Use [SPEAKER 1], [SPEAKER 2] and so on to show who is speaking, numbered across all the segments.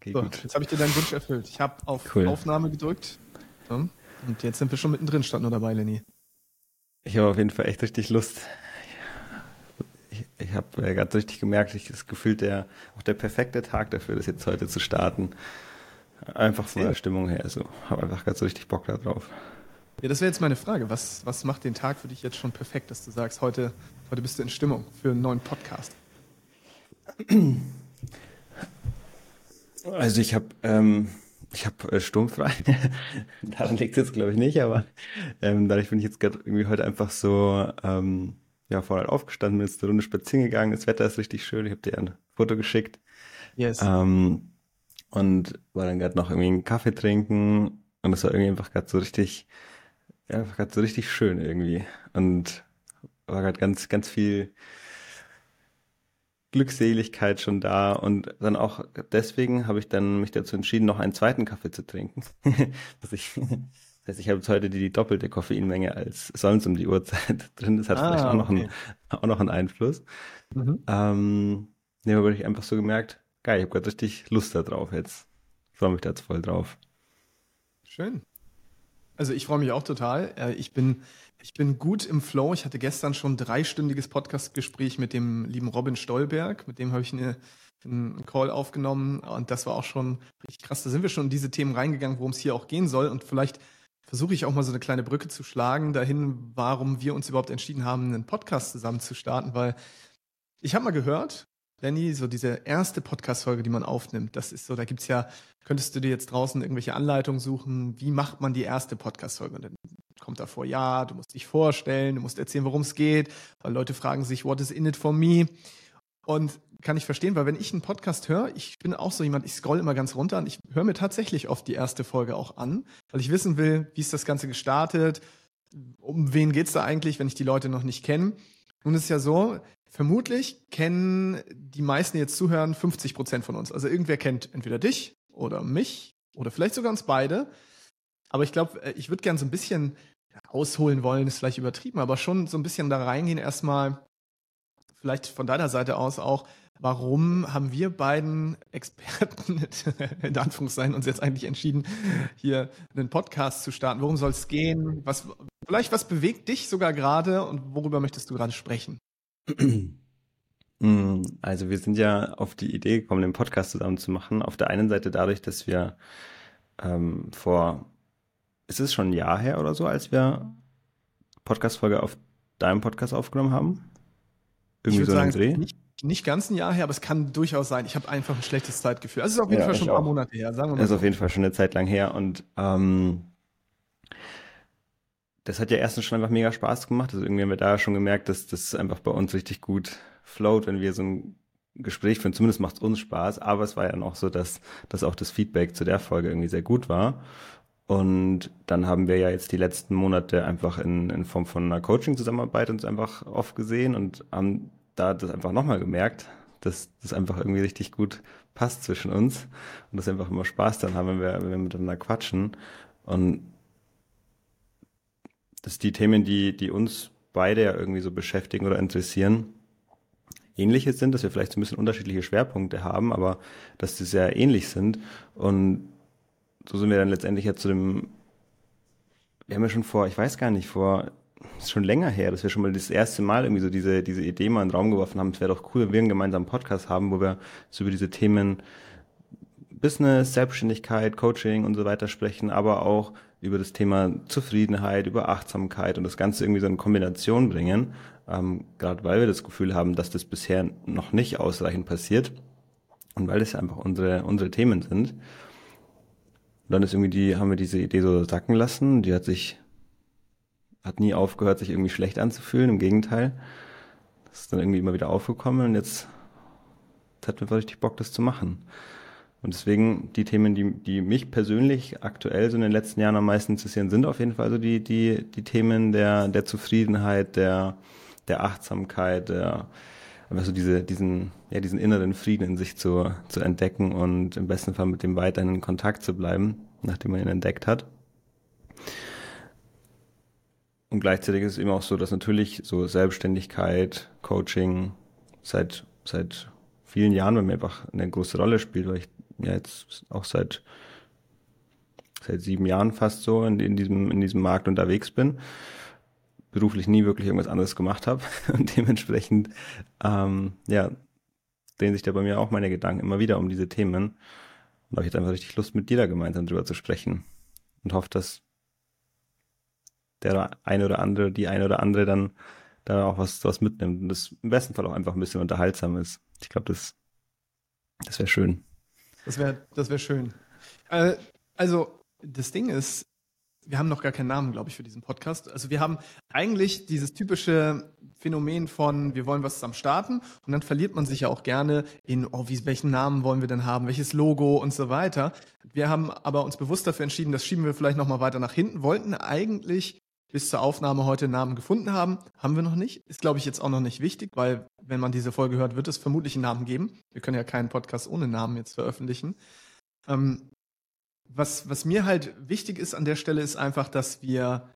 [SPEAKER 1] Okay, so, gut. jetzt habe ich dir deinen Wunsch erfüllt. Ich habe auf cool. Aufnahme gedrückt. So, und jetzt sind wir schon mittendrin, stand nur dabei, Lenny.
[SPEAKER 2] Ich habe auf jeden Fall echt richtig Lust. Ich, ich habe äh, gerade richtig gemerkt, ich das Gefühl, der auch der perfekte Tag dafür, das jetzt heute zu starten. Einfach von der Stimmung her. So, habe einfach ganz so richtig Bock darauf.
[SPEAKER 1] Ja, das wäre jetzt meine Frage. Was, was macht den Tag für dich jetzt schon perfekt, dass du sagst, heute, heute bist du in Stimmung für einen neuen Podcast?
[SPEAKER 2] Also ich habe ähm, ich habe äh, sturmfrei. Daran liegt es jetzt glaube ich nicht, aber ähm, dadurch bin ich jetzt gerade irgendwie heute einfach so ähm, ja vorher aufgestanden, bin jetzt eine Runde spazieren gegangen. Das Wetter ist richtig schön. Ich habe dir ein Foto geschickt. Yes. Ähm, und war dann gerade noch irgendwie einen Kaffee trinken und das war irgendwie einfach gerade so richtig, ja, gerade so richtig schön irgendwie und war gerade ganz, ganz viel Glückseligkeit schon da und dann auch deswegen habe ich dann mich dazu entschieden, noch einen zweiten Kaffee zu trinken. das heißt, ich habe jetzt heute die, die doppelte Koffeinmenge als sonst um die Uhrzeit drin. Das hat ah, vielleicht auch noch, einen, auch noch einen Einfluss. Mhm. Ähm, ne, aber ich einfach so gemerkt, geil, ich habe gerade richtig Lust da drauf jetzt. Ich freue mich da jetzt voll drauf.
[SPEAKER 1] Schön. Also ich freue mich auch total. Äh, ich bin ich bin gut im Flow. Ich hatte gestern schon ein dreistündiges Podcast-Gespräch mit dem lieben Robin Stolberg. Mit dem habe ich eine, einen Call aufgenommen und das war auch schon richtig krass. Da sind wir schon in diese Themen reingegangen, worum es hier auch gehen soll. Und vielleicht versuche ich auch mal so eine kleine Brücke zu schlagen dahin, warum wir uns überhaupt entschieden haben, einen Podcast zusammen zu starten, weil ich habe mal gehört, Lenny, so diese erste Podcast-Folge, die man aufnimmt, das ist so, da gibt's ja, könntest du dir jetzt draußen irgendwelche Anleitungen suchen, wie macht man die erste Podcast-Folge? Und dann kommt davor, ja, du musst dich vorstellen, du musst erzählen, worum es geht, weil Leute fragen sich, what is in it for me? Und kann ich verstehen, weil wenn ich einen Podcast höre, ich bin auch so jemand, ich scroll immer ganz runter und ich höre mir tatsächlich oft die erste Folge auch an, weil ich wissen will, wie ist das Ganze gestartet, um wen geht's da eigentlich, wenn ich die Leute noch nicht kenne. Nun ist ja so, vermutlich kennen die meisten, die jetzt zuhören, 50 Prozent von uns. Also irgendwer kennt entweder dich oder mich oder vielleicht sogar uns beide. Aber ich glaube, äh, ich würde gern so ein bisschen ausholen wollen, ist vielleicht übertrieben, aber schon so ein bisschen da reingehen. Erstmal vielleicht von deiner Seite aus auch, warum haben wir beiden Experten in Anführungszeichen uns jetzt eigentlich entschieden, hier einen Podcast zu starten? Worum soll es gehen? Was, vielleicht was bewegt dich sogar gerade und worüber möchtest du gerade sprechen?
[SPEAKER 2] Also wir sind ja auf die Idee gekommen, den Podcast zusammen zu machen. Auf der einen Seite dadurch, dass wir ähm, vor ist es schon ein Jahr her oder so, als wir Podcast-Folge auf deinem Podcast aufgenommen haben?
[SPEAKER 1] Irgendwie so sagen, Dreh? Nicht, nicht ganz ein Jahr her, aber es kann durchaus sein. Ich habe einfach ein schlechtes Zeitgefühl. Also es ist auf jeden ja, Fall schon ein paar. Monate her,
[SPEAKER 2] sagen wir mal. Es ist so. auf jeden Fall schon eine Zeit lang her und ähm, das hat ja erstens schon einfach mega Spaß gemacht. Also irgendwie haben wir da schon gemerkt, dass das einfach bei uns richtig gut float, wenn wir so ein Gespräch führen. Zumindest macht es uns Spaß, aber es war ja auch so, dass, dass auch das Feedback zu der Folge irgendwie sehr gut war. Und dann haben wir ja jetzt die letzten Monate einfach in, in Form von einer Coaching-Zusammenarbeit uns einfach oft gesehen und haben da das einfach nochmal gemerkt, dass das einfach irgendwie richtig gut passt zwischen uns und dass einfach immer Spaß dann haben, wenn wir, wenn wir miteinander quatschen. Und dass die Themen, die, die uns beide ja irgendwie so beschäftigen oder interessieren, ähnliche sind, dass wir vielleicht so ein bisschen unterschiedliche Schwerpunkte haben, aber dass die sehr ähnlich sind. Und so sind wir dann letztendlich ja zu dem, wir haben ja schon vor, ich weiß gar nicht, vor, ist schon länger her, dass wir schon mal das erste Mal irgendwie so diese, diese Idee mal in den Raum geworfen haben. Es wäre doch cool, wenn wir einen gemeinsamen Podcast haben, wo wir so über diese Themen Business, Selbstständigkeit, Coaching und so weiter sprechen, aber auch über das Thema Zufriedenheit, über Achtsamkeit und das Ganze irgendwie so in Kombination bringen, ähm, gerade weil wir das Gefühl haben, dass das bisher noch nicht ausreichend passiert und weil das einfach unsere, unsere Themen sind. Und dann ist irgendwie die, haben wir diese Idee so sacken lassen. Die hat sich, hat nie aufgehört, sich irgendwie schlecht anzufühlen. Im Gegenteil. Das ist dann irgendwie immer wieder aufgekommen und jetzt, jetzt hat mir richtig Bock, das zu machen. Und deswegen die Themen, die, die mich persönlich aktuell so in den letzten Jahren am meisten interessieren, sind auf jeden Fall so die, die, die Themen der, der Zufriedenheit, der, der Achtsamkeit, der, einfach so diese, diesen, ja, diesen inneren Frieden in sich zu, zu entdecken und im besten Fall mit dem weiterhin in Kontakt zu bleiben, nachdem man ihn entdeckt hat. Und gleichzeitig ist es eben auch so, dass natürlich so Selbstständigkeit, Coaching seit, seit vielen Jahren bei mir einfach eine große Rolle spielt, weil ich ja jetzt auch seit seit sieben Jahren fast so in, in diesem in diesem Markt unterwegs bin beruflich nie wirklich irgendwas anderes gemacht habe und dementsprechend ähm, ja drehen sich da bei mir auch meine Gedanken immer wieder um diese Themen und habe ich jetzt einfach richtig Lust mit dir da gemeinsam drüber zu sprechen und hoffe, dass der eine oder andere, die eine oder andere dann da auch was, was mitnimmt und das im besten Fall auch einfach ein bisschen unterhaltsam ist. Ich glaube, das, das wäre schön.
[SPEAKER 1] Das wäre das wär schön. Äh, also, das Ding ist, wir haben noch gar keinen Namen, glaube ich, für diesen Podcast. Also wir haben eigentlich dieses typische Phänomen von, wir wollen was zusammen starten und dann verliert man sich ja auch gerne in, oh, wie, welchen Namen wollen wir denn haben, welches Logo und so weiter. Wir haben aber uns bewusst dafür entschieden, das schieben wir vielleicht nochmal weiter nach hinten, wollten eigentlich bis zur Aufnahme heute Namen gefunden haben. Haben wir noch nicht. Ist, glaube ich, jetzt auch noch nicht wichtig, weil wenn man diese Folge hört, wird es vermutlich einen Namen geben. Wir können ja keinen Podcast ohne Namen jetzt veröffentlichen. Ähm, was, was mir halt wichtig ist an der Stelle, ist einfach, dass wir,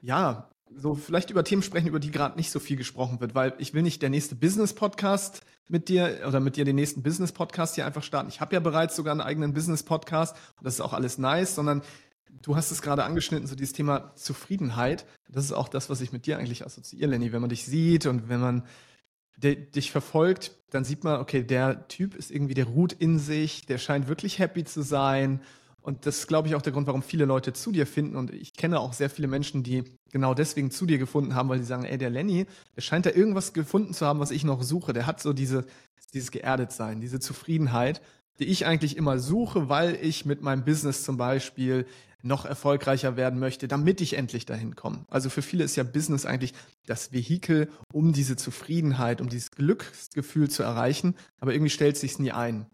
[SPEAKER 1] ja, so vielleicht über Themen sprechen, über die gerade nicht so viel gesprochen wird, weil ich will nicht der nächste Business-Podcast mit dir oder mit dir den nächsten Business-Podcast hier einfach starten. Ich habe ja bereits sogar einen eigenen Business-Podcast und das ist auch alles nice, sondern du hast es gerade angeschnitten, so dieses Thema Zufriedenheit. Das ist auch das, was ich mit dir eigentlich assoziiere, Lenny. Wenn man dich sieht und wenn man dich verfolgt, dann sieht man, okay, der Typ ist irgendwie, der ruht in sich, der scheint wirklich happy zu sein und das ist, glaube ich, auch der Grund, warum viele Leute zu dir finden. Und ich kenne auch sehr viele Menschen, die genau deswegen zu dir gefunden haben, weil die sagen, ey, der Lenny, der scheint da irgendwas gefunden zu haben, was ich noch suche. Der hat so diese, dieses Geerdetsein, diese Zufriedenheit, die ich eigentlich immer suche, weil ich mit meinem Business zum Beispiel noch erfolgreicher werden möchte, damit ich endlich dahin komme. Also für viele ist ja Business eigentlich das Vehikel, um diese Zufriedenheit, um dieses Glücksgefühl zu erreichen, aber irgendwie stellt sich nie ein.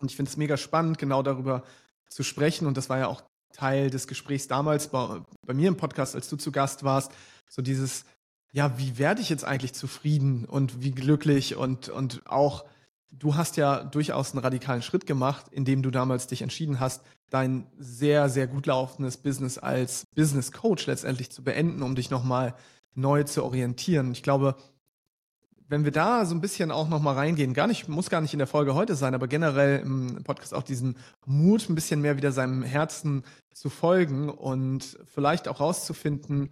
[SPEAKER 1] Und ich finde es mega spannend, genau darüber zu sprechen. Und das war ja auch Teil des Gesprächs damals bei, bei mir im Podcast, als du zu Gast warst. So dieses, ja, wie werde ich jetzt eigentlich zufrieden und wie glücklich und, und auch, du hast ja durchaus einen radikalen Schritt gemacht, indem du damals dich entschieden hast, dein sehr, sehr gut laufendes Business als Business Coach letztendlich zu beenden, um dich nochmal neu zu orientieren. Ich glaube, wenn wir da so ein bisschen auch noch mal reingehen, gar nicht, muss gar nicht in der Folge heute sein, aber generell im Podcast auch diesen Mut, ein bisschen mehr wieder seinem Herzen zu folgen und vielleicht auch rauszufinden,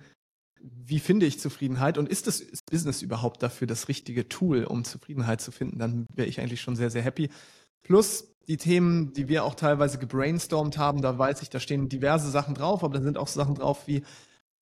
[SPEAKER 1] wie finde ich Zufriedenheit und ist das Business überhaupt dafür das richtige Tool, um Zufriedenheit zu finden, dann wäre ich eigentlich schon sehr, sehr happy. Plus die Themen, die wir auch teilweise gebrainstormt haben, da weiß ich, da stehen diverse Sachen drauf, aber da sind auch Sachen drauf wie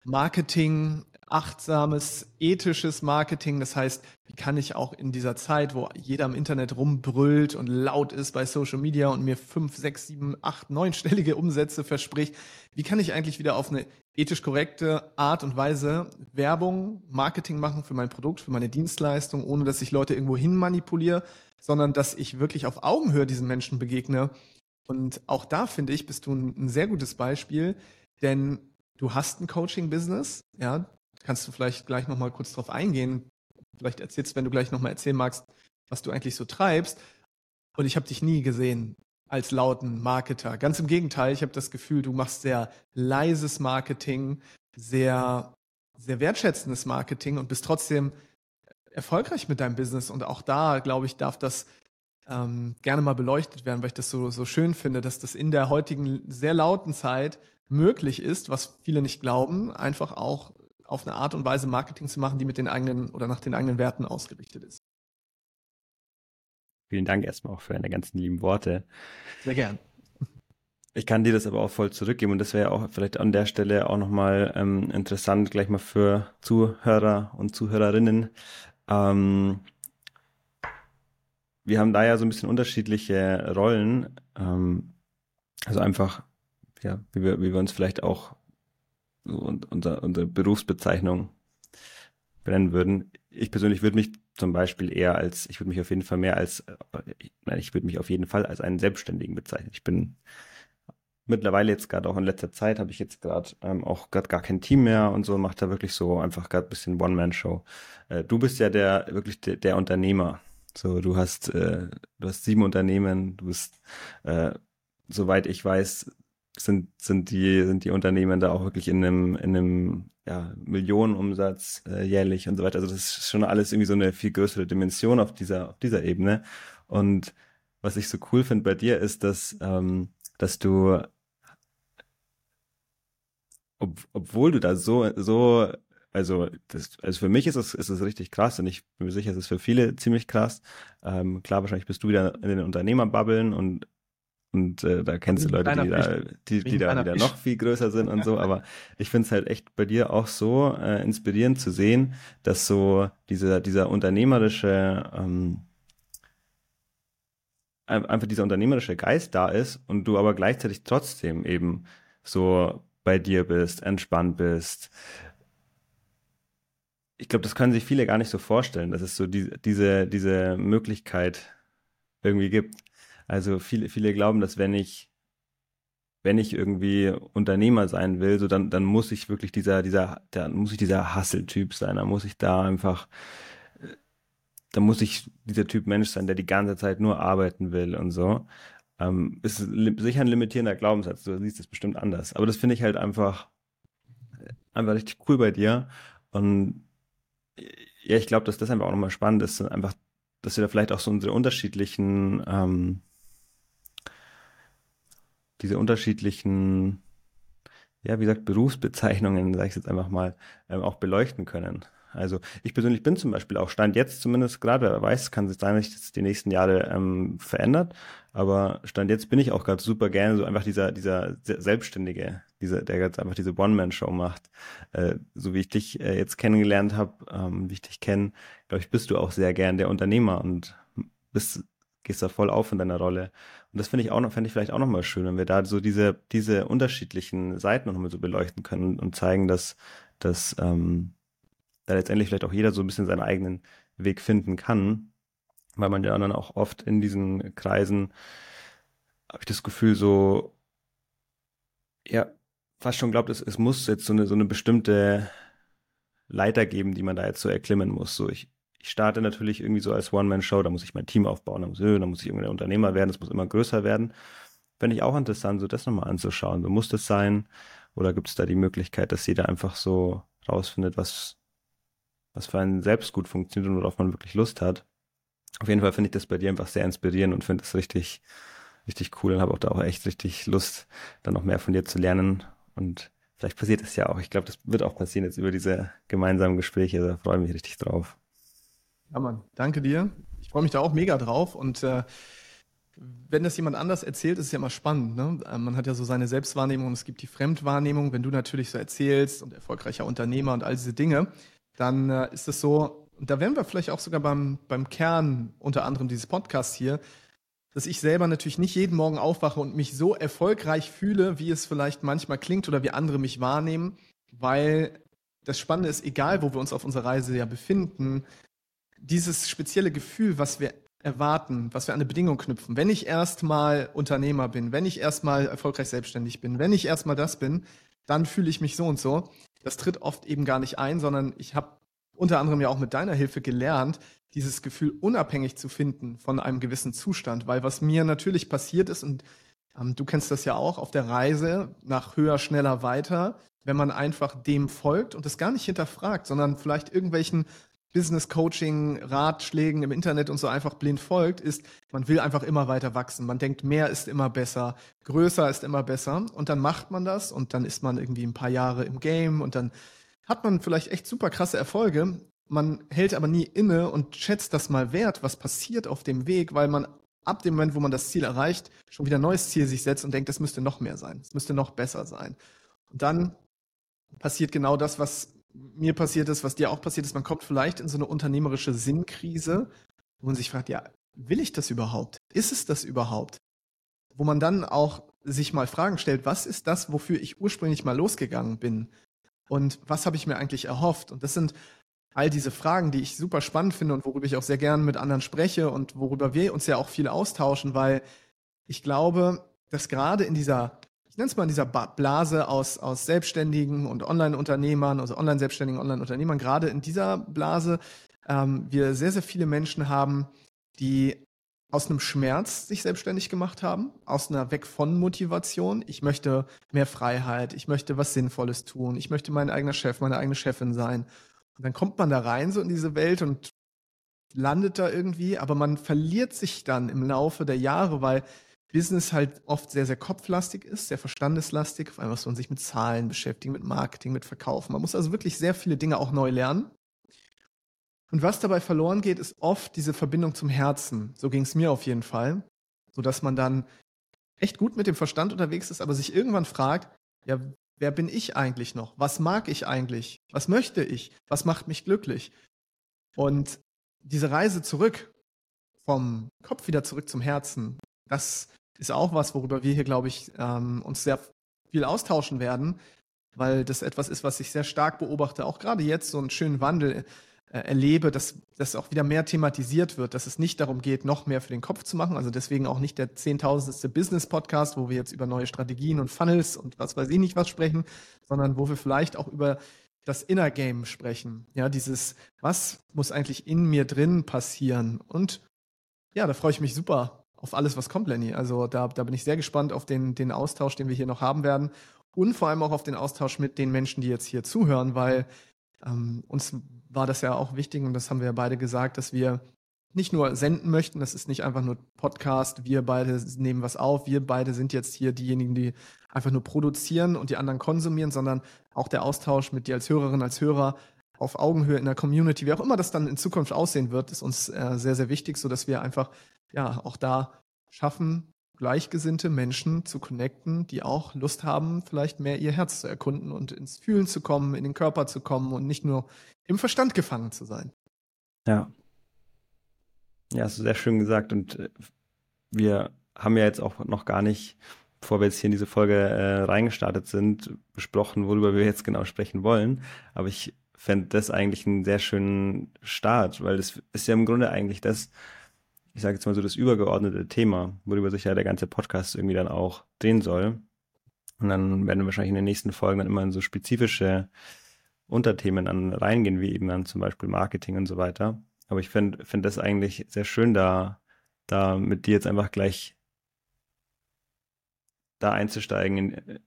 [SPEAKER 1] Marketing, achtsames, ethisches Marketing. Das heißt, wie kann ich auch in dieser Zeit, wo jeder im Internet rumbrüllt und laut ist bei Social Media und mir fünf, sechs, sieben, acht, neunstellige Umsätze verspricht, wie kann ich eigentlich wieder auf eine ethisch korrekte Art und Weise Werbung, Marketing machen für mein Produkt, für meine Dienstleistung, ohne dass ich Leute irgendwo hin manipuliere, sondern dass ich wirklich auf Augenhöhe diesen Menschen begegne. Und auch da finde ich, bist du ein, sehr gutes Beispiel, denn du hast ein Coaching-Business, ja, kannst du vielleicht gleich nochmal kurz drauf eingehen. Vielleicht erzählst, wenn du gleich nochmal erzählen magst, was du eigentlich so treibst. Und ich habe dich nie gesehen als lauten Marketer. Ganz im Gegenteil, ich habe das Gefühl, du machst sehr leises Marketing, sehr, sehr wertschätzendes Marketing und bist trotzdem erfolgreich mit deinem Business. Und auch da, glaube ich, darf das ähm, gerne mal beleuchtet werden, weil ich das so, so schön finde, dass das in der heutigen sehr lauten Zeit möglich ist, was viele nicht glauben, einfach auch auf eine Art und Weise Marketing zu machen, die mit den eigenen oder nach den eigenen Werten ausgerichtet ist.
[SPEAKER 2] Vielen Dank erstmal auch für deine ganzen lieben Worte.
[SPEAKER 1] Sehr gern.
[SPEAKER 2] Ich kann dir das aber auch voll zurückgeben und das wäre auch vielleicht an der Stelle auch nochmal ähm, interessant, gleich mal für Zuhörer und Zuhörerinnen. Ähm, wir haben da ja so ein bisschen unterschiedliche Rollen. Ähm, also einfach, ja, wie wir, wie wir uns vielleicht auch und unser, unsere Berufsbezeichnung benennen würden. Ich persönlich würde mich zum Beispiel eher als, ich würde mich auf jeden Fall mehr als, nein, ich würde mich auf jeden Fall als einen Selbstständigen bezeichnen. Ich bin mittlerweile jetzt gerade auch in letzter Zeit habe ich jetzt gerade ähm, auch gerade gar kein Team mehr und so mache da wirklich so einfach gerade ein bisschen One-Man-Show. Äh, du bist ja der wirklich der, der Unternehmer. So, du hast äh, du hast sieben Unternehmen, du bist äh, soweit ich weiß sind, sind, die, sind die Unternehmen da auch wirklich in einem, in einem ja, Millionenumsatz äh, jährlich und so weiter. Also das ist schon alles irgendwie so eine viel größere Dimension auf dieser, auf dieser Ebene. Und was ich so cool finde bei dir, ist, dass, ähm, dass du, ob, obwohl du da so, so, also, das, also für mich ist es, ist es richtig krass und ich bin mir sicher, es ist für viele ziemlich krass. Ähm, klar, wahrscheinlich bist du wieder in den Unternehmerbubbeln und und äh, da kennst du Leute, die da, die, die da wieder noch viel größer sind und so. Aber ich finde es halt echt bei dir auch so äh, inspirierend zu sehen, dass so dieser, dieser unternehmerische, ähm, einfach dieser unternehmerische Geist da ist und du aber gleichzeitig trotzdem eben so bei dir bist, entspannt bist. Ich glaube, das können sich viele gar nicht so vorstellen, dass es so die, diese, diese Möglichkeit irgendwie gibt. Also viele, viele glauben, dass wenn ich, wenn ich irgendwie Unternehmer sein will, so dann, dann muss ich wirklich dieser, dieser, dann muss ich dieser Hustle-Typ sein, dann muss ich da einfach, da muss ich dieser Typ Mensch sein, der die ganze Zeit nur arbeiten will und so. Ähm, ist sicher ein limitierender Glaubenssatz, du siehst das bestimmt anders. Aber das finde ich halt einfach, einfach richtig cool bei dir. Und ja, ich glaube, dass das einfach auch nochmal spannend ist, einfach, dass wir da vielleicht auch so unsere unterschiedlichen ähm, diese unterschiedlichen, ja, wie gesagt, Berufsbezeichnungen, sage ich jetzt einfach mal, ähm, auch beleuchten können. Also ich persönlich bin zum Beispiel auch Stand jetzt zumindest gerade, wer weiß, kann sich sein, dass sich das die nächsten Jahre ähm, verändert, aber Stand jetzt bin ich auch gerade super gerne so einfach dieser, dieser Selbstständige, dieser, der jetzt einfach diese One-Man-Show macht. Äh, so wie ich dich äh, jetzt kennengelernt habe, ähm, wie ich dich kenne, glaube ich, bist du auch sehr gern der Unternehmer und bist gehst da voll auf in deiner Rolle. Und das finde ich auch noch, fände ich vielleicht auch noch mal schön, wenn wir da so diese, diese unterschiedlichen Seiten noch mal so beleuchten können und zeigen, dass, dass ähm, da letztendlich vielleicht auch jeder so ein bisschen seinen eigenen Weg finden kann, weil man ja dann auch oft in diesen Kreisen, habe ich das Gefühl, so, ja, fast schon glaubt, es, es muss jetzt so eine, so eine bestimmte Leiter geben, die man da jetzt so erklimmen muss. So, ich, ich starte natürlich irgendwie so als One-Man-Show, da muss ich mein Team aufbauen, da muss, da muss ich irgendwie ein Unternehmer werden, das muss immer größer werden. Fände ich auch interessant, so das nochmal anzuschauen. So muss das sein? Oder gibt es da die Möglichkeit, dass jeder einfach so rausfindet, was, was für einen selbst gut funktioniert und worauf man wirklich Lust hat? Auf jeden Fall finde ich das bei dir einfach sehr inspirierend und finde es richtig, richtig cool und habe auch da auch echt richtig Lust, dann noch mehr von dir zu lernen. Und vielleicht passiert es ja auch. Ich glaube, das wird auch passieren jetzt über diese gemeinsamen Gespräche. Da freue ich mich richtig drauf.
[SPEAKER 1] Ja, Mann, danke dir. Ich freue mich da auch mega drauf und äh, wenn das jemand anders erzählt, ist es ja immer spannend. Ne? Äh, man hat ja so seine Selbstwahrnehmung und es gibt die Fremdwahrnehmung. Wenn du natürlich so erzählst und erfolgreicher Unternehmer und all diese Dinge, dann äh, ist es so, und da wären wir vielleicht auch sogar beim, beim Kern unter anderem dieses Podcasts hier, dass ich selber natürlich nicht jeden Morgen aufwache und mich so erfolgreich fühle, wie es vielleicht manchmal klingt oder wie andere mich wahrnehmen, weil das Spannende ist, egal wo wir uns auf unserer Reise ja befinden, dieses spezielle Gefühl, was wir erwarten, was wir an eine Bedingung knüpfen. Wenn ich erstmal Unternehmer bin, wenn ich erstmal erfolgreich selbstständig bin, wenn ich erstmal das bin, dann fühle ich mich so und so. Das tritt oft eben gar nicht ein, sondern ich habe unter anderem ja auch mit deiner Hilfe gelernt, dieses Gefühl unabhängig zu finden von einem gewissen Zustand. Weil was mir natürlich passiert ist, und ähm, du kennst das ja auch, auf der Reise nach höher, schneller, weiter, wenn man einfach dem folgt und das gar nicht hinterfragt, sondern vielleicht irgendwelchen Business Coaching, Ratschlägen im Internet und so einfach blind folgt, ist, man will einfach immer weiter wachsen. Man denkt, mehr ist immer besser, größer ist immer besser. Und dann macht man das und dann ist man irgendwie ein paar Jahre im Game und dann hat man vielleicht echt super krasse Erfolge. Man hält aber nie inne und schätzt das mal wert, was passiert auf dem Weg, weil man ab dem Moment, wo man das Ziel erreicht, schon wieder ein neues Ziel sich setzt und denkt, das müsste noch mehr sein, es müsste noch besser sein. Und dann passiert genau das, was mir passiert ist, was dir auch passiert ist, man kommt vielleicht in so eine unternehmerische Sinnkrise, wo man sich fragt, ja, will ich das überhaupt? Ist es das überhaupt? Wo man dann auch sich mal Fragen stellt, was ist das, wofür ich ursprünglich mal losgegangen bin? Und was habe ich mir eigentlich erhofft? Und das sind all diese Fragen, die ich super spannend finde und worüber ich auch sehr gerne mit anderen spreche und worüber wir uns ja auch viel austauschen, weil ich glaube, dass gerade in dieser ich nenne es mal in dieser Blase aus, aus Selbstständigen und Online-Unternehmern, also Online-Selbstständigen, Online-Unternehmern, gerade in dieser Blase ähm, wir sehr, sehr viele Menschen haben, die aus einem Schmerz sich selbstständig gemacht haben, aus einer Weg von Motivation. Ich möchte mehr Freiheit, ich möchte was Sinnvolles tun, ich möchte mein eigener Chef, meine eigene Chefin sein. Und dann kommt man da rein so in diese Welt und landet da irgendwie, aber man verliert sich dann im Laufe der Jahre, weil Business halt oft sehr, sehr kopflastig ist, sehr verstandeslastig, vor allem muss man sich mit Zahlen beschäftigen, mit Marketing, mit Verkaufen. Man muss also wirklich sehr viele Dinge auch neu lernen. Und was dabei verloren geht, ist oft diese Verbindung zum Herzen. So ging es mir auf jeden Fall. So dass man dann echt gut mit dem Verstand unterwegs ist, aber sich irgendwann fragt, ja, wer bin ich eigentlich noch? Was mag ich eigentlich? Was möchte ich? Was macht mich glücklich? Und diese Reise zurück, vom Kopf wieder zurück zum Herzen, das ist auch was, worüber wir hier, glaube ich, ähm, uns sehr viel austauschen werden, weil das etwas ist, was ich sehr stark beobachte, auch gerade jetzt so einen schönen Wandel äh, erlebe, dass das auch wieder mehr thematisiert wird, dass es nicht darum geht, noch mehr für den Kopf zu machen. Also deswegen auch nicht der zehntausendste Business-Podcast, wo wir jetzt über neue Strategien und Funnels und was weiß ich nicht was sprechen, sondern wo wir vielleicht auch über das Inner Game sprechen. Ja, dieses, was muss eigentlich in mir drin passieren? Und ja, da freue ich mich super auf alles, was kommt, Lenny. Also da, da bin ich sehr gespannt auf den, den Austausch, den wir hier noch haben werden. Und vor allem auch auf den Austausch mit den Menschen, die jetzt hier zuhören, weil ähm, uns war das ja auch wichtig und das haben wir ja beide gesagt, dass wir nicht nur senden möchten, das ist nicht einfach nur Podcast, wir beide nehmen was auf, wir beide sind jetzt hier diejenigen, die einfach nur produzieren und die anderen konsumieren, sondern auch der Austausch mit dir als Hörerin, als Hörer auf Augenhöhe in der Community, wie auch immer das dann in Zukunft aussehen wird, ist uns äh, sehr, sehr wichtig, so dass wir einfach ja auch da schaffen, gleichgesinnte Menschen zu connecten, die auch Lust haben, vielleicht mehr ihr Herz zu erkunden und ins Fühlen zu kommen, in den Körper zu kommen und nicht nur im Verstand gefangen zu sein.
[SPEAKER 2] Ja. Ja, hast du sehr schön gesagt. Und äh, wir haben ja jetzt auch noch gar nicht, bevor wir jetzt hier in diese Folge äh, reingestartet sind, besprochen, worüber wir jetzt genau sprechen wollen. Aber ich fände das eigentlich einen sehr schönen Start, weil das ist ja im Grunde eigentlich das, ich sage jetzt mal so, das übergeordnete Thema, worüber sich ja der ganze Podcast irgendwie dann auch drehen soll. Und dann werden wir wahrscheinlich in den nächsten Folgen dann immer in so spezifische Unterthemen dann reingehen, wie eben dann zum Beispiel Marketing und so weiter. Aber ich finde find das eigentlich sehr schön, da, da mit dir jetzt einfach gleich da einzusteigen, in,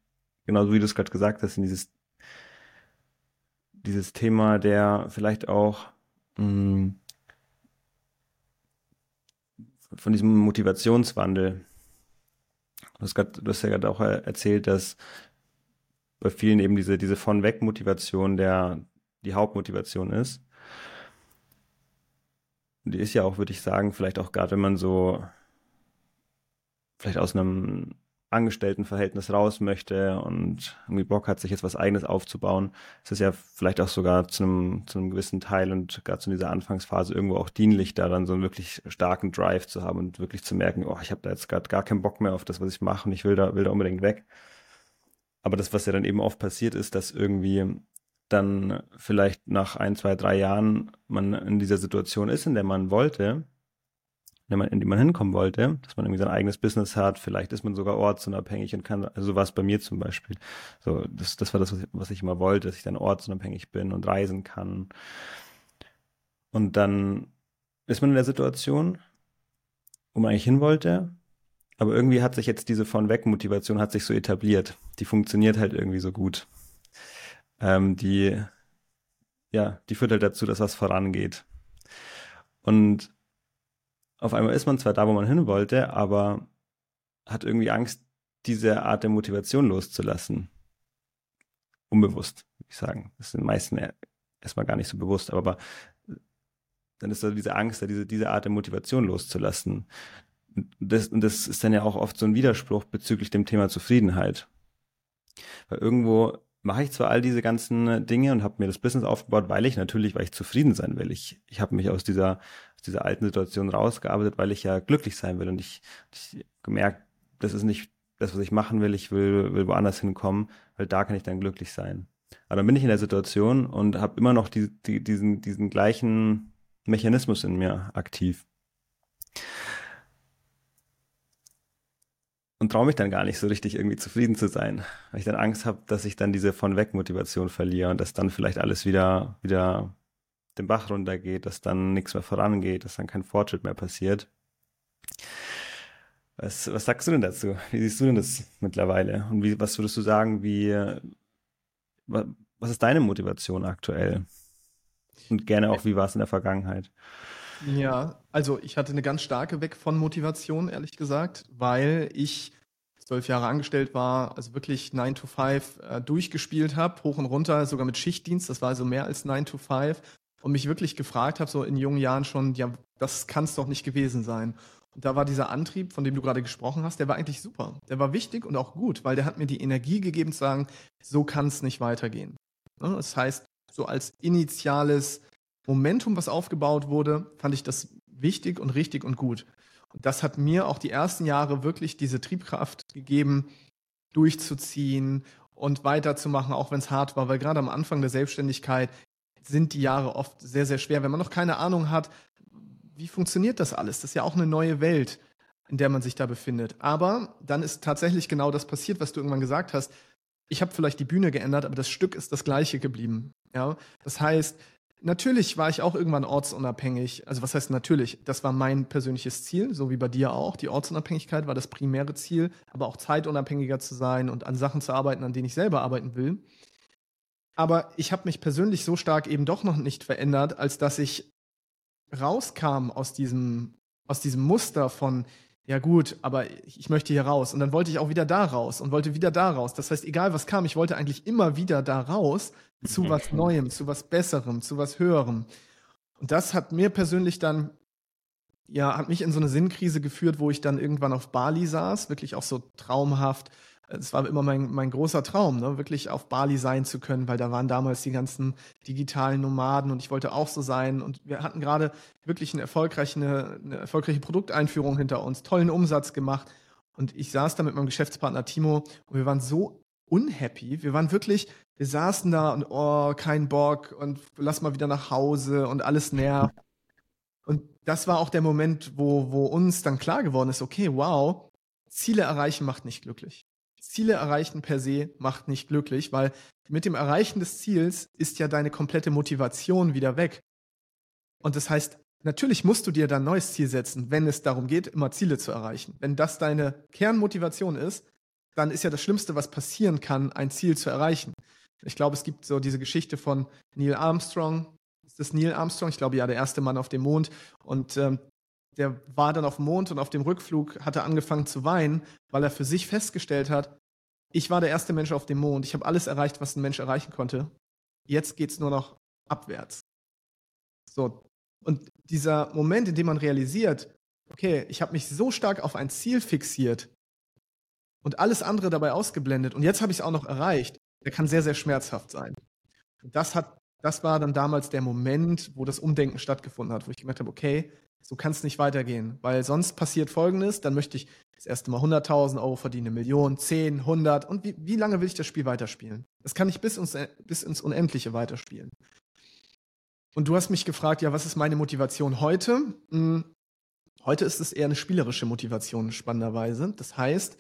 [SPEAKER 2] genauso wie du es gerade gesagt hast, in dieses, dieses Thema der vielleicht auch mh, hm, von diesem Motivationswandel. Du hast, grad, du hast ja gerade auch erzählt, dass bei vielen eben diese, diese von weg Motivation der die Hauptmotivation ist. Und die ist ja auch, würde ich sagen, vielleicht auch gerade, wenn man so vielleicht aus einem Angestelltenverhältnis raus möchte und irgendwie Bock hat, sich jetzt was eigenes aufzubauen, ist es ja vielleicht auch sogar zu einem, zu einem gewissen Teil und gerade zu dieser Anfangsphase irgendwo auch dienlich, da dann so einen wirklich starken Drive zu haben und wirklich zu merken, oh, ich habe da jetzt gerade gar keinen Bock mehr auf das, was ich mache und ich will da, will da unbedingt weg. Aber das, was ja dann eben oft passiert ist, dass irgendwie dann vielleicht nach ein, zwei, drei Jahren man in dieser Situation ist, in der man wollte, in, man, in die man hinkommen wollte, dass man irgendwie sein eigenes Business hat, vielleicht ist man sogar ortsunabhängig und kann, also so war es bei mir zum Beispiel. So, das, das war das, was ich, was ich immer wollte, dass ich dann ortsunabhängig bin und reisen kann. Und dann ist man in der Situation, wo man eigentlich hin wollte, aber irgendwie hat sich jetzt diese von weg Motivation hat sich so etabliert. Die funktioniert halt irgendwie so gut. Ähm, die, ja, die führt halt dazu, dass was vorangeht. Und auf einmal ist man zwar da, wo man hin wollte, aber hat irgendwie Angst, diese Art der Motivation loszulassen. Unbewusst, würde ich sagen. Das sind den meisten erstmal gar nicht so bewusst, aber dann ist da diese Angst, diese, diese Art der Motivation loszulassen. Das, und das ist dann ja auch oft so ein Widerspruch bezüglich dem Thema Zufriedenheit. Weil irgendwo mache ich zwar all diese ganzen Dinge und habe mir das Business aufgebaut, weil ich natürlich, weil ich zufrieden sein will. Ich, ich habe mich aus dieser, aus dieser alten Situation rausgearbeitet, weil ich ja glücklich sein will. Und ich, ich gemerkt, das ist nicht das, was ich machen will. Ich will, will woanders hinkommen, weil da kann ich dann glücklich sein. Aber dann bin ich in der Situation und habe immer noch die, die, diesen, diesen gleichen Mechanismus in mir aktiv. Und traue mich dann gar nicht so richtig irgendwie zufrieden zu sein, weil ich dann Angst habe, dass ich dann diese von weg Motivation verliere und dass dann vielleicht alles wieder wieder den Bach runtergeht, dass dann nichts mehr vorangeht, dass dann kein Fortschritt mehr passiert. Was, was sagst du denn dazu? Wie siehst du denn das mittlerweile? Und wie, was würdest du sagen, wie, was ist deine Motivation aktuell? Und gerne auch, wie war es in der Vergangenheit?
[SPEAKER 1] Ja, also ich hatte eine ganz starke Weg von Motivation, ehrlich gesagt, weil ich zwölf Jahre angestellt war, also wirklich 9 to 5 äh, durchgespielt habe, hoch und runter, sogar mit Schichtdienst, das war also mehr als 9 to 5 und mich wirklich gefragt habe, so in jungen Jahren schon, ja, das kann es doch nicht gewesen sein. Und da war dieser Antrieb, von dem du gerade gesprochen hast, der war eigentlich super. Der war wichtig und auch gut, weil der hat mir die Energie gegeben zu sagen, so kann es nicht weitergehen. Ne, das heißt, so als initiales Momentum, was aufgebaut wurde, fand ich das wichtig und richtig und gut. Und das hat mir auch die ersten Jahre wirklich diese Triebkraft gegeben, durchzuziehen und weiterzumachen, auch wenn es hart war, weil gerade am Anfang der Selbstständigkeit sind die Jahre oft sehr, sehr schwer. Wenn man noch keine Ahnung hat, wie funktioniert das alles? Das ist ja auch eine neue Welt, in der man sich da befindet. Aber dann ist tatsächlich genau das passiert, was du irgendwann gesagt hast. Ich habe vielleicht die Bühne geändert, aber das Stück ist das gleiche geblieben. Ja, das heißt, natürlich war ich auch irgendwann ortsunabhängig. Also was heißt natürlich? Das war mein persönliches Ziel, so wie bei dir auch. Die Ortsunabhängigkeit war das primäre Ziel, aber auch zeitunabhängiger zu sein und an Sachen zu arbeiten, an denen ich selber arbeiten will. Aber ich habe mich persönlich so stark eben doch noch nicht verändert, als dass ich rauskam aus diesem, aus diesem Muster von, ja gut, aber ich möchte hier raus. Und dann wollte ich auch wieder da raus und wollte wieder da raus. Das heißt, egal was kam, ich wollte eigentlich immer wieder da raus zu was Neuem, zu was Besserem, zu was Höherem. Und das hat mir persönlich dann, ja, hat mich in so eine Sinnkrise geführt, wo ich dann irgendwann auf Bali saß, wirklich auch so traumhaft es war immer mein, mein großer Traum, ne? wirklich auf Bali sein zu können, weil da waren damals die ganzen digitalen Nomaden und ich wollte auch so sein. Und wir hatten gerade wirklich eine erfolgreiche, eine, eine erfolgreiche Produkteinführung hinter uns, tollen Umsatz gemacht. Und ich saß da mit meinem Geschäftspartner Timo und wir waren so unhappy. Wir waren wirklich, wir saßen da und oh, kein Bock und lass mal wieder nach Hause und alles nervt. Und das war auch der Moment, wo, wo uns dann klar geworden ist, okay, wow, Ziele erreichen macht nicht glücklich. Ziele erreichen per se macht nicht glücklich, weil mit dem Erreichen des Ziels ist ja deine komplette Motivation wieder weg. Und das heißt, natürlich musst du dir dann ein neues Ziel setzen, wenn es darum geht, immer Ziele zu erreichen. Wenn das deine Kernmotivation ist, dann ist ja das Schlimmste, was passieren kann, ein Ziel zu erreichen. Ich glaube, es gibt so diese Geschichte von Neil Armstrong. Ist das Neil Armstrong? Ich glaube ja, der erste Mann auf dem Mond. Und ähm, der war dann auf dem Mond und auf dem Rückflug hat er angefangen zu weinen, weil er für sich festgestellt hat, ich war der erste Mensch auf dem Mond. Ich habe alles erreicht, was ein Mensch erreichen konnte. Jetzt geht es nur noch abwärts. So. Und dieser Moment, in dem man realisiert, okay, ich habe mich so stark auf ein Ziel fixiert und alles andere dabei ausgeblendet und jetzt habe ich es auch noch erreicht, der kann sehr, sehr schmerzhaft sein. Und das hat, das war dann damals der Moment, wo das Umdenken stattgefunden hat, wo ich gemerkt habe, okay, so kann es nicht weitergehen, weil sonst passiert Folgendes, dann möchte ich das erste Mal 100.000 Euro verdienen, eine Million, 10, 100 und wie, wie lange will ich das Spiel weiterspielen? Das kann ich bis, uns, bis ins Unendliche weiterspielen. Und du hast mich gefragt, ja, was ist meine Motivation heute? Hm, heute ist es eher eine spielerische Motivation, spannenderweise. Das heißt,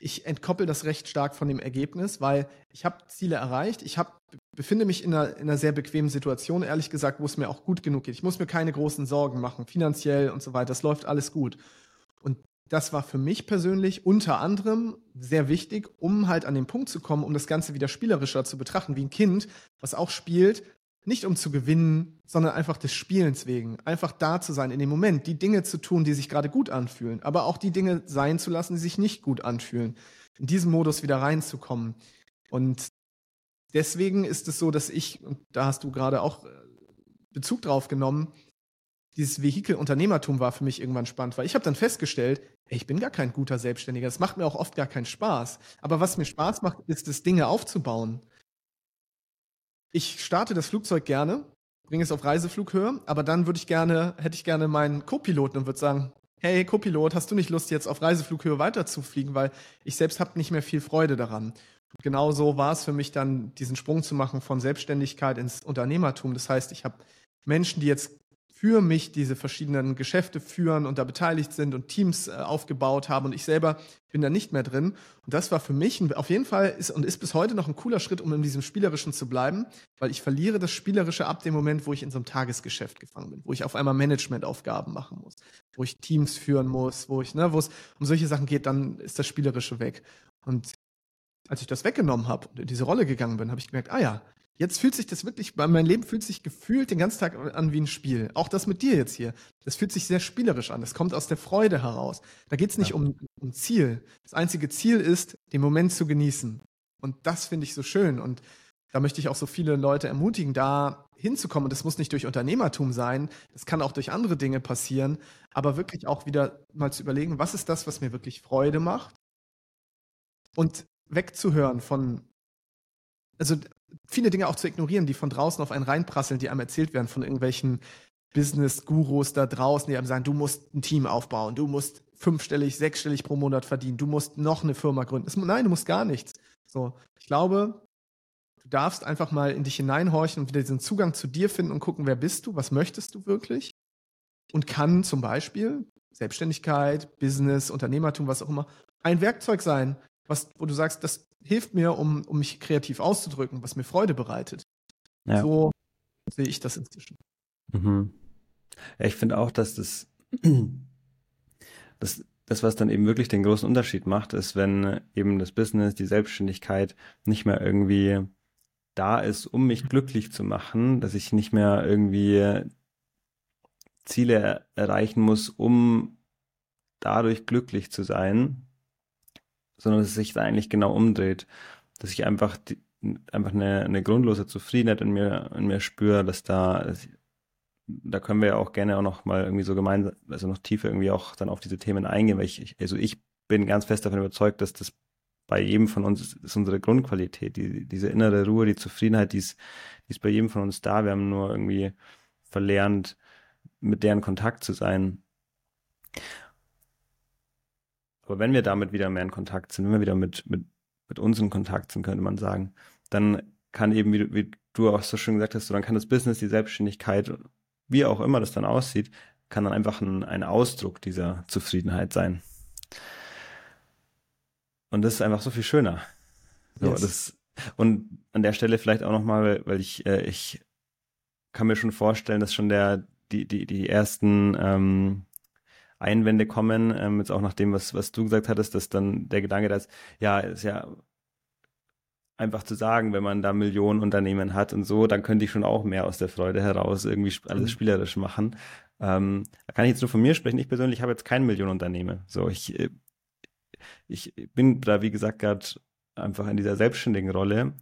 [SPEAKER 1] ich entkoppel das recht stark von dem Ergebnis, weil ich habe Ziele erreicht, ich hab, befinde mich in einer, in einer sehr bequemen Situation, ehrlich gesagt, wo es mir auch gut genug geht. Ich muss mir keine großen Sorgen machen, finanziell und so weiter. Das läuft alles gut. Und das war für mich persönlich unter anderem sehr wichtig, um halt an den Punkt zu kommen, um das Ganze wieder spielerischer zu betrachten, wie ein Kind, was auch spielt, nicht um zu gewinnen, sondern einfach des Spielens wegen. Einfach da zu sein in dem Moment, die Dinge zu tun, die sich gerade gut anfühlen, aber auch die Dinge sein zu lassen, die sich nicht gut anfühlen. In diesen Modus wieder reinzukommen. Und deswegen ist es so, dass ich, und da hast du gerade auch äh, Bezug drauf genommen, dieses Vehikel Unternehmertum war für mich irgendwann spannend, weil ich habe dann festgestellt, ey, ich bin gar kein guter Selbstständiger. Das macht mir auch oft gar keinen Spaß. Aber was mir Spaß macht, ist es, Dinge aufzubauen. Ich starte das Flugzeug gerne, bringe es auf Reiseflughöhe, aber dann würde ich gerne, hätte ich gerne meinen Co-Piloten und würde sagen, hey Co-Pilot, hast du nicht Lust, jetzt auf Reiseflughöhe weiterzufliegen, weil ich selbst habe nicht mehr viel Freude daran. Und genau so war es für mich dann, diesen Sprung zu machen von Selbstständigkeit ins Unternehmertum. Das heißt, ich habe Menschen, die jetzt für mich diese verschiedenen Geschäfte führen und da beteiligt sind und Teams äh, aufgebaut haben und ich selber bin da nicht mehr drin. Und das war für mich auf jeden Fall ist und ist bis heute noch ein cooler Schritt, um in diesem Spielerischen zu bleiben, weil ich verliere das Spielerische ab dem Moment, wo ich in so einem Tagesgeschäft gefangen bin, wo ich auf einmal Managementaufgaben machen muss, wo ich Teams führen muss, wo ich, ne, wo es um solche Sachen geht, dann ist das Spielerische weg. Und als ich das weggenommen habe und in diese Rolle gegangen bin, habe ich gemerkt, ah ja, Jetzt fühlt sich das wirklich, mein Leben fühlt sich gefühlt den ganzen Tag an wie ein Spiel. Auch das mit dir jetzt hier. Das fühlt sich sehr spielerisch an. Das kommt aus der Freude heraus. Da geht es nicht ja. um, um Ziel. Das einzige Ziel ist, den Moment zu genießen. Und das finde ich so schön. Und da möchte ich auch so viele Leute ermutigen, da hinzukommen. Und das muss nicht durch Unternehmertum sein. Das kann auch durch andere Dinge passieren. Aber wirklich auch wieder mal zu überlegen, was ist das, was mir wirklich Freude macht? Und wegzuhören von also viele Dinge auch zu ignorieren, die von draußen auf einen reinprasseln, die einem erzählt werden von irgendwelchen Business-Gurus da draußen, die einem sagen, du musst ein Team aufbauen, du musst fünfstellig, sechsstellig pro Monat verdienen, du musst noch eine Firma gründen. Das, nein, du musst gar nichts. So, ich glaube, du darfst einfach mal in dich hineinhorchen und wieder diesen Zugang zu dir finden und gucken, wer bist du, was möchtest du wirklich? Und kann zum Beispiel Selbstständigkeit, Business, Unternehmertum, was auch immer, ein Werkzeug sein, was, wo du sagst, das hilft mir, um, um mich kreativ auszudrücken, was mir Freude bereitet. Ja. So sehe ich das inzwischen.
[SPEAKER 2] Mhm. Ja, ich finde auch, dass das, das, das, was dann eben wirklich den großen Unterschied macht, ist, wenn eben das Business, die Selbstständigkeit nicht mehr irgendwie da ist, um mich glücklich zu machen, dass ich nicht mehr irgendwie Ziele erreichen muss, um dadurch glücklich zu sein, sondern dass es sich da eigentlich genau umdreht. Dass ich einfach, die, einfach eine, eine grundlose Zufriedenheit in mir, in mir spüre, dass da, dass da können wir ja auch gerne auch noch mal irgendwie so gemeinsam, also noch tiefer irgendwie auch dann auf diese Themen eingehen, weil ich, also ich bin ganz fest davon überzeugt, dass das bei jedem von uns ist, ist unsere Grundqualität, die, diese innere Ruhe, die Zufriedenheit, die ist, die ist bei jedem von uns da. Wir haben nur irgendwie verlernt, mit deren Kontakt zu sein. Aber wenn wir damit wieder mehr in Kontakt sind, wenn wir wieder mit, mit, mit uns in Kontakt sind, könnte man sagen, dann kann eben, wie du, wie du auch so schön gesagt hast, so, dann kann das Business, die Selbstständigkeit, wie auch immer das dann aussieht, kann dann einfach ein, ein Ausdruck dieser Zufriedenheit sein. Und das ist einfach so viel schöner. So, yes. das, und an der Stelle vielleicht auch nochmal, weil, weil ich, äh, ich kann mir schon vorstellen, dass schon der, die, die, die ersten ähm, Einwände kommen, ähm, jetzt auch nach dem, was, was du gesagt hattest, dass dann der Gedanke da ist, ja, ist ja einfach zu sagen, wenn man da Millionen Unternehmen hat und so, dann könnte ich schon auch mehr aus der Freude heraus irgendwie alles mhm. spielerisch machen. Ähm, da kann ich jetzt nur von mir sprechen. Ich persönlich habe jetzt kein Millionenunternehmen. So, ich, äh, ich bin da, wie gesagt, gerade einfach in dieser selbstständigen Rolle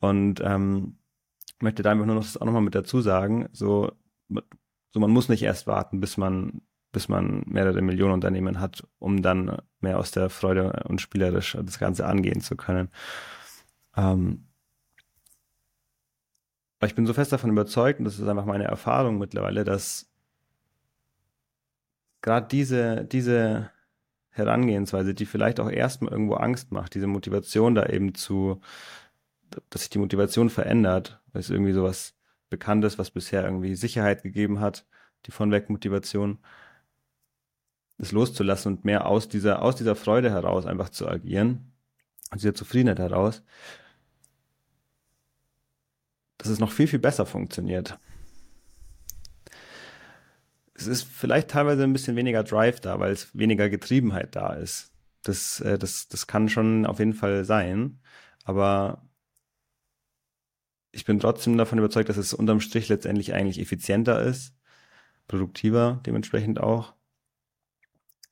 [SPEAKER 2] und ähm, möchte da einfach nur noch das auch nochmal mit dazu sagen. So, so man muss nicht erst warten, bis man bis man mehrere Millionen Unternehmen hat, um dann mehr aus der Freude und spielerisch das Ganze angehen zu können. Ähm, aber ich bin so fest davon überzeugt, und das ist einfach meine Erfahrung mittlerweile, dass gerade diese, diese Herangehensweise, die vielleicht auch erstmal irgendwo Angst macht, diese Motivation da eben zu, dass sich die Motivation verändert, weil es irgendwie sowas Bekanntes, was bisher irgendwie Sicherheit gegeben hat, die von weg Motivation, das loszulassen und mehr aus dieser, aus dieser Freude heraus einfach zu agieren, aus dieser Zufriedenheit heraus, dass es noch viel, viel besser funktioniert. Es ist vielleicht teilweise ein bisschen weniger Drive da, weil es weniger Getriebenheit da ist. Das, äh, das, das kann schon auf jeden Fall sein. Aber ich bin trotzdem davon überzeugt, dass es unterm Strich letztendlich eigentlich effizienter ist, produktiver dementsprechend auch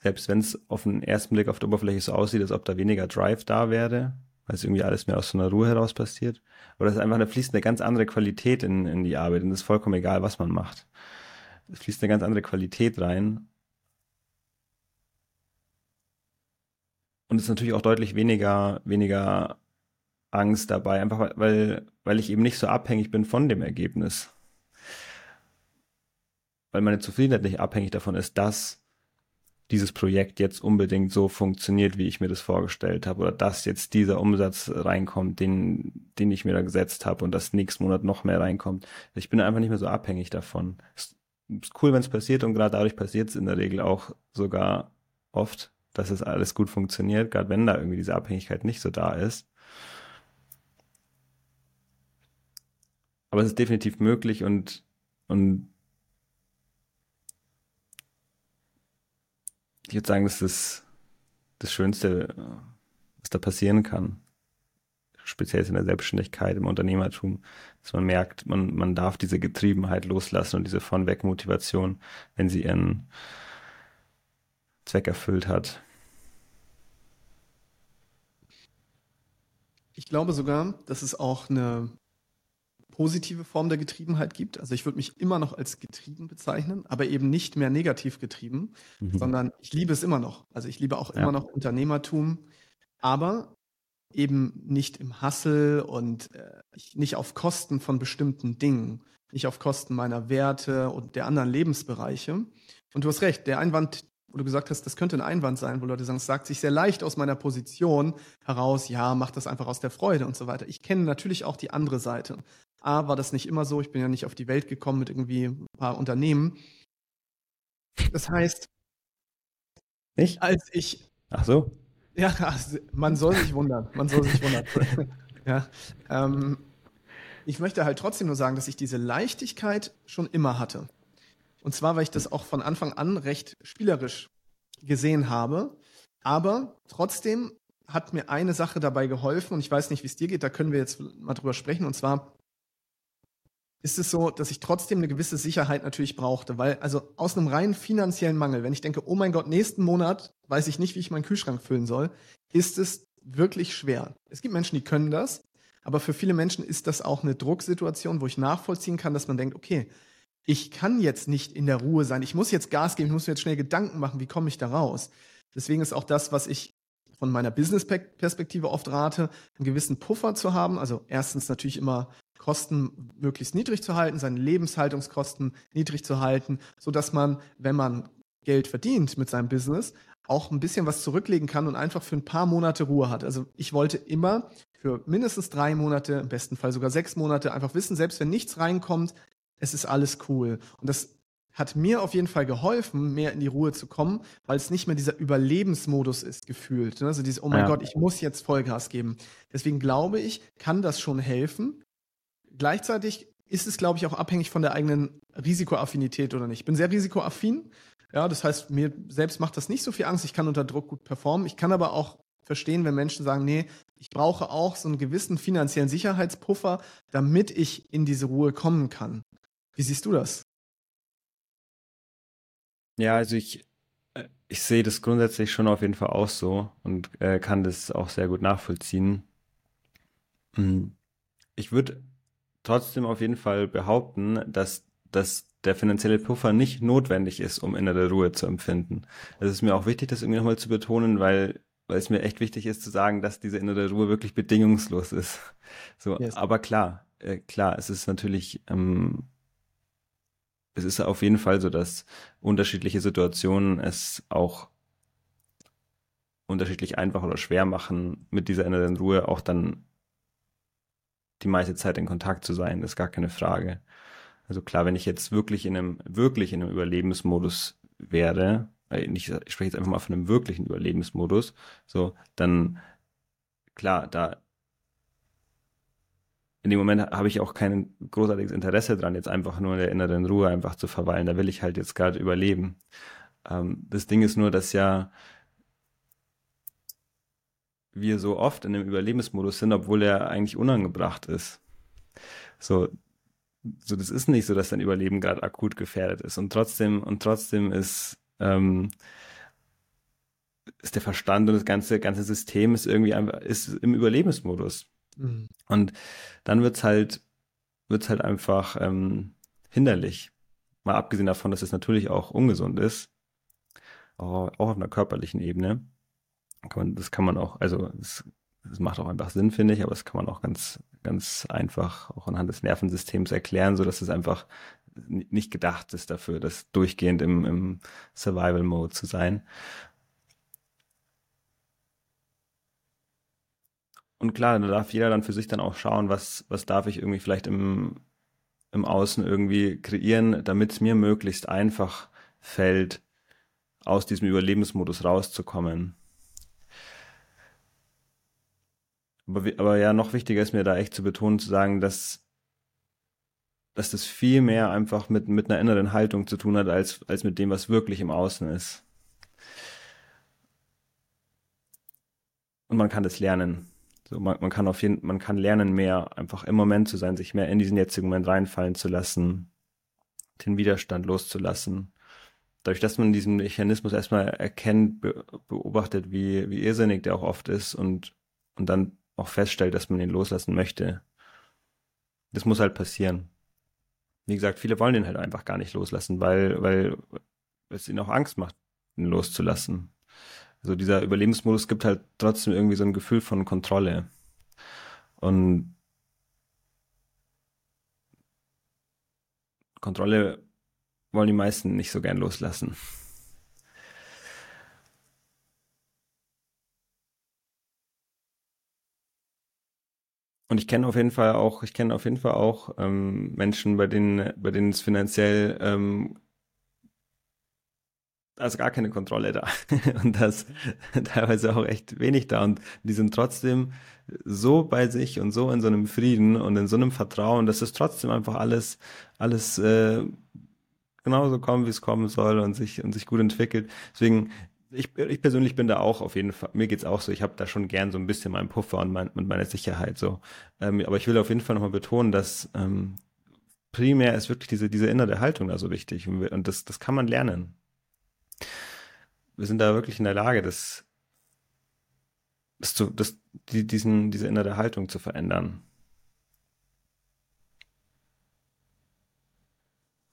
[SPEAKER 2] selbst wenn es auf den ersten Blick auf der Oberfläche so aussieht, als ob da weniger Drive da wäre, weil es irgendwie alles mehr aus so einer Ruhe heraus passiert. Oder es ist einfach, da fließt eine ganz andere Qualität in, in die Arbeit und es ist vollkommen egal, was man macht. Es fließt eine ganz andere Qualität rein. Und es ist natürlich auch deutlich weniger, weniger Angst dabei, einfach weil, weil ich eben nicht so abhängig bin von dem Ergebnis. Weil meine Zufriedenheit nicht abhängig davon ist, dass dieses Projekt jetzt unbedingt so funktioniert, wie ich mir das vorgestellt habe, oder dass jetzt dieser Umsatz reinkommt, den, den ich mir da gesetzt habe und dass nächsten Monat noch mehr reinkommt. Ich bin einfach nicht mehr so abhängig davon. Es ist cool, wenn es passiert und gerade dadurch passiert es in der Regel auch sogar oft, dass es alles gut funktioniert, gerade wenn da irgendwie diese Abhängigkeit nicht so da ist. Aber es ist definitiv möglich und, und ich würde sagen, das ist das Schönste, was da passieren kann. speziell in der Selbstständigkeit, im Unternehmertum, dass man merkt, man, man darf diese Getriebenheit loslassen und diese von weg Motivation, wenn sie ihren Zweck erfüllt hat.
[SPEAKER 1] Ich glaube sogar, dass es auch eine positive Form der Getriebenheit gibt. Also ich würde mich immer noch als getrieben bezeichnen, aber eben nicht mehr negativ getrieben, mhm. sondern ich liebe es immer noch. Also ich liebe auch ja. immer noch Unternehmertum, aber eben nicht im Hassel und äh, nicht auf Kosten von bestimmten Dingen, nicht auf Kosten meiner Werte und der anderen Lebensbereiche. Und du hast recht, der Einwand, wo du gesagt hast, das könnte ein Einwand sein, wo Leute sagen, es sagt sich sehr leicht aus meiner Position heraus, ja, mach das einfach aus der Freude und so weiter. Ich kenne natürlich auch die andere Seite. A, war das nicht immer so. Ich bin ja nicht auf die Welt gekommen mit irgendwie ein paar Unternehmen. Das heißt,
[SPEAKER 2] nicht?
[SPEAKER 1] als ich.
[SPEAKER 2] Ach so.
[SPEAKER 1] Ja, also man soll sich wundern. Man soll sich wundern. ja, ähm, ich möchte halt trotzdem nur sagen, dass ich diese Leichtigkeit schon immer hatte. Und zwar, weil ich das auch von Anfang an recht spielerisch gesehen habe. Aber trotzdem hat mir eine Sache dabei geholfen und ich weiß nicht, wie es dir geht, da können wir jetzt mal drüber sprechen. Und zwar ist es so, dass ich trotzdem eine gewisse Sicherheit natürlich brauchte, weil also aus einem rein finanziellen Mangel, wenn ich denke, oh mein Gott, nächsten Monat weiß ich nicht, wie ich meinen Kühlschrank füllen soll, ist es wirklich schwer. Es gibt Menschen, die können das, aber für viele Menschen ist das auch eine Drucksituation, wo ich nachvollziehen kann, dass man denkt, okay, ich kann jetzt nicht in der Ruhe sein, ich muss jetzt Gas geben, ich muss mir jetzt schnell Gedanken machen, wie komme ich da raus. Deswegen ist auch das, was ich von meiner Business-Perspektive oft rate, einen gewissen Puffer zu haben. Also erstens natürlich immer Kosten möglichst niedrig zu halten, seine Lebenshaltungskosten niedrig zu halten, so dass man, wenn man Geld verdient mit seinem Business, auch ein bisschen was zurücklegen kann und einfach für ein paar Monate Ruhe hat. Also ich wollte immer für mindestens drei Monate, im besten Fall sogar sechs Monate, einfach wissen, selbst wenn nichts reinkommt, es ist alles cool. Und das hat mir auf jeden Fall geholfen, mehr in die Ruhe zu kommen, weil es nicht mehr dieser Überlebensmodus ist, gefühlt. Ne? Also dieses, oh mein ja. Gott, ich muss jetzt Vollgas geben. Deswegen glaube ich, kann das schon helfen. Gleichzeitig ist es, glaube ich, auch abhängig von der eigenen Risikoaffinität oder nicht. Ich bin sehr risikoaffin. Ja, das heißt, mir selbst macht das nicht so viel Angst. Ich kann unter Druck gut performen. Ich kann aber auch verstehen, wenn Menschen sagen, nee, ich brauche auch so einen gewissen finanziellen Sicherheitspuffer, damit ich in diese Ruhe kommen kann. Wie siehst du das?
[SPEAKER 2] Ja, also ich, äh, ich sehe das grundsätzlich schon auf jeden Fall auch so und äh, kann das auch sehr gut nachvollziehen. Hm. Ich würde trotzdem auf jeden Fall behaupten, dass, dass der finanzielle Puffer nicht notwendig ist, um innere Ruhe zu empfinden. Es ist mir auch wichtig, das irgendwie nochmal zu betonen, weil, weil es mir echt wichtig ist zu sagen, dass diese innere Ruhe wirklich bedingungslos ist. So, yes. aber klar, äh, klar, es ist natürlich ähm, es ist auf jeden Fall so, dass unterschiedliche Situationen es auch unterschiedlich einfach oder schwer machen, mit dieser inneren Ruhe auch dann die meiste Zeit in Kontakt zu sein, das ist gar keine Frage. Also klar, wenn ich jetzt wirklich in einem, wirklich in einem Überlebensmodus wäre, ich spreche jetzt einfach mal von einem wirklichen Überlebensmodus, so, dann klar, da in dem Moment habe ich auch kein großartiges Interesse dran, jetzt einfach nur in der inneren Ruhe einfach zu verweilen. Da will ich halt jetzt gerade überleben. Ähm, das Ding ist nur, dass ja wir so oft in dem Überlebensmodus sind, obwohl er eigentlich unangebracht ist. So, so das ist nicht so, dass dein Überleben gerade akut gefährdet ist. Und trotzdem, und trotzdem ist, ähm, ist der Verstand und das ganze, ganze System ist irgendwie einfach, ist im Überlebensmodus. Mhm. Und dann wird's halt, wird's halt einfach ähm, hinderlich. Mal abgesehen davon, dass es natürlich auch ungesund ist, auch, auch auf einer körperlichen Ebene. Kann man, das kann man auch, also das, das macht auch einfach Sinn, finde ich, aber das kann man auch ganz, ganz einfach auch anhand des Nervensystems erklären, so dass es einfach nicht gedacht ist dafür, das durchgehend im, im Survival-Mode zu sein. Und klar, da darf jeder dann für sich dann auch schauen, was, was darf ich irgendwie vielleicht im, im Außen irgendwie kreieren, damit es mir möglichst einfach fällt, aus diesem Überlebensmodus rauszukommen. Aber, aber ja, noch wichtiger ist mir da echt zu betonen, zu sagen, dass, dass das viel mehr einfach mit, mit einer inneren Haltung zu tun hat, als, als mit dem, was wirklich im Außen ist. Und man kann das lernen. So, man, man kann auf jeden, man kann lernen, mehr einfach im Moment zu sein, sich mehr in diesen jetzigen Moment reinfallen zu lassen, den Widerstand loszulassen. Dadurch, dass man diesen Mechanismus erstmal erkennt, be beobachtet, wie, wie irrsinnig der auch oft ist und, und dann auch feststellt, dass man ihn loslassen möchte. Das muss halt passieren. Wie gesagt, viele wollen den halt einfach gar nicht loslassen, weil, weil es ihnen auch Angst macht, ihn loszulassen. Also dieser Überlebensmodus gibt halt trotzdem irgendwie so ein Gefühl von Kontrolle. Und Kontrolle wollen die meisten nicht so gern loslassen. Und ich kenne auf jeden Fall auch, ich kenne auf jeden Fall auch ähm, Menschen, bei denen, bei denen es finanziell ähm, ist gar keine Kontrolle da. und das teilweise auch echt wenig da. Und die sind trotzdem so bei sich und so in so einem Frieden und in so einem Vertrauen, dass es trotzdem einfach alles, alles äh, genauso kommt, wie es kommen soll und sich, und sich gut entwickelt. Deswegen, ich, ich persönlich bin da auch auf jeden Fall, mir geht's auch so, ich habe da schon gern so ein bisschen meinen Puffer und, mein, und meine Sicherheit so. Ähm, aber ich will auf jeden Fall nochmal betonen, dass ähm, primär ist wirklich diese, diese innere Haltung da so wichtig und das, das kann man lernen wir sind da wirklich in der Lage, das, das zu, das, die, diesen, diese innere Haltung zu verändern.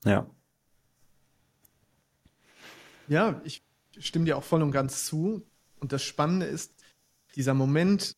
[SPEAKER 2] Ja.
[SPEAKER 1] Ja, ich stimme dir auch voll und ganz zu. Und das Spannende ist, dieser Moment,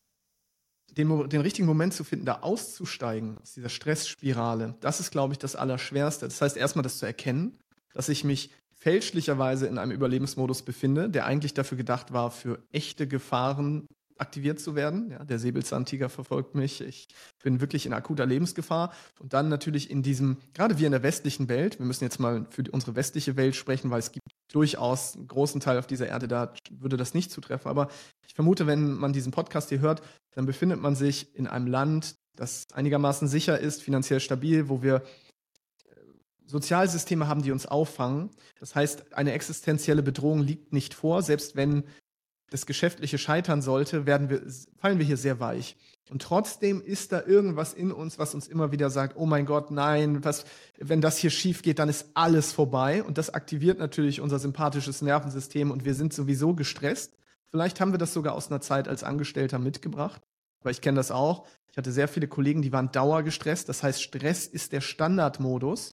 [SPEAKER 1] den, den richtigen Moment zu finden, da auszusteigen aus dieser Stressspirale, das ist, glaube ich, das Allerschwerste. Das heißt, erstmal das zu erkennen, dass ich mich fälschlicherweise in einem Überlebensmodus befinde, der eigentlich dafür gedacht war, für echte Gefahren aktiviert zu werden. Ja, der Säbelzahntiger verfolgt mich. Ich bin wirklich in akuter Lebensgefahr. Und dann natürlich in diesem, gerade wir in der westlichen Welt, wir müssen jetzt mal für unsere westliche Welt sprechen, weil es gibt durchaus einen großen Teil auf dieser Erde, da würde das nicht zutreffen. Aber ich vermute, wenn man diesen Podcast hier hört, dann befindet man sich in einem Land, das einigermaßen sicher ist, finanziell stabil, wo wir Sozialsysteme haben, die uns auffangen. Das heißt, eine existenzielle Bedrohung liegt nicht vor. Selbst wenn das Geschäftliche scheitern sollte, werden wir, fallen wir hier sehr weich. Und trotzdem ist da irgendwas in uns, was uns immer wieder sagt, oh mein Gott, nein, was, wenn das hier schief geht, dann ist alles vorbei. Und das aktiviert natürlich unser sympathisches Nervensystem und wir sind sowieso gestresst. Vielleicht haben wir das sogar aus einer Zeit als Angestellter mitgebracht, weil ich kenne das auch. Ich hatte sehr viele Kollegen, die waren dauergestresst. Das heißt, Stress ist der Standardmodus.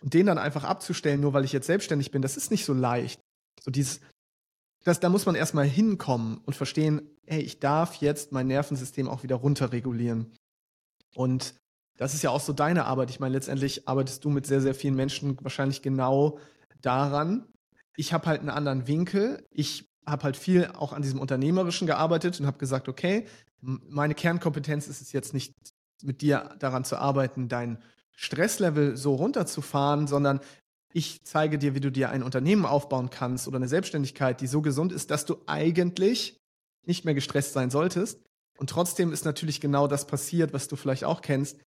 [SPEAKER 1] Und den dann einfach abzustellen, nur weil ich jetzt selbstständig bin, das ist nicht so leicht. So dieses, das, da muss man erstmal hinkommen und verstehen, hey, ich darf jetzt mein Nervensystem auch wieder runterregulieren. Und das ist ja auch so deine Arbeit. Ich meine, letztendlich arbeitest du mit sehr, sehr vielen Menschen wahrscheinlich genau daran. Ich habe halt einen anderen Winkel. Ich habe halt viel auch an diesem Unternehmerischen gearbeitet und habe gesagt, okay, meine Kernkompetenz ist es jetzt nicht mit dir daran zu arbeiten, dein Stresslevel so runterzufahren, sondern ich zeige dir, wie du dir ein Unternehmen aufbauen kannst oder eine Selbstständigkeit, die so gesund ist, dass du eigentlich nicht mehr gestresst sein solltest. Und trotzdem ist natürlich genau das passiert, was du vielleicht auch kennst.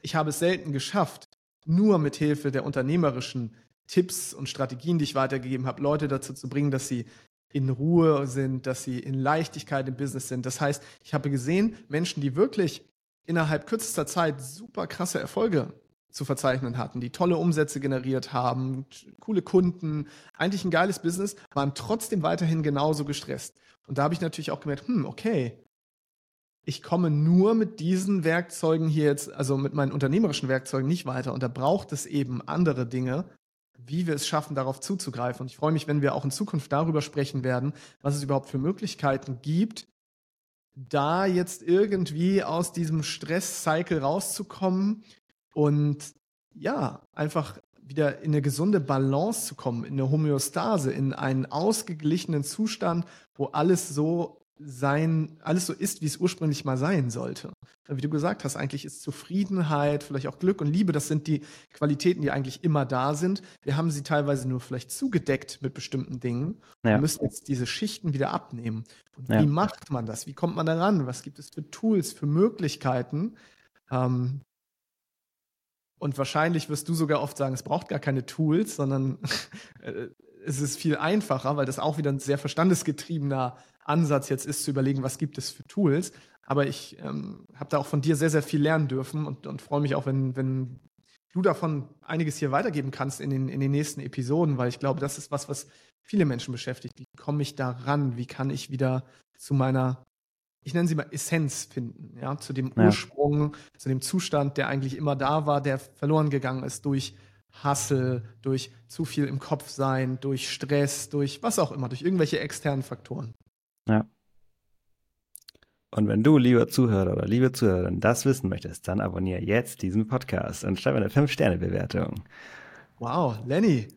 [SPEAKER 1] Ich habe es selten geschafft, nur mit Hilfe der unternehmerischen Tipps und Strategien, die ich weitergegeben habe, Leute dazu zu bringen, dass sie in Ruhe sind, dass sie in Leichtigkeit im Business sind. Das heißt, ich habe gesehen, Menschen, die wirklich innerhalb kürzester Zeit super krasse Erfolge zu verzeichnen hatten, die tolle Umsätze generiert haben, coole Kunden, eigentlich ein geiles Business, waren trotzdem weiterhin genauso gestresst. Und da habe ich natürlich auch gemerkt, hm, okay, ich komme nur mit diesen Werkzeugen hier jetzt, also mit meinen unternehmerischen Werkzeugen nicht weiter. Und da braucht es eben andere Dinge, wie wir es schaffen, darauf zuzugreifen. Und ich freue mich, wenn wir auch in Zukunft darüber sprechen werden, was es überhaupt für Möglichkeiten gibt, da jetzt irgendwie aus diesem Stress-Cycle rauszukommen und ja, einfach wieder in eine gesunde Balance zu kommen, in eine Homöostase, in einen ausgeglichenen Zustand, wo alles so sein, alles so ist, wie es ursprünglich mal sein sollte. Wie du gesagt hast, eigentlich ist Zufriedenheit, vielleicht auch Glück und Liebe, das sind die Qualitäten, die eigentlich immer da sind. Wir haben sie teilweise nur vielleicht zugedeckt mit bestimmten Dingen. Ja. Wir müssen jetzt diese Schichten wieder abnehmen. Und ja. wie macht man das? Wie kommt man daran? Was gibt es für Tools, für Möglichkeiten? Ähm, und wahrscheinlich wirst du sogar oft sagen, es braucht gar keine Tools, sondern äh, es ist viel einfacher, weil das auch wieder ein sehr verstandesgetriebener Ansatz jetzt ist, zu überlegen, was gibt es für Tools. Aber ich ähm, habe da auch von dir sehr, sehr viel lernen dürfen und, und freue mich auch, wenn, wenn du davon einiges hier weitergeben kannst in den, in den nächsten Episoden, weil ich glaube, das ist was, was viele Menschen beschäftigt. Wie komme ich da ran? Wie kann ich wieder zu meiner, ich nenne sie mal Essenz finden, ja, zu dem ja. Ursprung, zu dem Zustand, der eigentlich immer da war, der verloren gegangen ist durch Hassel, durch zu viel im Kopf sein, durch Stress, durch was auch immer, durch irgendwelche externen Faktoren.
[SPEAKER 2] Ja. Und wenn du, lieber Zuhörer oder liebe Zuhörerin, das wissen möchtest, dann abonniere jetzt diesen Podcast und schreibe eine 5-Sterne-Bewertung.
[SPEAKER 1] Wow, Lenny.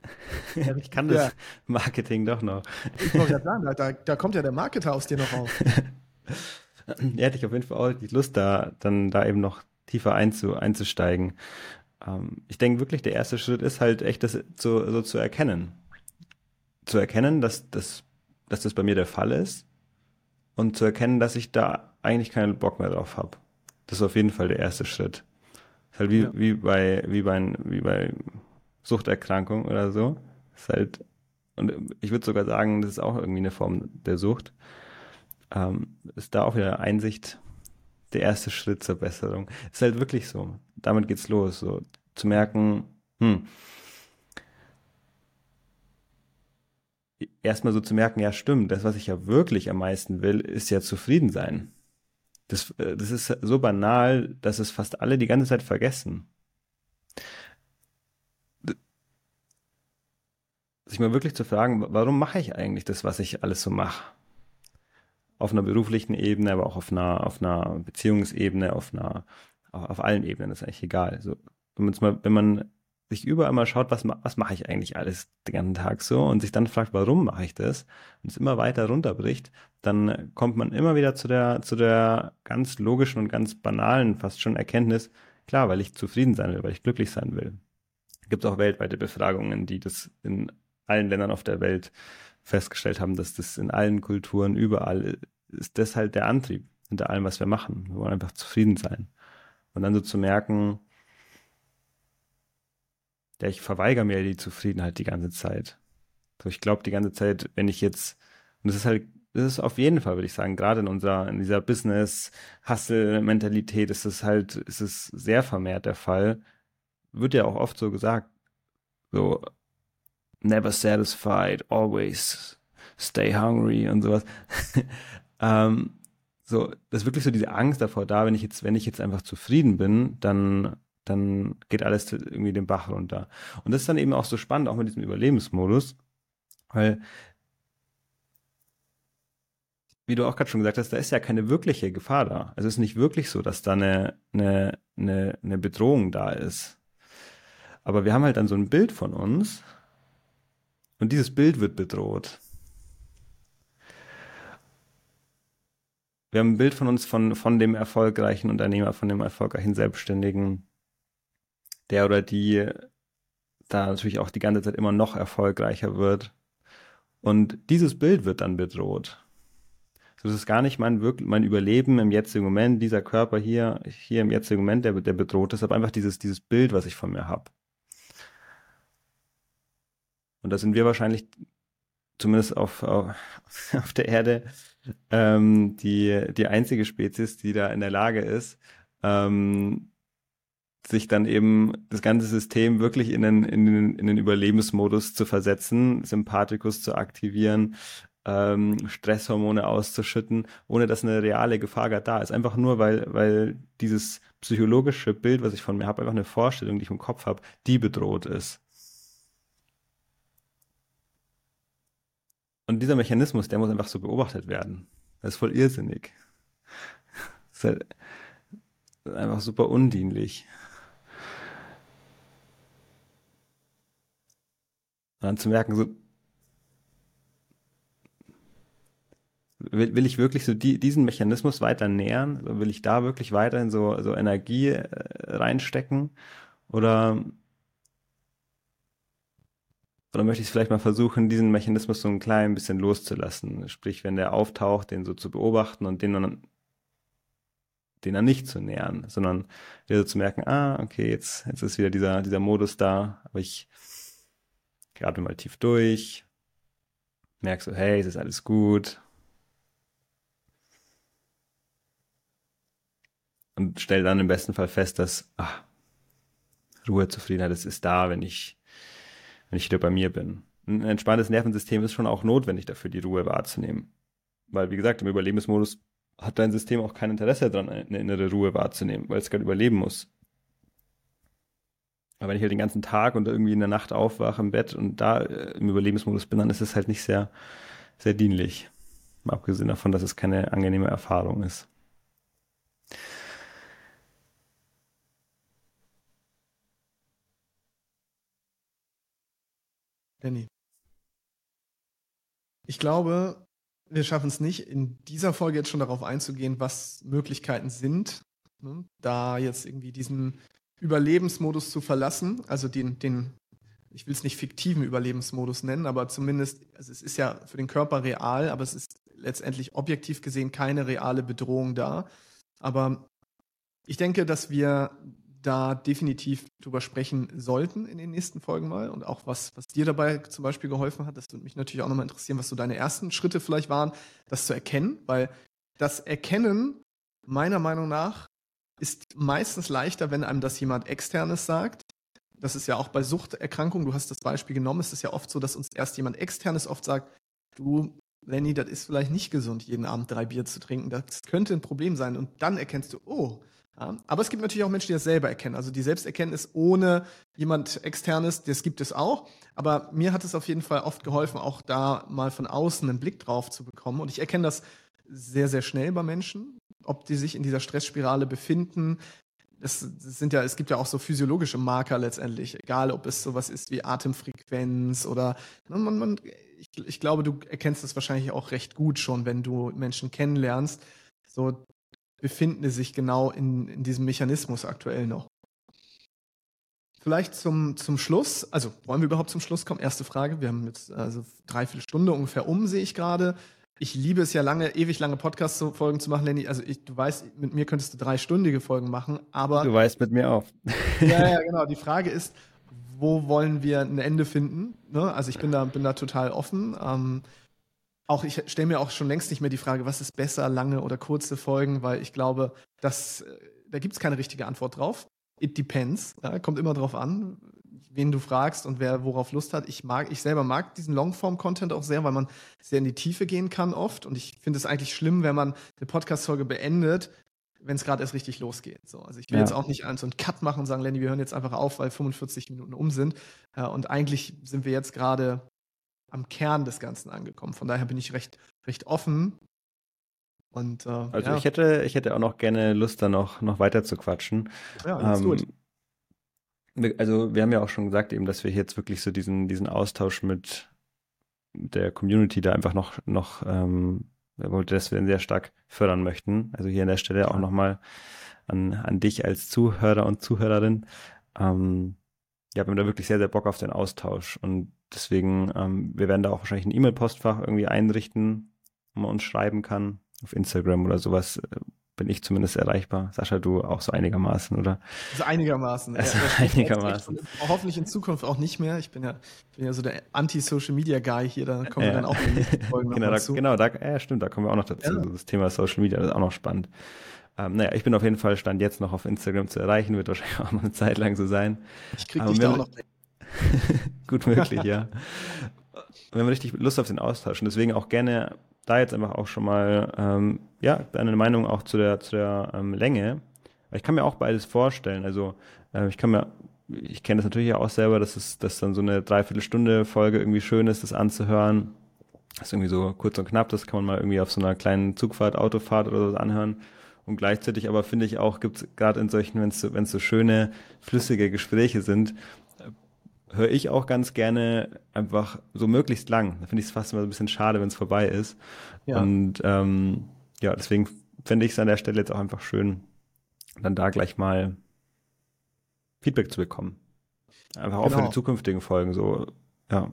[SPEAKER 2] ich kann das ja. Marketing doch noch.
[SPEAKER 1] Ich wollte ja sagen, da, da kommt ja der Marketer aus dir noch auf.
[SPEAKER 2] ja, hätte ich auf jeden Fall auch die Lust, da dann da eben noch tiefer einzu, einzusteigen. Ähm, ich denke wirklich, der erste Schritt ist halt echt, das zu, so zu erkennen. Zu erkennen, dass das, dass das bei mir der Fall ist und zu erkennen, dass ich da eigentlich keinen Bock mehr drauf habe. Das ist auf jeden Fall der erste Schritt. Ist halt wie, ja. wie bei, wie bei, wie bei Suchterkrankung oder so. Ist halt, und ich würde sogar sagen, das ist auch irgendwie eine Form der Sucht. Ähm, ist da auch wieder Einsicht der erste Schritt zur Besserung. Ist halt wirklich so. Damit geht's los, so zu merken, hm, erstmal so zu merken, ja stimmt, das, was ich ja wirklich am meisten will, ist ja zufrieden sein. Das, äh, das ist so banal, dass es fast alle die ganze Zeit vergessen. Sich mal wirklich zu fragen, warum mache ich eigentlich das, was ich alles so mache? Auf einer beruflichen Ebene, aber auch auf einer, auf einer Beziehungsebene, auf einer, auf allen Ebenen, das ist eigentlich egal. Also, wenn, mal, wenn man sich überall mal schaut, was, was mache ich eigentlich alles den ganzen Tag so und sich dann fragt, warum mache ich das und es immer weiter runterbricht, dann kommt man immer wieder zu der, zu der ganz logischen und ganz banalen fast schon Erkenntnis, klar, weil ich zufrieden sein will, weil ich glücklich sein will. Gibt auch weltweite Befragungen, die das in allen Ländern auf der Welt festgestellt haben, dass das in allen Kulturen überall ist das halt der Antrieb hinter allem, was wir machen. Wir wollen einfach zufrieden sein. Und dann so zu merken, ja, ich verweigere mir die Zufriedenheit die ganze Zeit. So, ich glaube die ganze Zeit, wenn ich jetzt, und das ist halt, das ist auf jeden Fall, würde ich sagen, gerade in unserer, in dieser Business-Hustle-Mentalität ist es halt, ist es sehr vermehrt der Fall. Wird ja auch oft so gesagt, so, never satisfied, always stay hungry und sowas. ähm, so, das ist wirklich so diese Angst davor da, wenn ich jetzt, wenn ich jetzt einfach zufrieden bin, dann dann geht alles irgendwie den Bach runter. Und das ist dann eben auch so spannend, auch mit diesem Überlebensmodus, weil, wie du auch gerade schon gesagt hast, da ist ja keine wirkliche Gefahr da. Also es ist nicht wirklich so, dass da eine, eine, eine, eine Bedrohung da ist. Aber wir haben halt dann so ein Bild von uns und dieses Bild wird bedroht. Wir haben ein Bild von uns von, von dem erfolgreichen Unternehmer, von dem erfolgreichen Selbstständigen, der oder die da natürlich auch die ganze Zeit immer noch erfolgreicher wird. Und dieses Bild wird dann bedroht. Das ist gar nicht mein, mein Überleben im jetzigen Moment, dieser Körper hier, hier im jetzigen Moment, der, der bedroht ist, aber einfach dieses, dieses Bild, was ich von mir habe. Und da sind wir wahrscheinlich, zumindest auf, auf, auf der Erde, ähm, die, die einzige Spezies, die da in der Lage ist, ähm, sich dann eben das ganze System wirklich in den, in den, in den Überlebensmodus zu versetzen, Sympathikus zu aktivieren, ähm, Stresshormone auszuschütten, ohne dass eine reale Gefahr gar da ist. Einfach nur, weil, weil dieses psychologische Bild, was ich von mir habe, einfach eine Vorstellung, die ich im Kopf habe, die bedroht ist. Dieser Mechanismus, der muss einfach so beobachtet werden. Das ist voll irrsinnig. Das ist halt einfach super undienlich. Und dann zu merken, so, will, will ich wirklich so die, diesen Mechanismus weiter nähern? Will ich da wirklich weiterhin so, so Energie äh, reinstecken? Oder, oder möchte ich es vielleicht mal versuchen, diesen Mechanismus so ein klein bisschen loszulassen? Sprich, wenn der auftaucht, den so zu beobachten und den dann, den dann nicht zu nähern, sondern wieder so zu merken, ah, okay, jetzt, jetzt ist wieder dieser, dieser Modus da, aber ich, atme mal tief durch, merkst so, hey, es ist alles gut. und stelle dann im besten Fall fest, dass ach, Ruhe, Zufriedenheit, das ist da, wenn ich, wenn ich wieder bei mir bin. Ein entspanntes Nervensystem ist schon auch notwendig dafür, die Ruhe wahrzunehmen. Weil, wie gesagt, im Überlebensmodus hat dein System auch kein Interesse daran, eine innere Ruhe wahrzunehmen, weil es gerade überleben muss. Aber wenn ich halt den ganzen Tag und irgendwie in der Nacht aufwache im Bett und da äh, im Überlebensmodus bin, dann ist es halt nicht sehr, sehr dienlich. Abgesehen davon, dass es keine angenehme Erfahrung ist.
[SPEAKER 1] Danny. Ich glaube, wir schaffen es nicht, in dieser Folge jetzt schon darauf einzugehen, was Möglichkeiten sind, ne? da jetzt irgendwie diesen Überlebensmodus zu verlassen, also den, den ich will es nicht fiktiven Überlebensmodus nennen, aber zumindest, also es ist ja für den Körper real, aber es ist letztendlich objektiv gesehen keine reale Bedrohung da. Aber ich denke, dass wir da definitiv drüber sprechen sollten in den nächsten Folgen mal und auch was, was dir dabei zum Beispiel geholfen hat. Das würde mich natürlich auch nochmal interessieren, was so deine ersten Schritte vielleicht waren, das zu erkennen, weil das Erkennen meiner Meinung nach ist meistens leichter, wenn einem das jemand externes sagt. Das ist ja auch bei Suchterkrankungen, du hast das Beispiel genommen, es ist ja oft so, dass uns erst jemand externes oft sagt, du, Lenny, das ist vielleicht nicht gesund, jeden Abend drei Bier zu trinken. Das könnte ein Problem sein. Und dann erkennst du, oh, aber es gibt natürlich auch Menschen, die das selber erkennen. Also die Selbsterkenntnis ohne jemand externes, das gibt es auch. Aber mir hat es auf jeden Fall oft geholfen, auch da mal von außen einen Blick drauf zu bekommen. Und ich erkenne das sehr, sehr schnell bei Menschen, ob die sich in dieser Stressspirale befinden. Es, sind ja, es gibt ja auch so physiologische Marker letztendlich, egal ob es sowas ist wie Atemfrequenz oder ne, man, man, ich, ich glaube, du erkennst das wahrscheinlich auch recht gut schon, wenn du Menschen kennenlernst. So befinden sich genau in, in diesem Mechanismus aktuell noch. Vielleicht zum, zum Schluss, also wollen wir überhaupt zum Schluss kommen? Erste Frage. Wir haben jetzt also dreiviertel Stunde ungefähr um, sehe ich gerade. Ich liebe es ja lange, ewig lange Podcast-Folgen zu machen, Lenny. Also ich, du weißt, mit mir könntest du dreistündige Folgen machen, aber.
[SPEAKER 2] Du weißt mit mir auch.
[SPEAKER 1] ja, ja, genau. Die Frage ist, wo wollen wir ein Ende finden? Ne? Also ich bin da, bin da total offen. Ähm, auch ich stelle mir auch schon längst nicht mehr die Frage, was ist besser, lange oder kurze Folgen, weil ich glaube, dass, äh, da gibt es keine richtige Antwort drauf. It depends. Ja, kommt immer drauf an, wen du fragst und wer worauf Lust hat. Ich mag, ich selber mag diesen Longform-Content auch sehr, weil man sehr in die Tiefe gehen kann oft. Und ich finde es eigentlich schlimm, wenn man eine Podcast-Folge beendet, wenn es gerade erst richtig losgeht. So, also ich will ja. jetzt auch nicht so einen Cut machen und sagen, Lenny, wir hören jetzt einfach auf, weil 45 Minuten um sind. Und eigentlich sind wir jetzt gerade am Kern des Ganzen angekommen. Von daher bin ich recht, recht offen. Und, äh,
[SPEAKER 2] also ja. ich hätte, ich hätte auch noch gerne Lust, da noch, noch weiter zu quatschen. Ja, ähm, gut. Also wir haben ja auch schon gesagt, eben, dass wir jetzt wirklich so diesen, diesen Austausch mit der Community da einfach noch, noch ähm, das wir sehr stark fördern möchten. Also hier an der Stelle auch nochmal an, an dich als Zuhörer und Zuhörerin. Ähm, ja, wir haben da wirklich sehr, sehr Bock auf den Austausch und deswegen, ähm, wir werden da auch wahrscheinlich ein E-Mail-Postfach irgendwie einrichten, wo man uns schreiben kann. Auf Instagram oder sowas äh, bin ich zumindest erreichbar. Sascha, du auch so einigermaßen, oder?
[SPEAKER 1] Also einigermaßen.
[SPEAKER 2] Also ja, einigermaßen.
[SPEAKER 1] Hoffentlich in Zukunft auch nicht mehr. Ich bin ja, bin ja so der Anti-Social-Media-Guy hier, da kommen ja. wir dann auch in
[SPEAKER 2] die Folgen genau, da, zu. Genau, da, ja, stimmt, da kommen wir auch noch dazu. Ja. Das Thema Social Media das ist auch noch spannend. Ähm, naja, ich bin auf jeden Fall Stand jetzt noch auf Instagram zu erreichen, wird wahrscheinlich auch mal eine Zeit lang so sein.
[SPEAKER 1] Ich krieg dich da auch noch.
[SPEAKER 2] Gut möglich, ja. Wir haben richtig Lust auf den Austausch und deswegen auch gerne da jetzt einfach auch schon mal, ähm, ja, deine Meinung auch zu der, zu der ähm, Länge. Ich kann mir auch beides vorstellen. Also äh, ich kann mir, ich kenne das natürlich auch selber, dass es, dass dann so eine Dreiviertelstunde Folge irgendwie schön ist, das anzuhören. Das ist irgendwie so kurz und knapp, das kann man mal irgendwie auf so einer kleinen Zugfahrt, Autofahrt oder so anhören. Und gleichzeitig aber finde ich auch, gibt es gerade in solchen, wenn es so, so schöne, flüssige Gespräche sind, höre ich auch ganz gerne einfach so möglichst lang. Da finde ich es fast immer ein bisschen schade, wenn es vorbei ist. Ja. Und ähm, ja, deswegen fände ich es an der Stelle jetzt auch einfach schön, dann da gleich mal Feedback zu bekommen. Einfach auch genau. für die zukünftigen Folgen so, ja.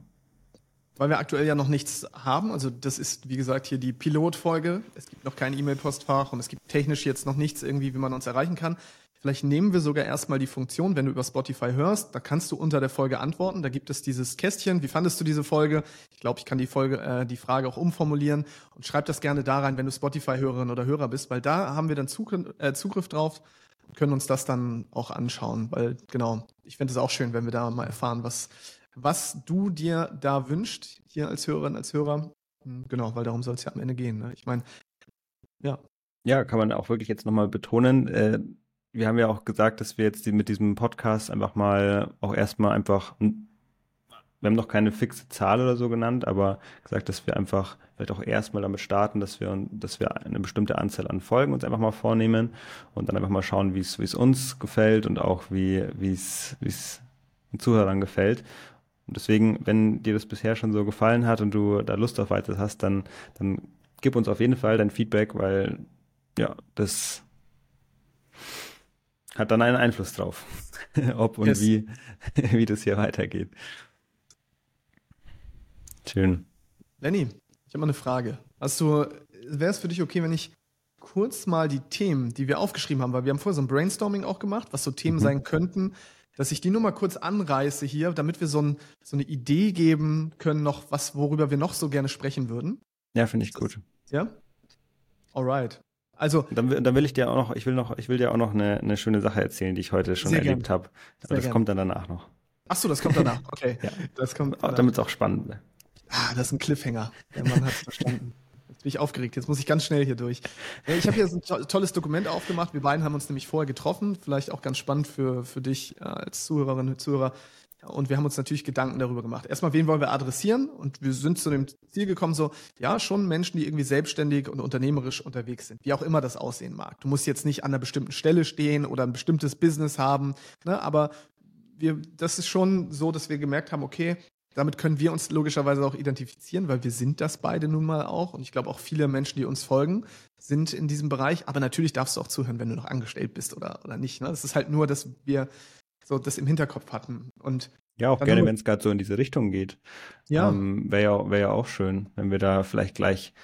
[SPEAKER 1] Weil wir aktuell ja noch nichts haben. Also das ist, wie gesagt, hier die Pilotfolge. Es gibt noch kein E-Mail-Postfach und es gibt technisch jetzt noch nichts irgendwie, wie man uns erreichen kann. Vielleicht nehmen wir sogar erstmal die Funktion, wenn du über Spotify hörst, da kannst du unter der Folge antworten. Da gibt es dieses Kästchen. Wie fandest du diese Folge? Ich glaube, ich kann die Folge, äh, die Frage auch umformulieren und schreib das gerne da rein, wenn du Spotify-Hörerin oder Hörer bist, weil da haben wir dann Zugriff, äh, Zugriff drauf und können uns das dann auch anschauen. Weil genau, ich fände es auch schön, wenn wir da mal erfahren, was, was du dir da wünscht, hier als Hörerin, als Hörer. Hm, genau, weil darum soll es ja am Ende gehen. Ne? Ich meine, ja.
[SPEAKER 2] Ja, kann man auch wirklich jetzt nochmal betonen. Äh, wir haben ja auch gesagt, dass wir jetzt mit diesem Podcast einfach mal auch erstmal einfach, wir haben noch keine fixe Zahl oder so genannt, aber gesagt, dass wir einfach vielleicht auch erstmal damit starten, dass wir, dass wir eine bestimmte Anzahl an Folgen uns einfach mal vornehmen und dann einfach mal schauen, wie es, uns gefällt und auch wie, wie es, wie es den Zuhörern gefällt. Und deswegen, wenn dir das bisher schon so gefallen hat und du da Lust auf weiteres hast, dann, dann gib uns auf jeden Fall dein Feedback, weil ja, das hat dann einen Einfluss drauf, ob und yes. wie, wie das hier weitergeht. Schön.
[SPEAKER 1] Lenny, ich habe mal eine Frage. Hast du, wäre es für dich okay, wenn ich kurz mal die Themen, die wir aufgeschrieben haben, weil wir haben vorher so ein Brainstorming auch gemacht, was so Themen mhm. sein könnten, dass ich die nur mal kurz anreiße hier, damit wir so, ein, so eine Idee geben können, noch was, worüber wir noch so gerne sprechen würden.
[SPEAKER 2] Ja, finde ich gut.
[SPEAKER 1] Ja? Alright. Also
[SPEAKER 2] dann, dann, will ich dir auch noch, ich will noch, ich will dir auch noch eine, eine schöne Sache erzählen, die ich heute schon erlebt habe. Aber das gern. kommt dann danach noch.
[SPEAKER 1] Ach so, das kommt danach. Okay,
[SPEAKER 2] ja.
[SPEAKER 1] das kommt.
[SPEAKER 2] Damit es auch spannend bleibt.
[SPEAKER 1] Ah, das ist ein Cliffhanger. Der Mann hat es verstanden. Jetzt bin ich aufgeregt. Jetzt muss ich ganz schnell hier durch. Ich habe hier ein to tolles Dokument aufgemacht. Wir beiden haben uns nämlich vorher getroffen. Vielleicht auch ganz spannend für, für dich äh, als Zuhörerin und Zuhörer. Und wir haben uns natürlich Gedanken darüber gemacht. Erstmal, wen wollen wir adressieren? Und wir sind zu dem Ziel gekommen, so, ja, schon Menschen, die irgendwie selbstständig und unternehmerisch unterwegs sind, wie auch immer das aussehen mag. Du musst jetzt nicht an einer bestimmten Stelle stehen oder ein bestimmtes Business haben, ne? aber wir, das ist schon so, dass wir gemerkt haben, okay, damit können wir uns logischerweise auch identifizieren, weil wir sind das beide nun mal auch. Und ich glaube auch viele Menschen, die uns folgen, sind in diesem Bereich. Aber natürlich darfst du auch zuhören, wenn du noch angestellt bist oder, oder nicht. Ne? Das ist halt nur, dass wir so das im Hinterkopf hatten. Und
[SPEAKER 2] ja, auch gerne, wenn es gerade so in diese Richtung geht. Ja. Ähm, Wäre ja, wär ja auch schön, wenn wir da vielleicht gleich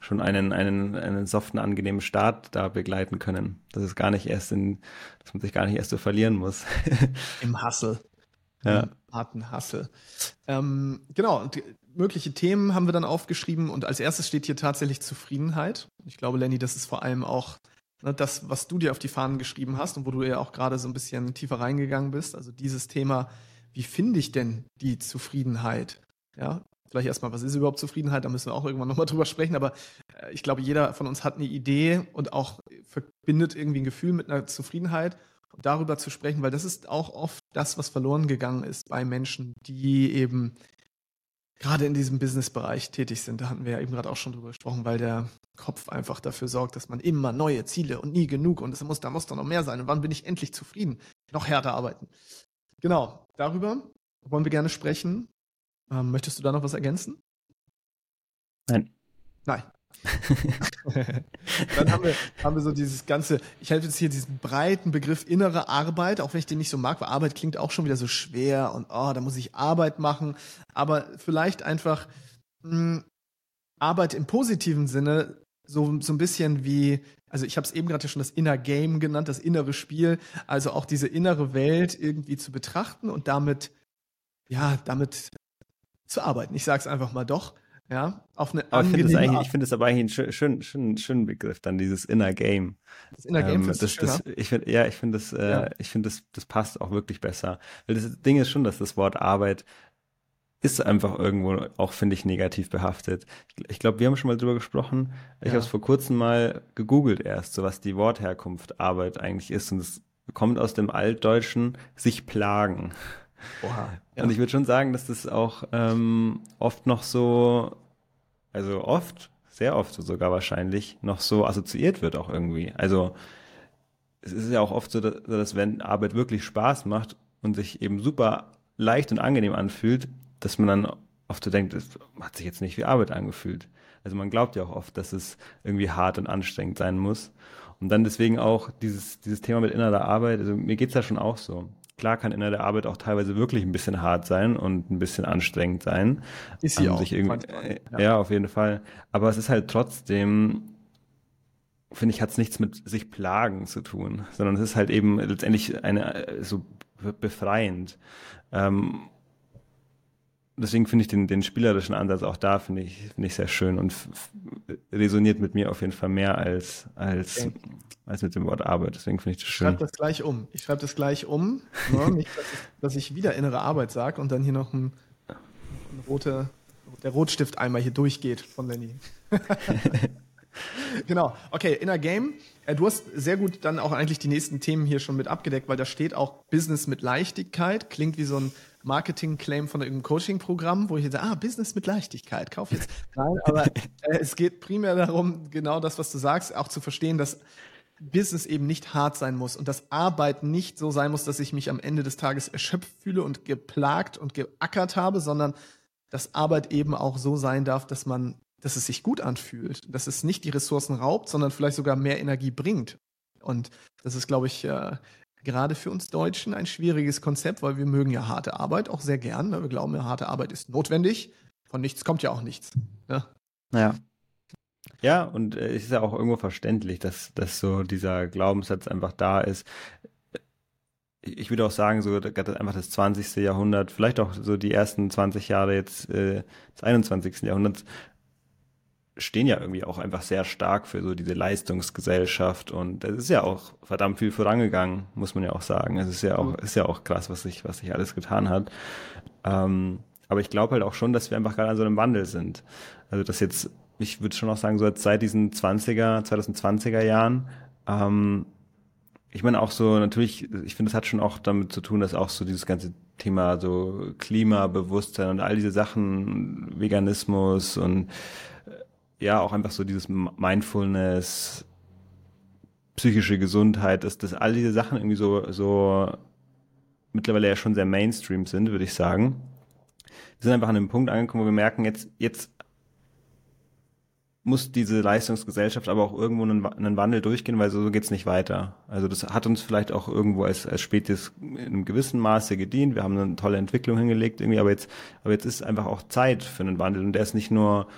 [SPEAKER 2] schon einen, einen, einen soften, angenehmen Start da begleiten können. Dass es gar nicht erst in, dass man sich gar nicht erst so verlieren muss.
[SPEAKER 1] Im Hassel.
[SPEAKER 2] Ja. Im
[SPEAKER 1] harten Hassel. Ähm, genau, und mögliche Themen haben wir dann aufgeschrieben und als erstes steht hier tatsächlich Zufriedenheit. Ich glaube, Lenny, das ist vor allem auch das, was du dir auf die Fahnen geschrieben hast und wo du ja auch gerade so ein bisschen tiefer reingegangen bist. Also dieses Thema, wie finde ich denn die Zufriedenheit? Ja, vielleicht erstmal, was ist überhaupt Zufriedenheit? Da müssen wir auch irgendwann nochmal drüber sprechen. Aber äh, ich glaube, jeder von uns hat eine Idee und auch verbindet irgendwie ein Gefühl mit einer Zufriedenheit. Und darüber zu sprechen, weil das ist auch oft das, was verloren gegangen ist bei Menschen, die eben gerade in diesem Businessbereich tätig sind. Da hatten wir ja eben gerade auch schon drüber gesprochen, weil der Kopf einfach dafür sorgt, dass man immer neue Ziele und nie genug und es muss, da muss doch noch mehr sein. Und wann bin ich endlich zufrieden? Noch härter arbeiten. Genau, darüber wollen wir gerne sprechen. Ähm, möchtest du da noch was ergänzen?
[SPEAKER 2] Nein.
[SPEAKER 1] Nein. Dann haben wir, haben wir so dieses ganze, ich habe jetzt hier diesen breiten Begriff innere Arbeit, auch wenn ich den nicht so mag, weil Arbeit klingt auch schon wieder so schwer und oh, da muss ich Arbeit machen. Aber vielleicht einfach mh, hm, Arbeit im positiven Sinne, so, so ein bisschen wie, also ich habe es eben gerade schon das Inner Game genannt, das innere Spiel, also auch diese innere Welt irgendwie zu betrachten und damit, ja, damit zu arbeiten. Ich sage es einfach mal doch. Ja, auf eine
[SPEAKER 2] aber ich finde es es aber eigentlich einen schönen, schönen, schönen Begriff, dann dieses Inner Game.
[SPEAKER 1] Das Inner Game
[SPEAKER 2] ähm, das, das, ich find, Ja, ich finde das, äh, ja. ich finde das, das passt auch wirklich besser. Weil das Ding ist schon, dass das Wort Arbeit ist einfach irgendwo auch, finde ich, negativ behaftet. Ich, ich glaube, wir haben schon mal drüber gesprochen. Ich ja. habe es vor kurzem mal gegoogelt erst, so was die Wortherkunft Arbeit eigentlich ist. Und es kommt aus dem Altdeutschen sich plagen. Oha, ja. Und ich würde schon sagen, dass das auch ähm, oft noch so, also oft, sehr oft sogar wahrscheinlich, noch so assoziiert wird auch irgendwie. Also es ist ja auch oft so, dass, dass wenn Arbeit wirklich Spaß macht und sich eben super leicht und angenehm anfühlt, dass man dann oft so denkt, es hat sich jetzt nicht wie Arbeit angefühlt. Also man glaubt ja auch oft, dass es irgendwie hart und anstrengend sein muss. Und dann deswegen auch dieses, dieses Thema mit innerer Arbeit, also mir geht's da schon auch so. Klar kann in der Arbeit auch teilweise wirklich ein bisschen hart sein und ein bisschen anstrengend sein.
[SPEAKER 1] Ist sie
[SPEAKER 2] ähm,
[SPEAKER 1] auch.
[SPEAKER 2] Irgendwie, ja. ja, auf jeden Fall. Aber es ist halt trotzdem finde ich, hat es nichts mit sich plagen zu tun, sondern es ist halt eben letztendlich eine so befreiend. Ähm, deswegen finde ich den, den spielerischen Ansatz auch da, finde ich, finde ich sehr schön und resoniert mit mir auf jeden Fall mehr als, als, okay. als mit dem Wort Arbeit. Deswegen finde ich das schön.
[SPEAKER 1] Ich schreibe das gleich um. Ich schreibe das gleich um. Ne? Nicht, dass ich, dass ich, wieder innere Arbeit sage und dann hier noch ein, ein rote, der Rotstift einmal hier durchgeht von Lenny. genau. Okay, Inner Game. Äh, du hast sehr gut dann auch eigentlich die nächsten Themen hier schon mit abgedeckt, weil da steht auch Business mit Leichtigkeit. Klingt wie so ein Marketing-Claim von irgendeinem Coaching-Programm, wo ich jetzt sage, ah, Business mit Leichtigkeit, kauf jetzt. Nein, aber äh, es geht primär darum, genau das, was du sagst, auch zu verstehen, dass Business eben nicht hart sein muss und dass Arbeit nicht so sein muss, dass ich mich am Ende des Tages erschöpft fühle und geplagt und geackert habe, sondern dass Arbeit eben auch so sein darf, dass man dass es sich gut anfühlt, dass es nicht die Ressourcen raubt, sondern vielleicht sogar mehr Energie bringt. Und das ist, glaube ich, äh, gerade für uns Deutschen ein schwieriges Konzept, weil wir mögen ja harte Arbeit auch sehr gern. Ne? Wir glauben ja, harte Arbeit ist notwendig. Von nichts kommt ja auch nichts.
[SPEAKER 2] Ne? Ja. Ja, und äh, es ist ja auch irgendwo verständlich, dass, dass so dieser Glaubenssatz einfach da ist. Ich würde auch sagen, so einfach das 20. Jahrhundert, vielleicht auch so die ersten 20 Jahre jetzt äh, des 21. Jahrhunderts stehen ja irgendwie auch einfach sehr stark für so diese Leistungsgesellschaft und es ist ja auch verdammt viel vorangegangen, muss man ja auch sagen. Es ist ja auch, ist ja auch krass, was sich, was sich alles getan hat. Ähm, aber ich glaube halt auch schon, dass wir einfach gerade an so einem Wandel sind. Also dass jetzt, ich würde schon auch sagen, so seit diesen 20er, 2020er Jahren, ähm, ich meine auch so, natürlich, ich finde, es hat schon auch damit zu tun, dass auch so dieses ganze Thema so Klimabewusstsein und all diese Sachen, Veganismus und ja auch einfach so dieses Mindfulness, psychische Gesundheit, dass, dass all diese Sachen irgendwie so, so mittlerweile ja schon sehr Mainstream sind, würde ich sagen. Wir sind einfach an einem Punkt angekommen, wo wir merken, jetzt, jetzt muss diese Leistungsgesellschaft aber auch irgendwo einen, einen Wandel durchgehen, weil so, so geht's nicht weiter. Also das hat uns vielleicht auch irgendwo als, als Spätes in einem gewissen Maße gedient. Wir haben eine tolle Entwicklung hingelegt irgendwie, aber jetzt, aber jetzt ist einfach auch Zeit für einen Wandel und der ist nicht nur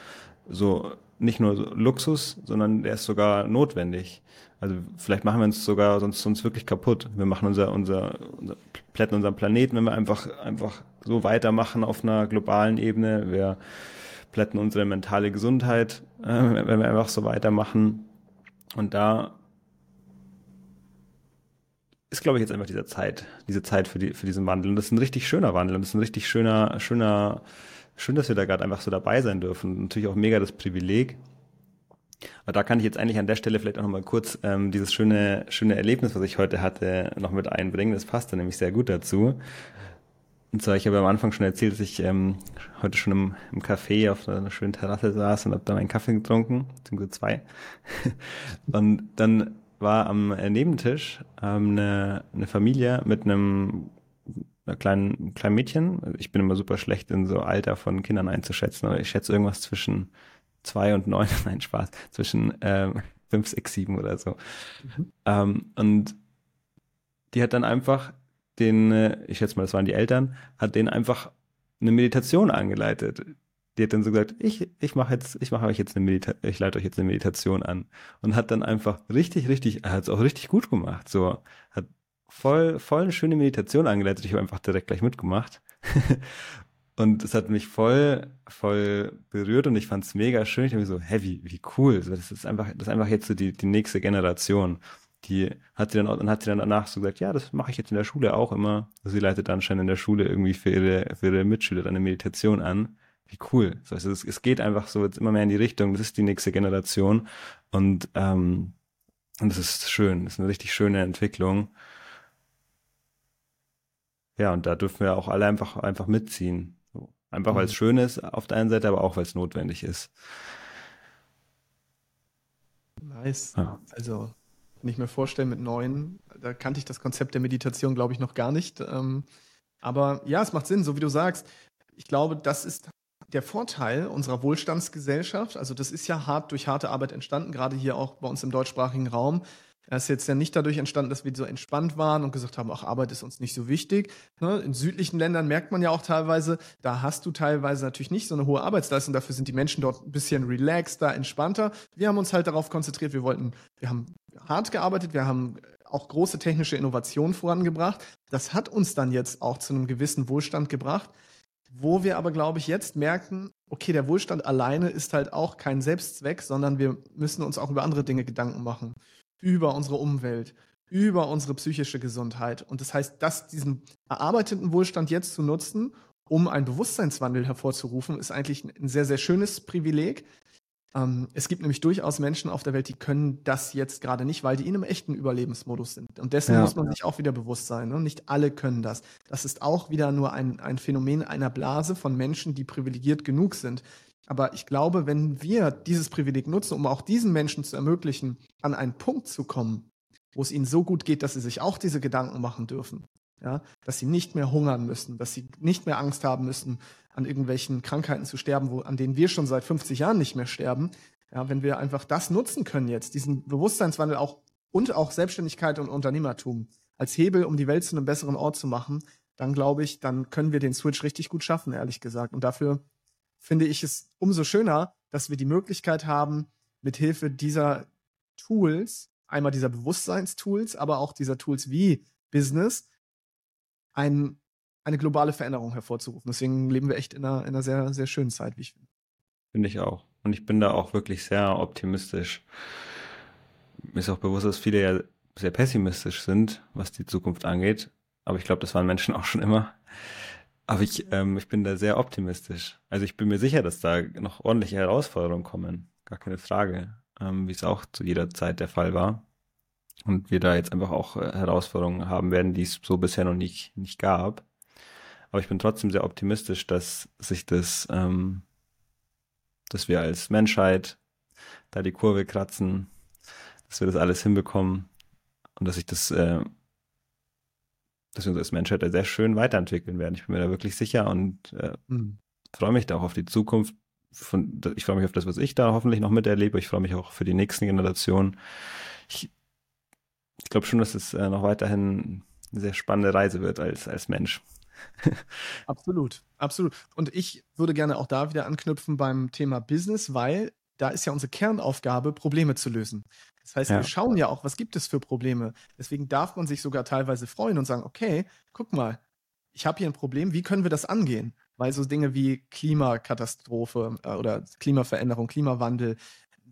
[SPEAKER 2] so nicht nur Luxus, sondern der ist sogar notwendig. Also vielleicht machen wir uns sogar sonst uns wirklich kaputt. Wir machen unser, unser, unser plätten unseren Planeten, wenn wir einfach, einfach so weitermachen auf einer globalen Ebene. Wir plätten unsere mentale Gesundheit, äh, wenn wir einfach so weitermachen. Und da ist, glaube ich, jetzt einfach dieser Zeit, diese Zeit für, die, für diesen Wandel. Und das ist ein richtig schöner Wandel und das ist ein richtig schöner, schöner, schön, dass wir da gerade einfach so dabei sein dürfen. Natürlich auch mega das Privileg. Aber da kann ich jetzt eigentlich an der Stelle vielleicht auch nochmal kurz ähm, dieses schöne, schöne Erlebnis, was ich heute hatte, noch mit einbringen. Das passt da nämlich sehr gut dazu. Und zwar, ich habe am Anfang schon erzählt, dass ich ähm, heute schon im, im Café auf einer schönen Terrasse saß und habe dann einen Kaffee getrunken, beziehungsweise zwei. und dann war am äh, Nebentisch ähm, eine, eine Familie mit einem kleinen, kleinen Mädchen. Ich bin immer super schlecht in so Alter von Kindern einzuschätzen, aber ich schätze irgendwas zwischen zwei und neun, nein, Spaß, zwischen ähm, fünf, sechs, sieben oder so. Mhm. Ähm, und die hat dann einfach den, äh, ich schätze mal, das waren die Eltern, hat denen einfach eine Meditation angeleitet. Die hat dann so gesagt, ich, ich mache jetzt, ich mache euch jetzt eine Meditation, ich leite euch jetzt eine Meditation an. Und hat dann einfach richtig, richtig, er hat es auch richtig gut gemacht. So, hat voll, voll eine schöne Meditation angeleitet. Ich habe einfach direkt gleich mitgemacht. und es hat mich voll, voll berührt und ich fand es mega schön. Ich habe mir so, hey, wie, wie cool. Das ist einfach, das ist einfach jetzt so die, die nächste Generation. Die hat sie dann, dann hat sie dann danach so gesagt, ja, das mache ich jetzt in der Schule auch immer. Also sie leitet anscheinend in der Schule irgendwie für ihre, für ihre Mitschüler eine Meditation an. Wie cool. Also es, es geht einfach so jetzt immer mehr in die Richtung. Das ist die nächste Generation. Und, ähm, und das ist schön. Das ist eine richtig schöne Entwicklung. Ja, und da dürfen wir auch alle einfach, einfach mitziehen. Einfach weil es mhm. schön ist auf der einen Seite, aber auch weil es notwendig ist.
[SPEAKER 1] Nice. Ja. Also, wenn ich mir vorstelle, mit neun, da kannte ich das Konzept der Meditation, glaube ich, noch gar nicht. Ähm, aber ja, es macht Sinn, so wie du sagst. Ich glaube, das ist der Vorteil unserer Wohlstandsgesellschaft. Also, das ist ja hart durch harte Arbeit entstanden, gerade hier auch bei uns im deutschsprachigen Raum Er ist jetzt ja nicht dadurch entstanden, dass wir so entspannt waren und gesagt haben, ach, Arbeit ist uns nicht so wichtig. Ne? In südlichen Ländern merkt man ja auch teilweise, da hast du teilweise natürlich nicht so eine hohe Arbeitsleistung. Dafür sind die Menschen dort ein bisschen relaxter, entspannter. Wir haben uns halt darauf konzentriert. Wir wollten, wir haben hart gearbeitet. Wir haben auch große technische Innovationen vorangebracht. Das hat uns dann jetzt auch zu einem gewissen Wohlstand gebracht, wo wir aber, glaube ich, jetzt merken, okay, der Wohlstand alleine ist halt auch kein Selbstzweck, sondern wir müssen uns auch über andere Dinge Gedanken machen. Über unsere Umwelt, über unsere psychische Gesundheit. Und das heißt, dass diesen erarbeiteten Wohlstand jetzt zu nutzen, um einen Bewusstseinswandel hervorzurufen, ist eigentlich ein sehr, sehr schönes Privileg. Ähm, es gibt nämlich durchaus Menschen auf der Welt, die können das jetzt gerade nicht, weil die in einem echten Überlebensmodus sind. Und dessen ja. muss man sich auch wieder bewusst sein. Ne? Nicht alle können das. Das ist auch wieder nur ein, ein Phänomen einer Blase von Menschen, die privilegiert genug sind. Aber ich glaube, wenn wir dieses Privileg nutzen, um auch diesen Menschen zu ermöglichen, an einen Punkt zu kommen, wo es ihnen so gut geht, dass sie sich auch diese Gedanken machen dürfen, ja, dass sie nicht mehr hungern müssen, dass sie nicht mehr Angst haben müssen, an irgendwelchen Krankheiten zu sterben, wo, an denen wir schon seit 50 Jahren nicht mehr sterben. Ja, wenn wir einfach das nutzen können jetzt, diesen Bewusstseinswandel auch und auch Selbstständigkeit und Unternehmertum als Hebel, um die Welt zu einem besseren Ort zu machen, dann glaube ich, dann können wir den Switch richtig gut schaffen, ehrlich gesagt. Und dafür finde ich es umso schöner, dass wir die Möglichkeit haben, mit Hilfe dieser Tools, einmal dieser Bewusstseinstools, aber auch dieser Tools wie Business, ein eine globale Veränderung hervorzurufen. Deswegen leben wir echt in einer, in einer sehr, sehr schönen Zeit, wie ich finde.
[SPEAKER 2] Finde ich auch. Und ich bin da auch wirklich sehr optimistisch. Mir ist auch bewusst, dass viele ja sehr pessimistisch sind, was die Zukunft angeht. Aber ich glaube, das waren Menschen auch schon immer. Aber ich, ähm, ich bin da sehr optimistisch. Also ich bin mir sicher, dass da noch ordentliche Herausforderungen kommen. Gar keine Frage. Ähm, wie es auch zu jeder Zeit der Fall war. Und wir da jetzt einfach auch äh, Herausforderungen haben werden, die es so bisher noch nicht, nicht gab. Aber ich bin trotzdem sehr optimistisch, dass sich das, ähm, dass wir als Menschheit da die Kurve kratzen, dass wir das alles hinbekommen und dass sich das, äh, dass wir uns als Menschheit sehr schön weiterentwickeln werden. Ich bin mir da wirklich sicher und äh, mhm. freue mich da auch auf die Zukunft. Von, ich freue mich auf das, was ich da hoffentlich noch miterlebe. Ich freue mich auch für die nächsten Generationen. Ich, ich glaube schon, dass es äh, noch weiterhin eine sehr spannende Reise wird als, als Mensch.
[SPEAKER 1] absolut, absolut. Und ich würde gerne auch da wieder anknüpfen beim Thema Business, weil da ist ja unsere Kernaufgabe, Probleme zu lösen. Das heißt, ja. wir schauen ja auch, was gibt es für Probleme. Deswegen darf man sich sogar teilweise freuen und sagen, okay, guck mal, ich habe hier ein Problem, wie können wir das angehen? Weil so Dinge wie Klimakatastrophe äh, oder Klimaveränderung, Klimawandel,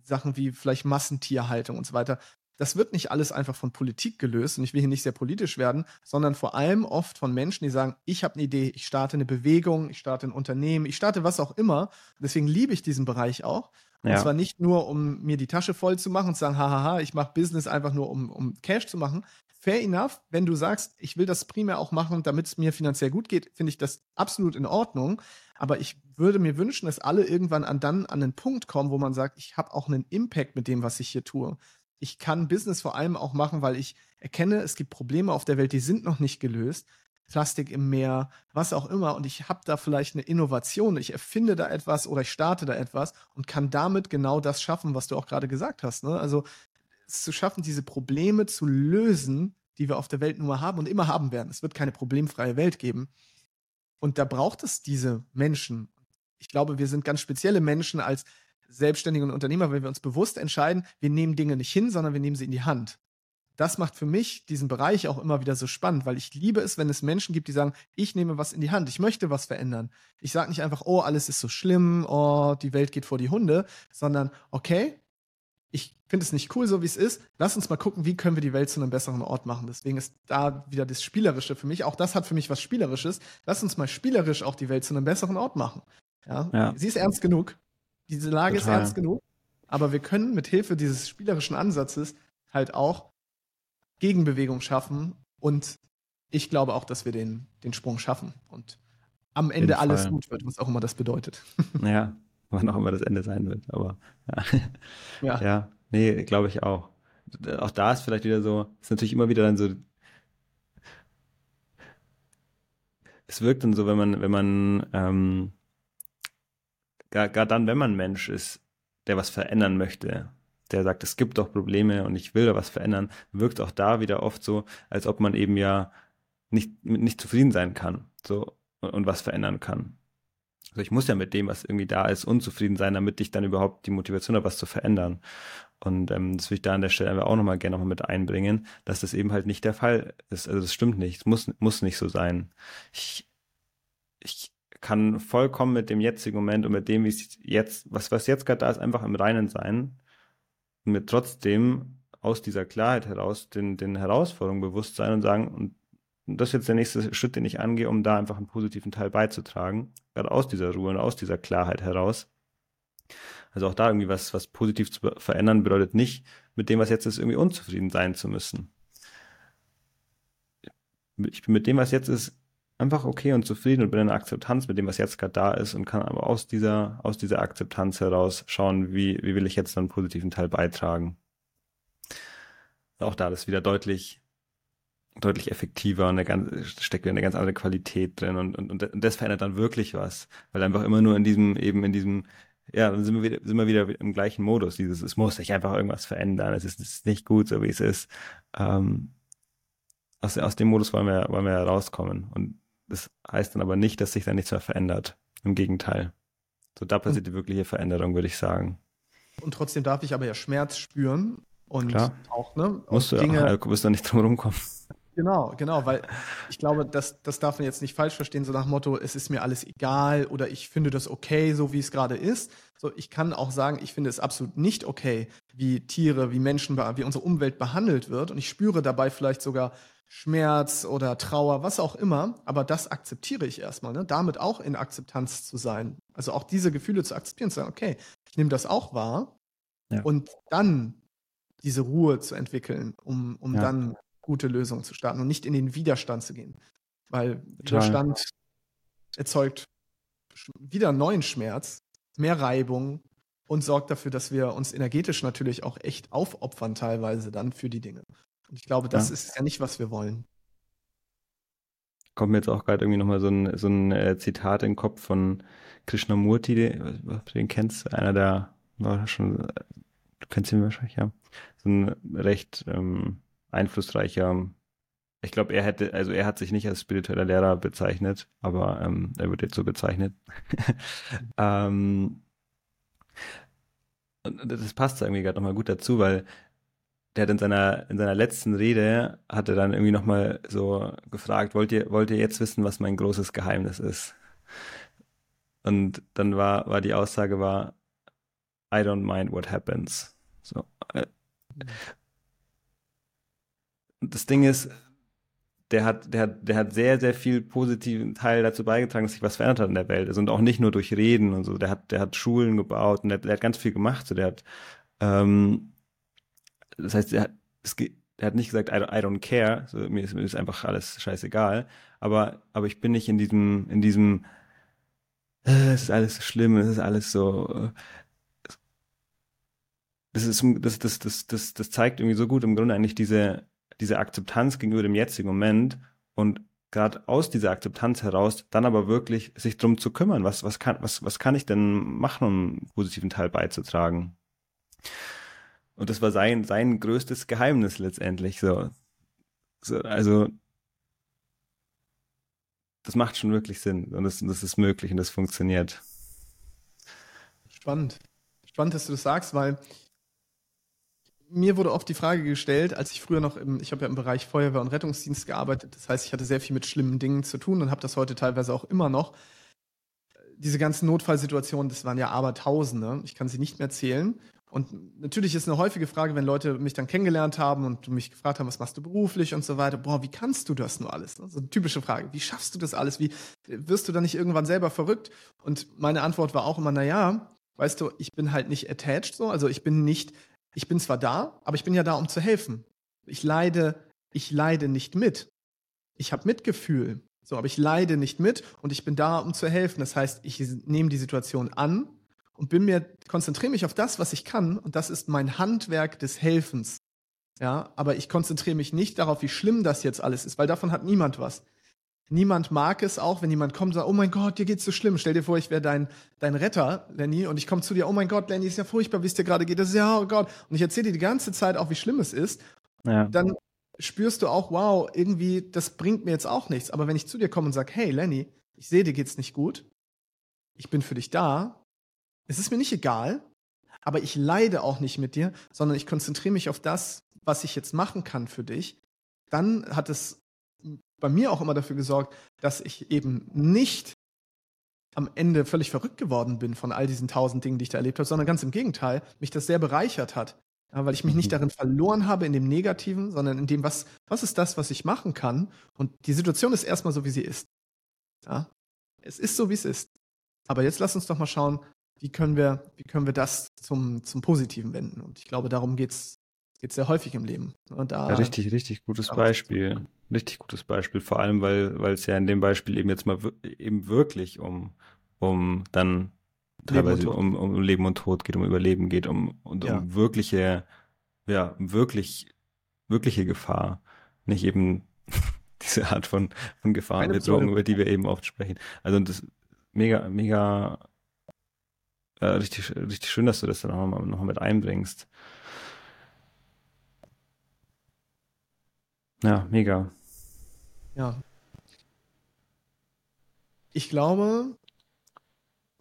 [SPEAKER 1] Sachen wie vielleicht Massentierhaltung und so weiter, das wird nicht alles einfach von Politik gelöst und ich will hier nicht sehr politisch werden, sondern vor allem oft von Menschen, die sagen, ich habe eine Idee, ich starte eine Bewegung, ich starte ein Unternehmen, ich starte was auch immer. Deswegen liebe ich diesen Bereich auch. Und ja. zwar nicht nur, um mir die Tasche voll zu machen und zu sagen, hahaha, ich mache Business einfach nur, um, um Cash zu machen. Fair enough, wenn du sagst, ich will das primär auch machen, damit es mir finanziell gut geht, finde ich das absolut in Ordnung. Aber ich würde mir wünschen, dass alle irgendwann an dann an den Punkt kommen, wo man sagt, ich habe auch einen Impact mit dem, was ich hier tue ich kann Business vor allem auch machen, weil ich erkenne, es gibt Probleme auf der Welt, die sind noch nicht gelöst. Plastik im Meer, was auch immer. Und ich habe da vielleicht eine Innovation. Ich erfinde da etwas oder ich starte da etwas und kann damit genau das schaffen, was du auch gerade gesagt hast. Ne? Also es zu schaffen, diese Probleme zu lösen, die wir auf der Welt nur haben und immer haben werden. Es wird keine problemfreie Welt geben. Und da braucht es diese Menschen. Ich glaube, wir sind ganz spezielle Menschen als Selbstständige und Unternehmer, wenn wir uns bewusst entscheiden, wir nehmen Dinge nicht hin, sondern wir nehmen sie in die Hand. Das macht für mich diesen Bereich auch immer wieder so spannend, weil ich liebe es, wenn es Menschen gibt, die sagen, ich nehme was in die Hand, ich möchte was verändern. Ich sage nicht einfach, oh, alles ist so schlimm, oh, die Welt geht vor die Hunde, sondern okay, ich finde es nicht cool, so wie es ist. Lass uns mal gucken, wie können wir die Welt zu einem besseren Ort machen. Deswegen ist da wieder das Spielerische für mich. Auch das hat für mich was Spielerisches. Lass uns mal spielerisch auch die Welt zu einem besseren Ort machen. Ja? ja. Sie ist ernst genug. Diese Lage Total. ist ernst genug, aber wir können mit Hilfe dieses spielerischen Ansatzes halt auch Gegenbewegung schaffen und ich glaube auch, dass wir den, den Sprung schaffen und am Ende alles gut wird, was auch immer das bedeutet.
[SPEAKER 2] Ja, wann auch immer das Ende sein wird, aber ja. Ja, ja nee, glaube ich auch. Auch da ist vielleicht wieder so, ist natürlich immer wieder dann so, es wirkt dann so, wenn man, wenn man ähm, gar, gar dann, wenn man Mensch ist, der was verändern möchte, der sagt, es gibt doch Probleme und ich will da was verändern, wirkt auch da wieder oft so, als ob man eben ja nicht, nicht zufrieden sein kann so, und, und was verändern kann. Also ich muss ja mit dem, was irgendwie da ist, unzufrieden sein, damit ich dann überhaupt die Motivation habe, was zu verändern. Und ähm, das will ich da an der Stelle auch nochmal gerne nochmal mit einbringen, dass das eben halt nicht der Fall ist. Also das stimmt nicht, es muss, muss nicht so sein. Ich, ich kann vollkommen mit dem jetzigen Moment und mit dem, wie es jetzt, was, was jetzt gerade da ist, einfach im Reinen sein mir trotzdem aus dieser Klarheit heraus den, den Herausforderungen bewusst sein und sagen, und das ist jetzt der nächste Schritt, den ich angehe, um da einfach einen positiven Teil beizutragen, gerade aus dieser Ruhe und aus dieser Klarheit heraus. Also auch da irgendwie was, was positiv zu verändern, bedeutet nicht, mit dem, was jetzt ist, irgendwie unzufrieden sein zu müssen. Ich bin mit dem, was jetzt ist, einfach okay und zufrieden und bin in Akzeptanz mit dem, was jetzt gerade da ist und kann aber aus dieser, aus dieser Akzeptanz heraus schauen, wie, wie will ich jetzt einen positiven Teil beitragen. Auch da ist wieder deutlich, deutlich effektiver und eine steckt wieder eine ganz andere Qualität drin und, und, und das verändert dann wirklich was, weil einfach immer nur in diesem, eben in diesem, ja, dann sind wir wieder, sind wir wieder im gleichen Modus, dieses, es muss sich einfach irgendwas verändern, es ist, es ist nicht gut, so wie es ist. Ähm, aus, aus dem Modus wollen wir, wollen wir rauskommen und das heißt dann aber nicht, dass sich da nichts mehr verändert. Im Gegenteil. So, da passiert die wirkliche Veränderung, würde ich sagen.
[SPEAKER 1] Und trotzdem darf ich aber ja Schmerz spüren und
[SPEAKER 2] Klar.
[SPEAKER 1] auch, ne?
[SPEAKER 2] Musst du
[SPEAKER 1] Dinge,
[SPEAKER 2] ja, du wirst da nicht drum rumkommen.
[SPEAKER 1] Genau, genau, weil ich glaube, das, das darf man jetzt nicht falsch verstehen, so nach dem Motto, es ist mir alles egal oder ich finde das okay, so wie es gerade ist. So, ich kann auch sagen, ich finde es absolut nicht okay, wie Tiere, wie Menschen, wie unsere Umwelt behandelt wird. Und ich spüre dabei vielleicht sogar Schmerz oder Trauer, was auch immer, aber das akzeptiere ich erstmal, ne? damit auch in Akzeptanz zu sein. Also auch diese Gefühle zu akzeptieren, zu sagen, okay, ich nehme das auch wahr ja. und dann diese Ruhe zu entwickeln, um, um ja. dann gute Lösungen zu starten und nicht in den Widerstand zu gehen. Weil Widerstand erzeugt wieder neuen Schmerz, mehr Reibung und sorgt dafür, dass wir uns energetisch natürlich auch echt aufopfern teilweise dann für die Dinge. Und ich glaube, das ja. ist ja nicht, was wir wollen.
[SPEAKER 2] Kommt mir jetzt auch gerade irgendwie nochmal so ein, so ein äh, Zitat in den Kopf von Krishnamurti, den, den kennst du, einer der, war schon, du kennst ihn wahrscheinlich, ja. So ein recht ähm, einflussreicher, ich glaube, er hätte, also er hat sich nicht als spiritueller Lehrer bezeichnet, aber ähm, er wird jetzt so bezeichnet. ähm, das passt irgendwie gerade nochmal gut dazu, weil der hat in seiner, in seiner letzten Rede, hat er dann irgendwie nochmal so gefragt, wollt ihr, wollt ihr jetzt wissen, was mein großes Geheimnis ist? Und dann war, war die Aussage war, I don't mind what happens. So. Äh, das Ding ist, der hat, der hat, der hat sehr, sehr viel positiven Teil dazu beigetragen, dass sich was verändert hat in der Welt. Also, und auch nicht nur durch Reden und so. Der hat, der hat Schulen gebaut und der, der hat ganz viel gemacht. So, der hat, ähm, das heißt, er hat, es, er hat nicht gesagt, I don't, I don't care, so, mir, ist, mir ist einfach alles scheißegal, aber, aber ich bin nicht in diesem, in diesem, äh, es ist alles so schlimm, es ist alles so, äh, das, ist, das, das, das, das, das zeigt irgendwie so gut im Grunde eigentlich diese, diese Akzeptanz gegenüber dem jetzigen Moment und gerade aus dieser Akzeptanz heraus dann aber wirklich sich drum zu kümmern, was, was, kann, was, was kann ich denn machen, um einen positiven Teil beizutragen. Und das war sein, sein größtes Geheimnis letztendlich. So. so also, das macht schon wirklich Sinn und das, das ist möglich und das funktioniert.
[SPEAKER 1] Spannend. Spannend, dass du das sagst, weil mir wurde oft die Frage gestellt, als ich früher noch im, ich habe ja im Bereich Feuerwehr und Rettungsdienst gearbeitet, das heißt, ich hatte sehr viel mit schlimmen Dingen zu tun und habe das heute teilweise auch immer noch. Diese ganzen Notfallsituationen, das waren ja Abertausende, ich kann sie nicht mehr zählen. Und natürlich ist eine häufige Frage, wenn Leute mich dann kennengelernt haben und mich gefragt haben, was machst du beruflich und so weiter, boah, wie kannst du das nur alles? So eine typische Frage. Wie schaffst du das alles? Wie wirst du dann nicht irgendwann selber verrückt? Und meine Antwort war auch immer, na ja, weißt du, ich bin halt nicht attached so, also ich bin nicht, ich bin zwar da, aber ich bin ja da, um zu helfen. Ich leide, ich leide nicht mit. Ich habe Mitgefühl, so, aber ich leide nicht mit und ich bin da, um zu helfen. Das heißt, ich nehme die Situation an und bin mir, konzentriere mich auf das, was ich kann, und das ist mein Handwerk des Helfens. Ja, aber ich konzentriere mich nicht darauf, wie schlimm das jetzt alles ist, weil davon hat niemand was. Niemand mag es auch, wenn jemand kommt und sagt, oh mein Gott, dir geht's so schlimm. Stell dir vor, ich wäre dein, dein Retter, Lenny, und ich komme zu dir, oh mein Gott, Lenny, ist ja furchtbar, wie es dir gerade geht. Das ist ja, oh Gott. Und ich erzähle dir die ganze Zeit auch, wie schlimm es ist. Ja. Dann spürst du auch, wow, irgendwie, das bringt mir jetzt auch nichts. Aber wenn ich zu dir komme und sage, hey, Lenny, ich sehe, dir geht's nicht gut. Ich bin für dich da. Es ist mir nicht egal, aber ich leide auch nicht mit dir, sondern ich konzentriere mich auf das, was ich jetzt machen kann für dich. Dann hat es bei mir auch immer dafür gesorgt, dass ich eben nicht am Ende völlig verrückt geworden bin von all diesen tausend Dingen, die ich da erlebt habe, sondern ganz im Gegenteil, mich das sehr bereichert hat. Ja, weil ich mich nicht mhm. darin verloren habe, in dem Negativen, sondern in dem, was, was ist das, was ich machen kann. Und die Situation ist erstmal so, wie sie ist. Ja? Es ist so, wie es ist. Aber jetzt lass uns doch mal schauen, wie können wir, wie können wir das zum, zum Positiven wenden. Und ich glaube, darum geht es sehr häufig im Leben.
[SPEAKER 2] Und da, ja, richtig, richtig gutes Beispiel richtig gutes Beispiel, vor allem, weil, weil es ja in dem Beispiel eben jetzt mal eben wirklich um, um dann teilweise um, um Leben und Tod geht, um Überleben geht, um, und ja. um wirkliche, ja, wirklich, wirkliche Gefahr. Nicht eben diese Art von, von Gefahren, Bedrohung, über die wir eben oft sprechen. Also das mega, mega äh, richtig, richtig schön, dass du das dann auch noch, noch mit einbringst. Ja, mega.
[SPEAKER 1] Ja. Ich glaube,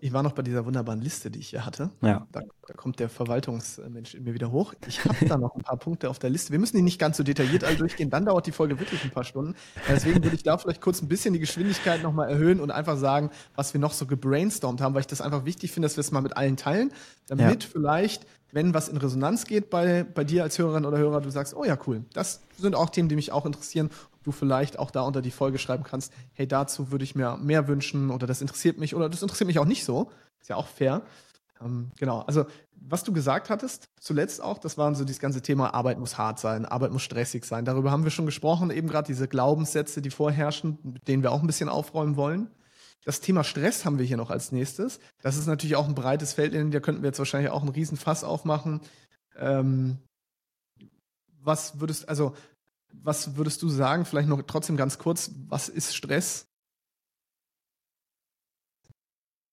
[SPEAKER 1] ich war noch bei dieser wunderbaren Liste, die ich hier hatte. Ja. Da, da kommt der Verwaltungsmensch in mir wieder hoch. Ich habe da noch ein paar Punkte auf der Liste. Wir müssen die nicht ganz so detailliert all durchgehen, dann dauert die Folge wirklich ein paar Stunden. Deswegen würde ich da vielleicht kurz ein bisschen die Geschwindigkeit nochmal erhöhen und einfach sagen, was wir noch so gebrainstormt haben, weil ich das einfach wichtig finde, dass wir es mal mit allen teilen, damit ja. vielleicht wenn was in Resonanz geht bei, bei dir als Hörerin oder Hörer, du sagst, oh ja, cool, das sind auch Themen, die mich auch interessieren, du vielleicht auch da unter die Folge schreiben kannst, hey, dazu würde ich mir mehr wünschen oder das interessiert mich oder das interessiert mich auch nicht so. Ist ja auch fair. Ähm, genau, also was du gesagt hattest, zuletzt auch, das waren so dieses ganze Thema, Arbeit muss hart sein, Arbeit muss stressig sein. Darüber haben wir schon gesprochen, eben gerade diese Glaubenssätze, die vorherrschen, mit denen wir auch ein bisschen aufräumen wollen. Das Thema Stress haben wir hier noch als nächstes. Das ist natürlich auch ein breites Feld, in dem könnten wir jetzt wahrscheinlich auch einen riesen Fass aufmachen. Ähm, was würdest, also, was würdest du sagen, vielleicht noch trotzdem ganz kurz, was ist Stress?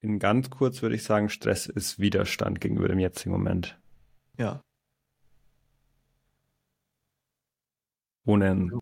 [SPEAKER 2] In ganz kurz würde ich sagen, Stress ist Widerstand gegenüber dem jetzigen Moment.
[SPEAKER 1] Ja.
[SPEAKER 2] Ohne ein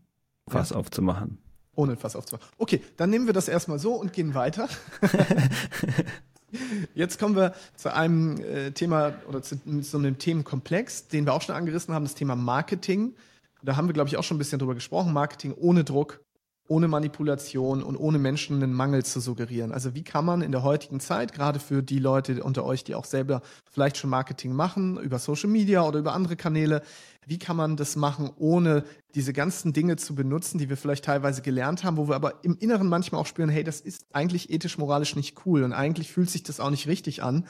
[SPEAKER 2] Fass ja. aufzumachen.
[SPEAKER 1] Ohne Fass aufzumachen. Okay, dann nehmen wir das erstmal so und gehen weiter. Jetzt kommen wir zu einem äh, Thema oder zu, zu so einem Themenkomplex, den wir auch schon angerissen haben, das Thema Marketing. Da haben wir, glaube ich, auch schon ein bisschen drüber gesprochen. Marketing ohne Druck, ohne Manipulation und ohne Menschen einen Mangel zu suggerieren. Also wie kann man in der heutigen Zeit, gerade für die Leute unter euch, die auch selber vielleicht schon Marketing machen, über Social Media oder über andere Kanäle, wie kann man das machen, ohne diese ganzen Dinge zu benutzen, die wir vielleicht teilweise gelernt haben, wo wir aber im Inneren manchmal auch spüren, hey, das ist eigentlich ethisch, moralisch nicht cool und eigentlich fühlt sich das auch nicht richtig an.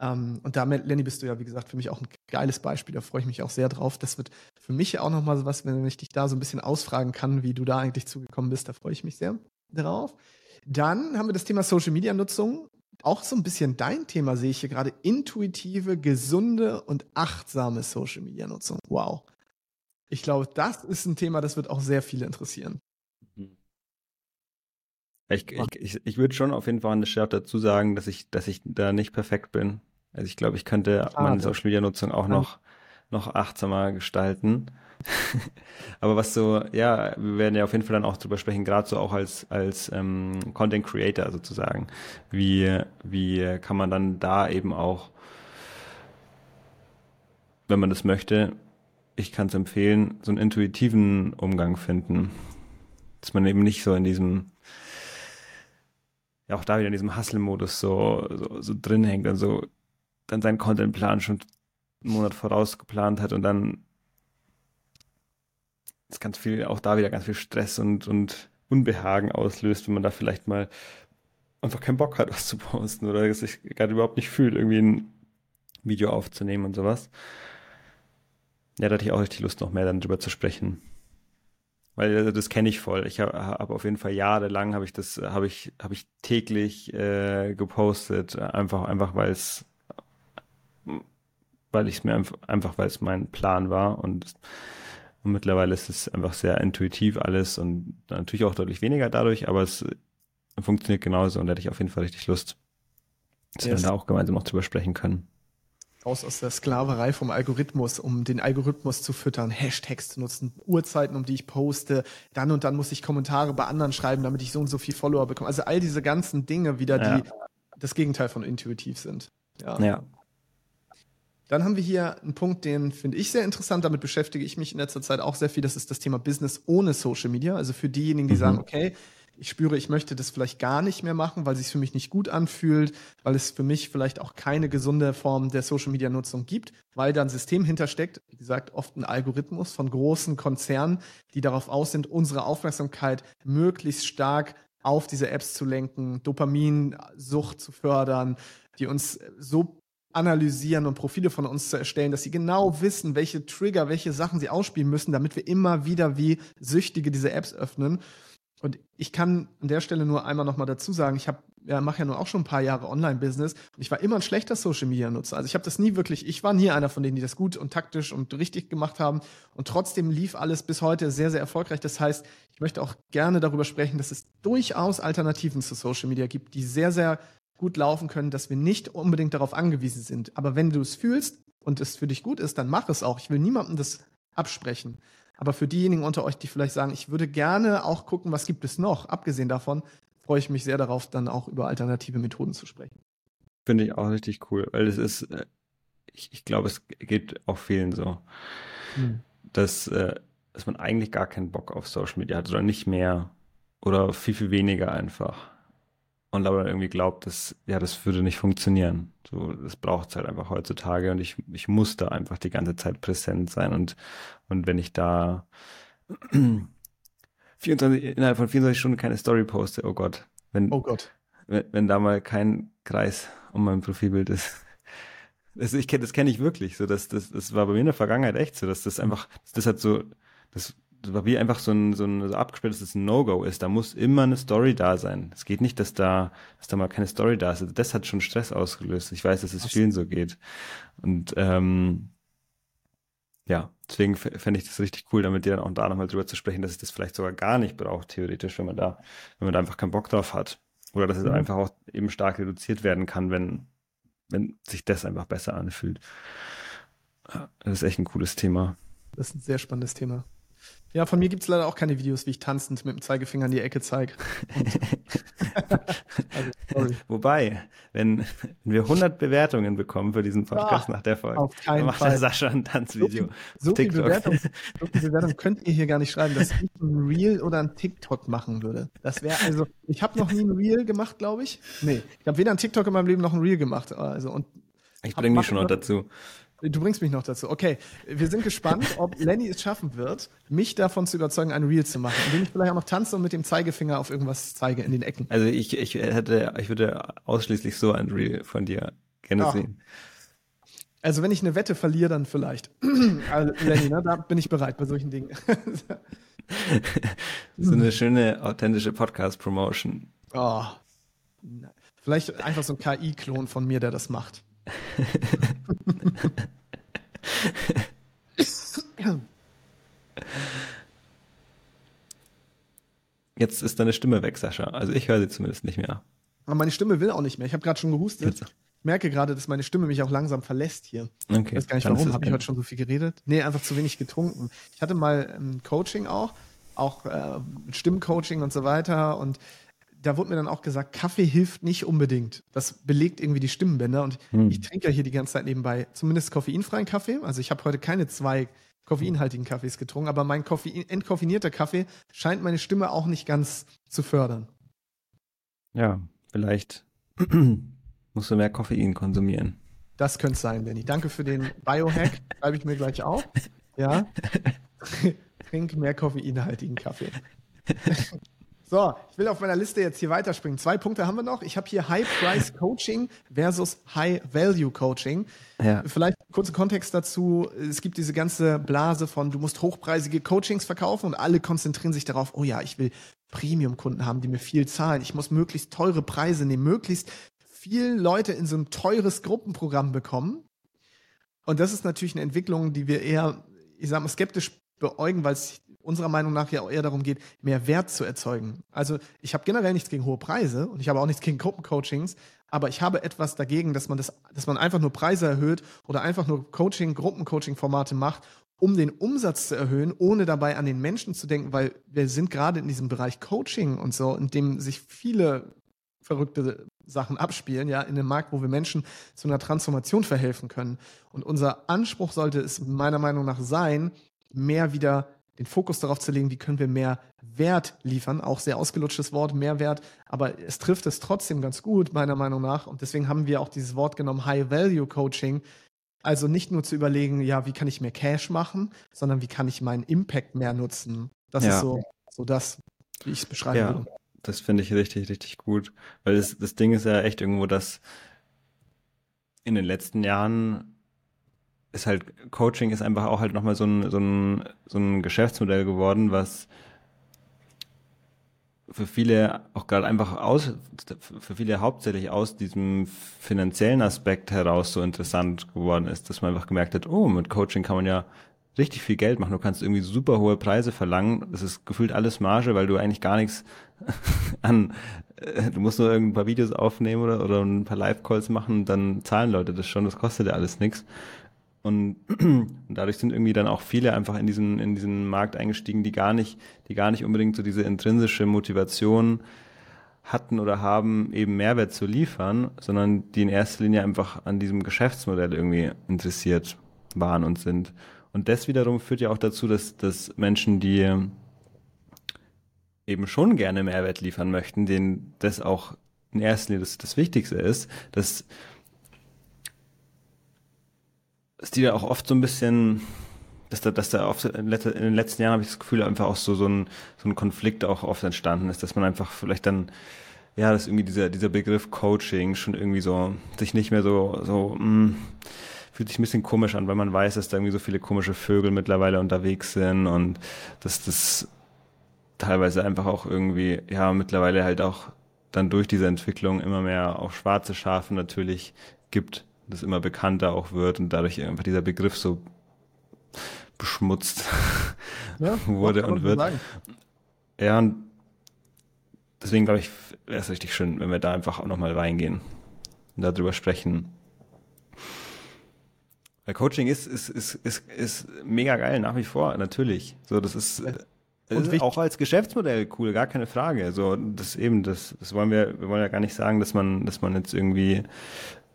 [SPEAKER 1] Ähm, und damit, Lenny, bist du ja, wie gesagt, für mich auch ein geiles Beispiel. Da freue ich mich auch sehr drauf. Das wird für mich ja auch nochmal so was, wenn ich dich da so ein bisschen ausfragen kann, wie du da eigentlich zugekommen bist. Da freue ich mich sehr drauf. Dann haben wir das Thema Social Media Nutzung auch so ein bisschen dein Thema sehe ich hier gerade. Intuitive, gesunde und achtsame Social Media Nutzung. Wow. Ich glaube, das ist ein Thema, das wird auch sehr viele interessieren.
[SPEAKER 2] Ich, ich, ich, ich würde schon auf jeden Fall an der Stelle dazu sagen, dass ich, dass ich da nicht perfekt bin. Also ich glaube, ich könnte meine Social Media Nutzung auch noch, noch achtsamer gestalten. Aber was so, ja, wir werden ja auf jeden Fall dann auch drüber sprechen, gerade so auch als, als ähm, Content Creator sozusagen. Wie, wie kann man dann da eben auch, wenn man das möchte, ich kann es empfehlen, so einen intuitiven Umgang finden. Dass man eben nicht so in diesem, ja auch da wieder in diesem Hustle-Modus so, so, so drin hängt und so dann seinen Contentplan schon einen Monat voraus geplant hat und dann das ganz viel, auch da wieder ganz viel Stress und, und Unbehagen auslöst, wenn man da vielleicht mal einfach keinen Bock hat, was zu posten oder sich gerade überhaupt nicht fühlt, irgendwie ein Video aufzunehmen und sowas. Ja, da hatte ich auch richtig Lust, noch mehr dann drüber zu sprechen. Weil also, das kenne ich voll. Ich habe hab auf jeden Fall jahrelang habe ich das, habe ich, habe ich täglich äh, gepostet, einfach, einfach weil es, weil ich es mir einfach, einfach weil es mein Plan war und Und mittlerweile ist es einfach sehr intuitiv alles und natürlich auch deutlich weniger dadurch, aber es funktioniert genauso und da hätte ich auf jeden Fall richtig Lust, dass yes. wir da auch gemeinsam noch drüber sprechen können.
[SPEAKER 1] Raus aus der Sklaverei vom Algorithmus, um den Algorithmus zu füttern, Hashtags zu nutzen, Uhrzeiten, um die ich poste, dann und dann muss ich Kommentare bei anderen schreiben, damit ich so und so viel Follower bekomme. Also all diese ganzen Dinge wieder, ja. die das Gegenteil von intuitiv sind.
[SPEAKER 2] Ja. ja.
[SPEAKER 1] Dann haben wir hier einen Punkt, den finde ich sehr interessant. Damit beschäftige ich mich in letzter Zeit auch sehr viel. Das ist das Thema Business ohne Social Media. Also für diejenigen, die mhm. sagen, okay, ich spüre, ich möchte das vielleicht gar nicht mehr machen, weil es sich für mich nicht gut anfühlt, weil es für mich vielleicht auch keine gesunde Form der Social Media Nutzung gibt, weil da ein System hintersteckt, wie gesagt, oft ein Algorithmus von großen Konzernen, die darauf aus sind, unsere Aufmerksamkeit möglichst stark auf diese Apps zu lenken, Dopaminsucht zu fördern, die uns so analysieren und Profile von uns zu erstellen, dass sie genau wissen, welche Trigger, welche Sachen sie ausspielen müssen, damit wir immer wieder wie Süchtige diese Apps öffnen. Und ich kann an der Stelle nur einmal nochmal dazu sagen, ich habe ja, mache ja nur auch schon ein paar Jahre Online-Business und ich war immer ein schlechter Social-Media-Nutzer. Also ich habe das nie wirklich, ich war nie einer von denen, die das gut und taktisch und richtig gemacht haben und trotzdem lief alles bis heute sehr, sehr erfolgreich. Das heißt, ich möchte auch gerne darüber sprechen, dass es durchaus Alternativen zu Social Media gibt, die sehr, sehr gut laufen können, dass wir nicht unbedingt darauf angewiesen sind. Aber wenn du es fühlst und es für dich gut ist, dann mach es auch. Ich will niemandem das absprechen. Aber für diejenigen unter euch, die vielleicht sagen, ich würde gerne auch gucken, was gibt es noch, abgesehen davon, freue ich mich sehr darauf, dann auch über alternative Methoden zu sprechen.
[SPEAKER 2] Finde ich auch richtig cool, weil es ist, äh, ich, ich glaube, es geht auch vielen so, hm. dass, äh, dass man eigentlich gar keinen Bock auf Social Media hat oder nicht mehr oder viel, viel weniger einfach und aber irgendwie glaubt, dass ja, das würde nicht funktionieren. So, das braucht es halt einfach heutzutage und ich, ich muss da einfach die ganze Zeit präsent sein und, und wenn ich da 24, innerhalb von 24 Stunden keine Story poste, oh Gott. Wenn,
[SPEAKER 1] oh Gott.
[SPEAKER 2] Wenn, wenn da mal kein Kreis um mein Profilbild ist. Das, ich, das kenne ich wirklich. So, dass, das, das war bei mir in der Vergangenheit echt so, dass das einfach, das hat so, das wie einfach so ein, so ein so abgesperrtes No-Go ist. Da muss immer eine Story da sein. Es geht nicht, dass da, dass da mal keine Story da ist. Also das hat schon Stress ausgelöst. Ich weiß, dass es vielen so geht. Und ähm, ja, deswegen fände ich das richtig cool, damit dir dann auch da nochmal drüber zu sprechen, dass es das vielleicht sogar gar nicht braucht, theoretisch, wenn man da, wenn man da einfach keinen Bock drauf hat. Oder dass es mhm. einfach auch eben stark reduziert werden kann, wenn, wenn sich das einfach besser anfühlt. Das ist echt ein cooles Thema.
[SPEAKER 1] Das ist ein sehr spannendes Thema. Ja, von mir gibt es leider auch keine Videos, wie ich tanzend mit dem Zeigefinger in die Ecke zeige.
[SPEAKER 2] also, Wobei, wenn, wenn, wir 100 Bewertungen bekommen für diesen Podcast ah, nach der Folge,
[SPEAKER 1] dann
[SPEAKER 2] macht
[SPEAKER 1] Fall.
[SPEAKER 2] der Sascha ein Tanzvideo.
[SPEAKER 1] So, so, viel Bewertung, so viel Bewertung könnt ihr hier gar nicht schreiben, dass ich ein Reel oder ein TikTok machen würde. Das wäre also, ich habe noch nie ein Reel gemacht, glaube ich. Nee, ich habe weder ein TikTok in meinem Leben noch ein Reel gemacht. Also, und
[SPEAKER 2] ich bringe mich schon noch dazu.
[SPEAKER 1] Du bringst mich noch dazu. Okay, wir sind gespannt, ob Lenny es schaffen wird, mich davon zu überzeugen, ein Reel zu machen, indem ich vielleicht auch noch tanze und mit dem Zeigefinger auf irgendwas zeige in den Ecken.
[SPEAKER 2] Also ich, ich hätte, ich würde ausschließlich so ein Reel von dir gerne Ach. sehen.
[SPEAKER 1] Also wenn ich eine Wette verliere, dann vielleicht. also, Lenny, ne, da bin ich bereit bei solchen Dingen.
[SPEAKER 2] so eine schöne, authentische Podcast-Promotion.
[SPEAKER 1] Oh. Vielleicht einfach so ein KI-Klon von mir, der das macht.
[SPEAKER 2] Jetzt ist deine Stimme weg, Sascha. Also ich höre sie zumindest nicht mehr.
[SPEAKER 1] Aber meine Stimme will auch nicht mehr. Ich habe gerade schon gehustet. Jetzt. Ich merke gerade, dass meine Stimme mich auch langsam verlässt hier. Okay. Ich weiß gar nicht warum. Habe ich heute schon so viel geredet? Nee, einfach zu wenig getrunken. Ich hatte mal ein ähm, Coaching auch, auch äh, Stimmcoaching und so weiter. Und da wurde mir dann auch gesagt, Kaffee hilft nicht unbedingt. Das belegt irgendwie die Stimmbänder. Und hm. ich trinke ja hier die ganze Zeit nebenbei zumindest koffeinfreien Kaffee. Also ich habe heute keine zwei koffeinhaltigen Kaffees getrunken, aber mein Koffein, entkoffinierter Kaffee scheint meine Stimme auch nicht ganz zu fördern.
[SPEAKER 2] Ja, vielleicht musst du mehr Koffein konsumieren.
[SPEAKER 1] Das könnte sein, Lenny. Danke für den Biohack. Schreibe ich mir gleich auf. Ja. Trink mehr koffeinhaltigen Kaffee. So, ich will auf meiner Liste jetzt hier weiterspringen. Zwei Punkte haben wir noch. Ich habe hier High Price Coaching versus High Value Coaching. Ja. Vielleicht kurzer Kontext dazu. Es gibt diese ganze Blase von, du musst hochpreisige Coachings verkaufen und alle konzentrieren sich darauf, oh ja, ich will Premium-Kunden haben, die mir viel zahlen. Ich muss möglichst teure Preise nehmen, möglichst viele Leute in so ein teures Gruppenprogramm bekommen. Und das ist natürlich eine Entwicklung, die wir eher, ich sag mal, skeptisch beäugen, weil es unserer Meinung nach ja eher darum geht, mehr Wert zu erzeugen. Also ich habe generell nichts gegen hohe Preise und ich habe auch nichts gegen Gruppencoachings, aber ich habe etwas dagegen, dass man das, dass man einfach nur Preise erhöht oder einfach nur Coaching, Gruppencoaching-Formate macht, um den Umsatz zu erhöhen, ohne dabei an den Menschen zu denken, weil wir sind gerade in diesem Bereich Coaching und so, in dem sich viele verrückte Sachen abspielen, ja, in einem Markt, wo wir Menschen zu einer Transformation verhelfen können. Und unser Anspruch sollte es meiner Meinung nach sein, mehr wieder den Fokus darauf zu legen, wie können wir mehr Wert liefern, auch sehr ausgelutschtes Wort, Mehrwert, aber es trifft es trotzdem ganz gut, meiner Meinung nach. Und deswegen haben wir auch dieses Wort genommen, High-Value-Coaching. Also nicht nur zu überlegen, ja, wie kann ich mehr Cash machen, sondern wie kann ich meinen Impact mehr nutzen. Das ja. ist so, so das, wie ich es beschreiben ja. würde
[SPEAKER 2] das finde ich richtig, richtig gut. Weil das, das Ding ist ja echt irgendwo, dass in den letzten Jahren ist halt, Coaching ist einfach auch halt nochmal so ein, so ein, so ein Geschäftsmodell geworden, was für viele auch gerade einfach aus, für viele hauptsächlich aus diesem finanziellen Aspekt heraus so interessant geworden ist, dass man einfach gemerkt hat, oh, mit Coaching kann man ja richtig viel Geld machen. Du kannst irgendwie super hohe Preise verlangen. Das ist gefühlt alles Marge, weil du eigentlich gar nichts an, äh, du musst nur ein paar Videos aufnehmen oder, oder ein paar Live-Calls machen, dann zahlen Leute das schon. Das kostet ja alles nichts. Und, dadurch sind irgendwie dann auch viele einfach in diesen, in diesen Markt eingestiegen, die gar nicht, die gar nicht unbedingt so diese intrinsische Motivation hatten oder haben, eben Mehrwert zu liefern, sondern die in erster Linie einfach an diesem Geschäftsmodell irgendwie interessiert waren und sind. Und das wiederum führt ja auch dazu, dass, dass Menschen, die eben schon gerne Mehrwert liefern möchten, denen das auch in erster Linie das, das Wichtigste ist, dass, dass die da auch oft so ein bisschen, dass da, dass da oft in, den letzten Jahren habe ich das Gefühl, einfach auch so, so, ein, so ein Konflikt auch oft entstanden ist, dass man einfach vielleicht dann, ja, dass irgendwie dieser, dieser Begriff Coaching schon irgendwie so, sich nicht mehr so, so, mh, mm, fühlt sich ein bisschen komisch an, weil man weiß, dass da irgendwie so viele komische Vögel mittlerweile unterwegs sind und dass das teilweise einfach auch irgendwie, ja, mittlerweile halt auch dann durch diese Entwicklung immer mehr auch schwarze Schafe natürlich gibt, das immer bekannter auch wird und dadurch einfach dieser Begriff so beschmutzt ja, wurde und wird. Sagen. Ja, und deswegen glaube ich, wäre es richtig schön, wenn wir da einfach auch nochmal reingehen und darüber sprechen, weil Coaching ist, ist, ist, ist, ist mega geil, nach wie vor, natürlich. So, das ist, das ist auch als Geschäftsmodell cool, gar keine Frage. So, das eben, das, das wollen wir, wir wollen ja gar nicht sagen, dass man, dass man jetzt irgendwie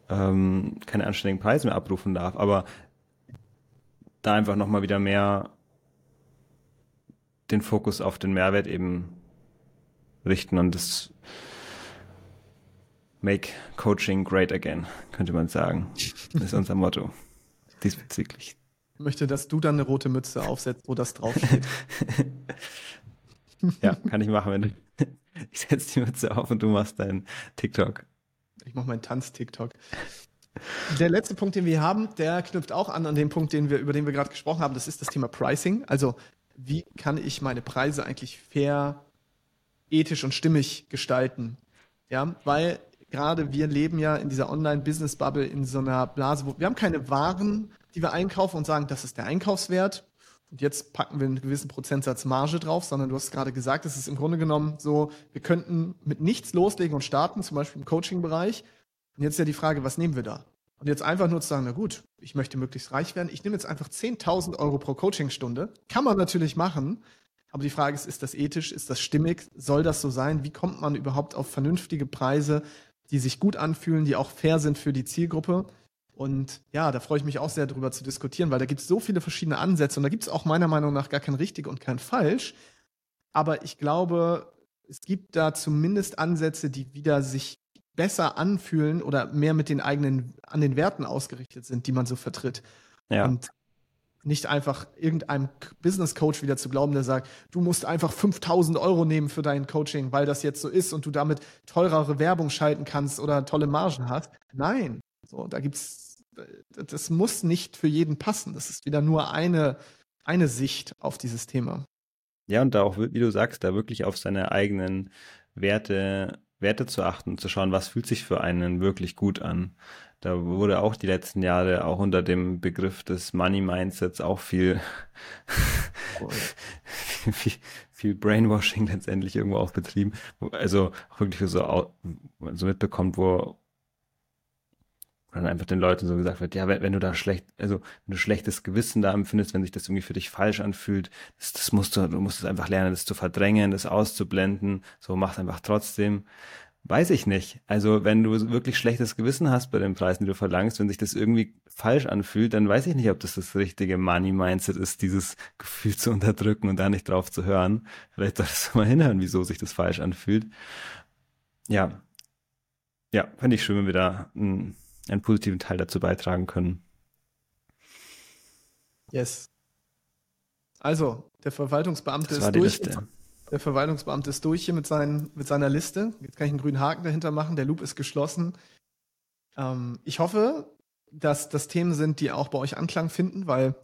[SPEAKER 2] ähm, keine anständigen Preise mehr abrufen darf, aber da einfach nochmal wieder mehr den Fokus auf den Mehrwert eben richten und das Make Coaching Great Again, könnte man sagen. Das ist unser Motto diesbezüglich.
[SPEAKER 1] Ich möchte, dass du dann eine rote Mütze aufsetzt, wo das draufsteht.
[SPEAKER 2] ja, kann ich machen, wenn du. Ich setze die Mütze auf und du machst deinen TikTok.
[SPEAKER 1] Ich mache meinen Tanz-TikTok. Der letzte Punkt, den wir haben, der knüpft auch an an den Punkt, den wir, über den wir gerade gesprochen haben. Das ist das Thema Pricing. Also, wie kann ich meine Preise eigentlich fair, ethisch und stimmig gestalten? Ja, weil gerade wir leben ja in dieser Online-Business-Bubble in so einer Blase, wo wir haben keine Waren, die wir einkaufen und sagen, das ist der Einkaufswert. Und jetzt packen wir einen gewissen Prozentsatz Marge drauf, sondern du hast gerade gesagt, es ist im Grunde genommen so, wir könnten mit nichts loslegen und starten, zum Beispiel im Coaching-Bereich. Und jetzt ist ja die Frage, was nehmen wir da? Und jetzt einfach nur zu sagen, na gut, ich möchte möglichst reich werden, ich nehme jetzt einfach 10.000 Euro pro Coachingstunde. Kann man natürlich machen, aber die Frage ist, ist das ethisch, ist das stimmig, soll das so sein? Wie kommt man überhaupt auf vernünftige Preise? die sich gut anfühlen, die auch fair sind für die Zielgruppe. Und ja, da freue ich mich auch sehr darüber zu diskutieren, weil da gibt es so viele verschiedene Ansätze und da gibt es auch meiner Meinung nach gar kein richtig und kein falsch. Aber ich glaube, es gibt da zumindest Ansätze, die wieder sich besser anfühlen oder mehr mit den eigenen, an den Werten ausgerichtet sind, die man so vertritt. Ja. Und nicht einfach irgendeinem Business Coach wieder zu glauben, der sagt, du musst einfach 5000 Euro nehmen für dein Coaching, weil das jetzt so ist und du damit teurere Werbung schalten kannst oder tolle Margen hast. Nein, so, da gibt's, das muss nicht für jeden passen. Das ist wieder nur eine, eine Sicht auf dieses Thema.
[SPEAKER 2] Ja, und da auch, wie du sagst, da wirklich auf seine eigenen Werte, Werte zu achten, zu schauen, was fühlt sich für einen wirklich gut an. Da wurde auch die letzten Jahre auch unter dem Begriff des Money Mindsets auch viel, viel, viel, Brainwashing letztendlich irgendwo auch betrieben. Also wirklich so, so mitbekommt, wo dann einfach den Leuten so gesagt wird, ja, wenn, wenn, du da schlecht, also wenn du schlechtes Gewissen da empfindest, wenn sich das irgendwie für dich falsch anfühlt, das, das musst du, du musst es einfach lernen, das zu verdrängen, das auszublenden, so mach einfach trotzdem. Weiß ich nicht. Also wenn du wirklich schlechtes Gewissen hast bei den Preisen, die du verlangst, wenn sich das irgendwie falsch anfühlt, dann weiß ich nicht, ob das das richtige Money-Mindset ist, dieses Gefühl zu unterdrücken und da nicht drauf zu hören. Vielleicht solltest du mal hinhören, wieso sich das falsch anfühlt. Ja. Ja, fände ich schön, wenn wir da einen, einen positiven Teil dazu beitragen können.
[SPEAKER 1] Yes. Also, der Verwaltungsbeamte ist durch. Liste. Der Verwaltungsbeamte ist durch hier mit, seinen, mit seiner Liste. Jetzt kann ich einen grünen Haken dahinter machen. Der Loop ist geschlossen. Ähm, ich hoffe, dass das Themen sind, die auch bei euch Anklang finden, weil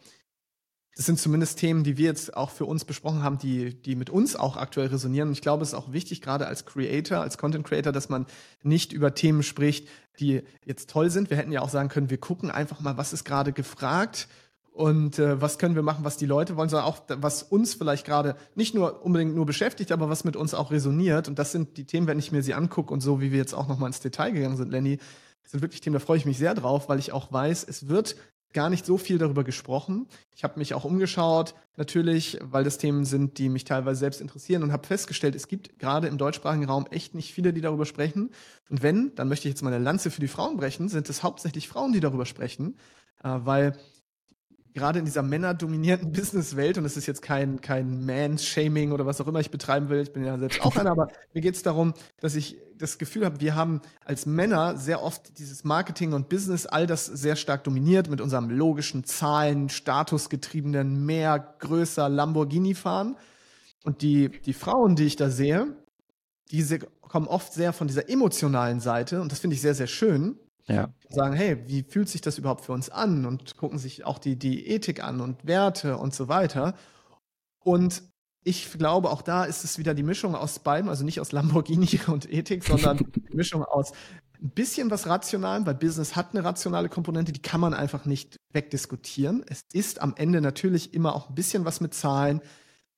[SPEAKER 1] das sind zumindest Themen, die wir jetzt auch für uns besprochen haben, die, die mit uns auch aktuell resonieren. Und ich glaube, es ist auch wichtig, gerade als Creator, als Content Creator, dass man nicht über Themen spricht, die jetzt toll sind. Wir hätten ja auch sagen können, wir gucken einfach mal, was ist gerade gefragt und äh, was können wir machen, was die Leute wollen, sondern auch was uns vielleicht gerade nicht nur unbedingt nur beschäftigt, aber was mit uns auch resoniert. Und das sind die Themen, wenn ich mir sie angucke und so, wie wir jetzt auch nochmal ins Detail gegangen sind, Lenny, sind wirklich Themen, da freue ich mich sehr drauf, weil ich auch weiß, es wird gar nicht so viel darüber gesprochen. Ich habe mich auch umgeschaut, natürlich, weil das Themen sind, die mich teilweise selbst interessieren und habe festgestellt, es gibt gerade im deutschsprachigen Raum echt nicht viele, die darüber sprechen. Und wenn, dann möchte ich jetzt mal eine Lanze für die Frauen brechen, sind es hauptsächlich Frauen, die darüber sprechen, äh, weil gerade in dieser männerdominierten Businesswelt, und es ist jetzt kein, kein Man-Shaming oder was auch immer ich betreiben will, ich bin ja selbst auch einer, aber mir geht es darum, dass ich das Gefühl habe, wir haben als Männer sehr oft dieses Marketing und Business, all das sehr stark dominiert mit unserem logischen Zahlen, statusgetriebenen, mehr, größer Lamborghini fahren. Und die, die Frauen, die ich da sehe, diese kommen oft sehr von dieser emotionalen Seite und das finde ich sehr, sehr schön. Ja. Sagen, hey, wie fühlt sich das überhaupt für uns an? Und gucken sich auch die, die Ethik an und Werte und so weiter. Und ich glaube, auch da ist es wieder die Mischung aus beidem, also nicht aus Lamborghini und Ethik, sondern die Mischung aus ein bisschen was Rationalem, weil Business hat eine rationale Komponente, die kann man einfach nicht wegdiskutieren. Es ist am Ende natürlich immer auch ein bisschen was mit Zahlen,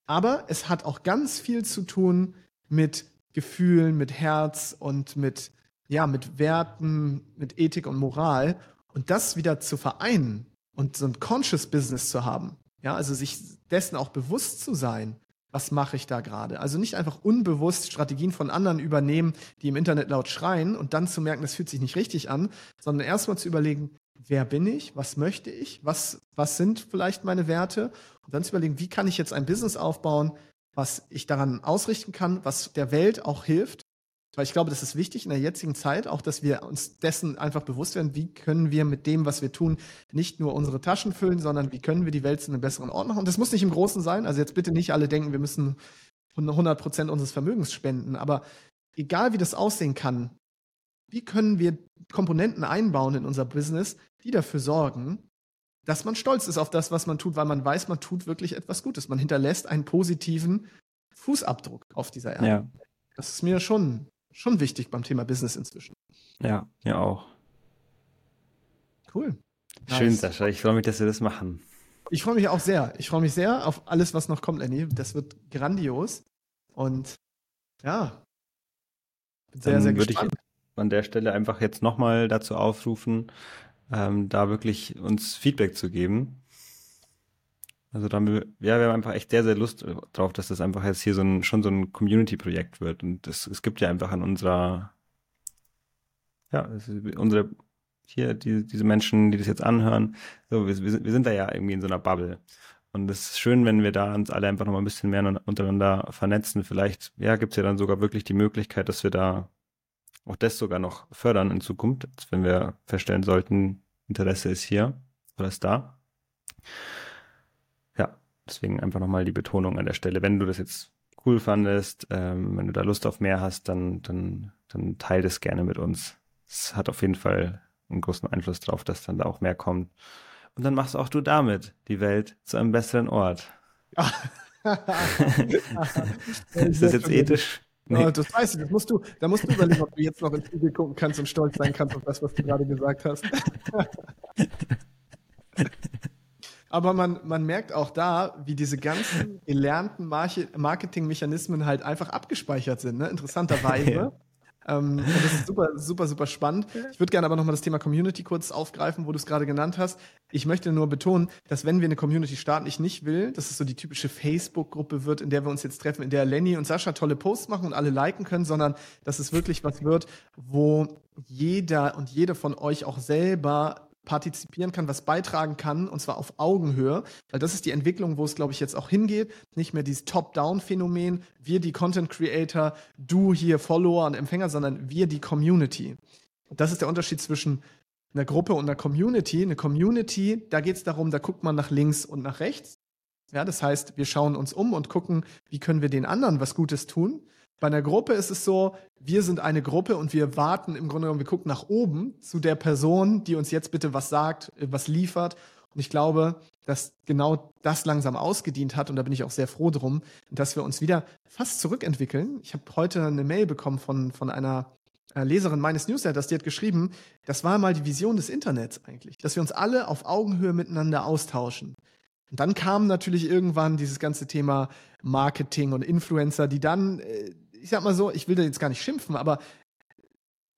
[SPEAKER 1] aber es hat auch ganz viel zu tun mit Gefühlen, mit Herz und mit ja, mit Werten, mit Ethik und Moral und das wieder zu vereinen und so ein Conscious Business zu haben. Ja, also sich dessen auch bewusst zu sein, was mache ich da gerade? Also nicht einfach unbewusst Strategien von anderen übernehmen, die im Internet laut schreien und dann zu merken, das fühlt sich nicht richtig an, sondern erstmal zu überlegen, wer bin ich? Was möchte ich? Was, was sind vielleicht meine Werte? Und dann zu überlegen, wie kann ich jetzt ein Business aufbauen, was ich daran ausrichten kann, was der Welt auch hilft weil ich glaube, das ist wichtig in der jetzigen Zeit, auch dass wir uns dessen einfach bewusst werden, wie können wir mit dem, was wir tun, nicht nur unsere Taschen füllen, sondern wie können wir die Welt zu einem besseren Ort machen. Und das muss nicht im Großen sein. Also jetzt bitte nicht alle denken, wir müssen 100 Prozent unseres Vermögens spenden. Aber egal wie das aussehen kann, wie können wir Komponenten einbauen in unser Business, die dafür sorgen, dass man stolz ist auf das, was man tut, weil man weiß, man tut wirklich etwas Gutes. Man hinterlässt einen positiven Fußabdruck auf dieser Erde. Ja. Das ist mir schon schon wichtig beim Thema Business inzwischen.
[SPEAKER 2] Ja, ja auch.
[SPEAKER 1] Cool.
[SPEAKER 2] Schön, nice. Sascha. Ich freue mich, dass wir das machen.
[SPEAKER 1] Ich freue mich auch sehr. Ich freue mich sehr auf alles, was noch kommt, Lenny. Das wird grandios. Und ja,
[SPEAKER 2] bin sehr, Dann sehr gespannt. Würde ich an der Stelle einfach jetzt nochmal dazu aufrufen, ähm, da wirklich uns Feedback zu geben. Also da haben wir, ja, wir haben einfach echt sehr, sehr Lust drauf, dass das einfach jetzt hier so ein, schon so ein Community-Projekt wird. Und das, es gibt ja einfach an unserer, ja, unsere, hier, die, diese Menschen, die das jetzt anhören, so, wir, wir sind da ja irgendwie in so einer Bubble. Und es ist schön, wenn wir da uns alle einfach noch mal ein bisschen mehr untereinander vernetzen. Vielleicht, ja, gibt es ja dann sogar wirklich die Möglichkeit, dass wir da auch das sogar noch fördern in Zukunft, wenn wir feststellen sollten, Interesse ist hier oder ist da. Deswegen einfach nochmal die Betonung an der Stelle. Wenn du das jetzt cool fandest, ähm, wenn du da Lust auf mehr hast, dann, dann, dann teil das gerne mit uns. Es hat auf jeden Fall einen großen Einfluss drauf, dass dann da auch mehr kommt. Und dann machst auch du damit die Welt zu einem besseren Ort. ist das jetzt ethisch?
[SPEAKER 1] Nee. Ja, das weißt du, das musst du, da musst du überlegen, ob du jetzt noch ins Spiegel gucken kannst und stolz sein kannst auf das, was du gerade gesagt hast. Aber man, man merkt auch da, wie diese ganzen gelernten Marketingmechanismen halt einfach abgespeichert sind, ne? interessanterweise. Ja. Ähm, und das ist super, super, super spannend. Ich würde gerne aber nochmal das Thema Community kurz aufgreifen, wo du es gerade genannt hast. Ich möchte nur betonen, dass wenn wir eine Community starten, ich nicht will, dass es so die typische Facebook-Gruppe wird, in der wir uns jetzt treffen, in der Lenny und Sascha tolle Posts machen und alle liken können, sondern dass es wirklich was wird, wo jeder und jede von euch auch selber partizipieren kann, was beitragen kann, und zwar auf Augenhöhe, weil das ist die Entwicklung, wo es, glaube ich, jetzt auch hingeht. Nicht mehr dieses Top-Down-Phänomen, wir die Content-Creator, du hier Follower und Empfänger, sondern wir die Community. Das ist der Unterschied zwischen einer Gruppe und einer Community. Eine Community, da geht es darum, da guckt man nach links und nach rechts. Ja, das heißt, wir schauen uns um und gucken, wie können wir den anderen was Gutes tun. Bei einer Gruppe ist es so, wir sind eine Gruppe und wir warten im Grunde genommen, wir gucken nach oben zu der Person, die uns jetzt bitte was sagt, äh, was liefert. Und ich glaube, dass genau das langsam ausgedient hat und da bin ich auch sehr froh drum, dass wir uns wieder fast zurückentwickeln. Ich habe heute eine Mail bekommen von, von einer äh, Leserin meines Newsletters, die hat geschrieben, das war mal die Vision des Internets eigentlich, dass wir uns alle auf Augenhöhe miteinander austauschen. Und dann kam natürlich irgendwann dieses ganze Thema Marketing und Influencer, die dann äh, ich sag mal so, ich will da jetzt gar nicht schimpfen, aber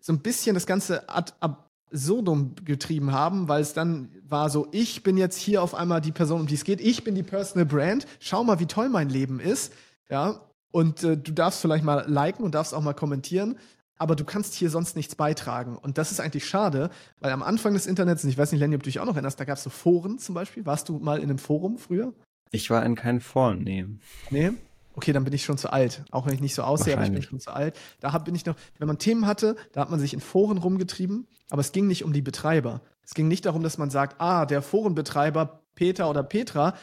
[SPEAKER 1] so ein bisschen das Ganze ad absurdum getrieben haben, weil es dann war so, ich bin jetzt hier auf einmal die Person, um die es geht, ich bin die Personal Brand, schau mal, wie toll mein Leben ist, ja, und äh, du darfst vielleicht mal liken und darfst auch mal kommentieren, aber du kannst hier sonst nichts beitragen. Und das ist eigentlich schade, weil am Anfang des Internets, und ich weiß nicht, Lenny, ob du dich auch noch erinnerst, da gab es so Foren zum Beispiel. Warst du mal in einem Forum früher?
[SPEAKER 2] Ich war in keinem Forum, nee.
[SPEAKER 1] Nee? Okay, dann bin ich schon zu alt. Auch wenn ich nicht so aussehe, aber ich bin schon zu alt. Da bin ich noch, wenn man Themen hatte, da hat man sich in Foren rumgetrieben, aber es ging nicht um die Betreiber. Es ging nicht darum, dass man sagt, ah, der Forenbetreiber Peter oder Petra,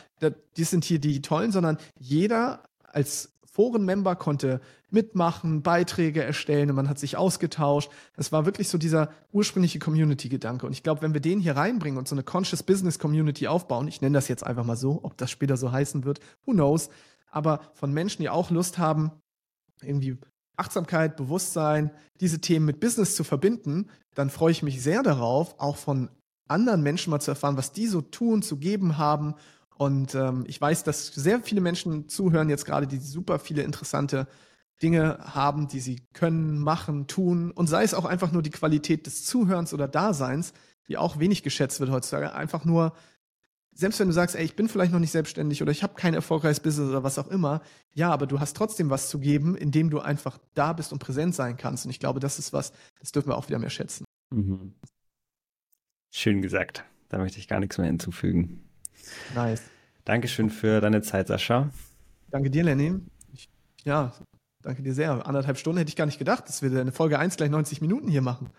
[SPEAKER 1] die sind hier die tollen, sondern jeder als Forenmember konnte mitmachen, Beiträge erstellen und man hat sich ausgetauscht. Es war wirklich so dieser ursprüngliche Community-Gedanke. Und ich glaube, wenn wir den hier reinbringen und so eine Conscious Business Community aufbauen, ich nenne das jetzt einfach mal so, ob das später so heißen wird, who knows, aber von Menschen, die auch Lust haben, irgendwie Achtsamkeit, Bewusstsein, diese Themen mit Business zu verbinden, dann freue ich mich sehr darauf, auch von anderen Menschen mal zu erfahren, was die so tun, zu geben haben. Und ähm, ich weiß, dass sehr viele Menschen zuhören jetzt gerade, die super viele interessante Dinge haben, die sie können, machen, tun. Und sei es auch einfach nur die Qualität des Zuhörens oder Daseins, die auch wenig geschätzt wird heutzutage. Einfach nur selbst wenn du sagst, ey, ich bin vielleicht noch nicht selbstständig oder ich habe kein erfolgreiches Business oder was auch immer, ja, aber du hast trotzdem was zu geben, indem du einfach da bist und präsent sein kannst. Und ich glaube, das ist was, das dürfen wir auch wieder mehr schätzen. Mhm.
[SPEAKER 2] Schön gesagt. Da möchte ich gar nichts mehr hinzufügen.
[SPEAKER 1] Nice.
[SPEAKER 2] Dankeschön für deine Zeit, Sascha.
[SPEAKER 1] Danke dir, Lenny. Ich, ja, danke dir sehr. Anderthalb Stunden hätte ich gar nicht gedacht, dass wir eine Folge 1 gleich 90 Minuten hier machen.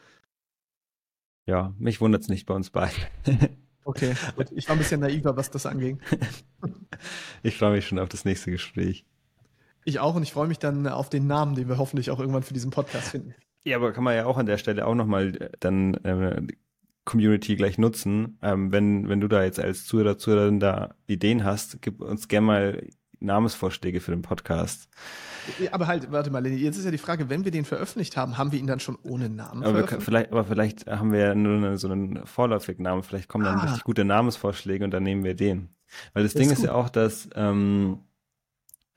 [SPEAKER 2] Ja, mich wundert es nicht bei uns beiden.
[SPEAKER 1] Okay, ich war ein bisschen naiver, was das anging.
[SPEAKER 2] Ich freue mich schon auf das nächste Gespräch.
[SPEAKER 1] Ich auch und ich freue mich dann auf den Namen, den wir hoffentlich auch irgendwann für diesen Podcast finden.
[SPEAKER 2] Ja, aber kann man ja auch an der Stelle auch nochmal äh, dann äh, Community gleich nutzen. Ähm, wenn, wenn du da jetzt als Zuhörer, Zuhörerin da Ideen hast, gib uns gerne mal Namensvorschläge für den Podcast.
[SPEAKER 1] Aber halt, warte mal, Lenny, jetzt ist ja die Frage, wenn wir den veröffentlicht haben, haben wir ihn dann schon ohne Namen
[SPEAKER 2] aber können, vielleicht, aber vielleicht haben wir ja nur eine, so einen vorläufigen Namen. Vielleicht kommen dann ah. richtig gute Namensvorschläge und dann nehmen wir den. Weil das, das Ding ist, ist ja auch, dass ähm,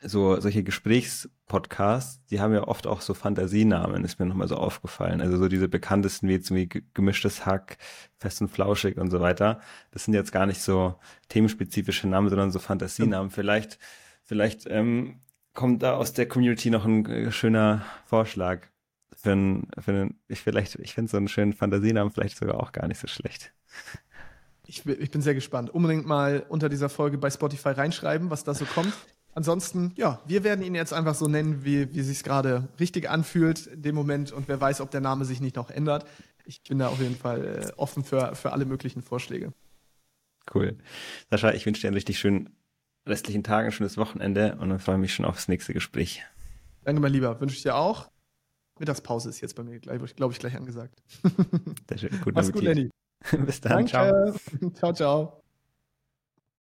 [SPEAKER 2] so solche Gesprächspodcasts, die haben ja oft auch so Fantasienamen, ist mir nochmal so aufgefallen. Also so diese bekanntesten wie jetzt wie gemischtes Hack, fest und flauschig und so weiter. Das sind jetzt gar nicht so themenspezifische Namen, sondern so Fantasienamen. Vielleicht, vielleicht ähm, kommt da aus der Community noch ein äh, schöner Vorschlag. Für einen, für einen, ich vielleicht, ich finde so einen schönen Fantasienamen vielleicht sogar auch gar nicht so schlecht.
[SPEAKER 1] Ich, ich bin sehr gespannt. Unbedingt mal unter dieser Folge bei Spotify reinschreiben, was da so kommt. Ansonsten, ja, wir werden ihn jetzt einfach so nennen, wie, wie sich gerade richtig anfühlt in dem Moment und wer weiß, ob der Name sich nicht noch ändert. Ich bin da auf jeden Fall äh, offen für, für alle möglichen Vorschläge.
[SPEAKER 2] Cool. Sascha, ich wünsche dir einen richtig schönen restlichen Tag, ein schönes Wochenende und dann freue ich mich schon aufs nächste Gespräch.
[SPEAKER 1] Danke, mein Lieber. Wünsche ich dir auch. Mittagspause ist jetzt bei mir, glaube ich, gleich angesagt.
[SPEAKER 2] Sehr schön. Guten Mach's
[SPEAKER 1] gut, Lenny.
[SPEAKER 2] Bis dann. Danke.
[SPEAKER 1] Ciao. ciao, ciao.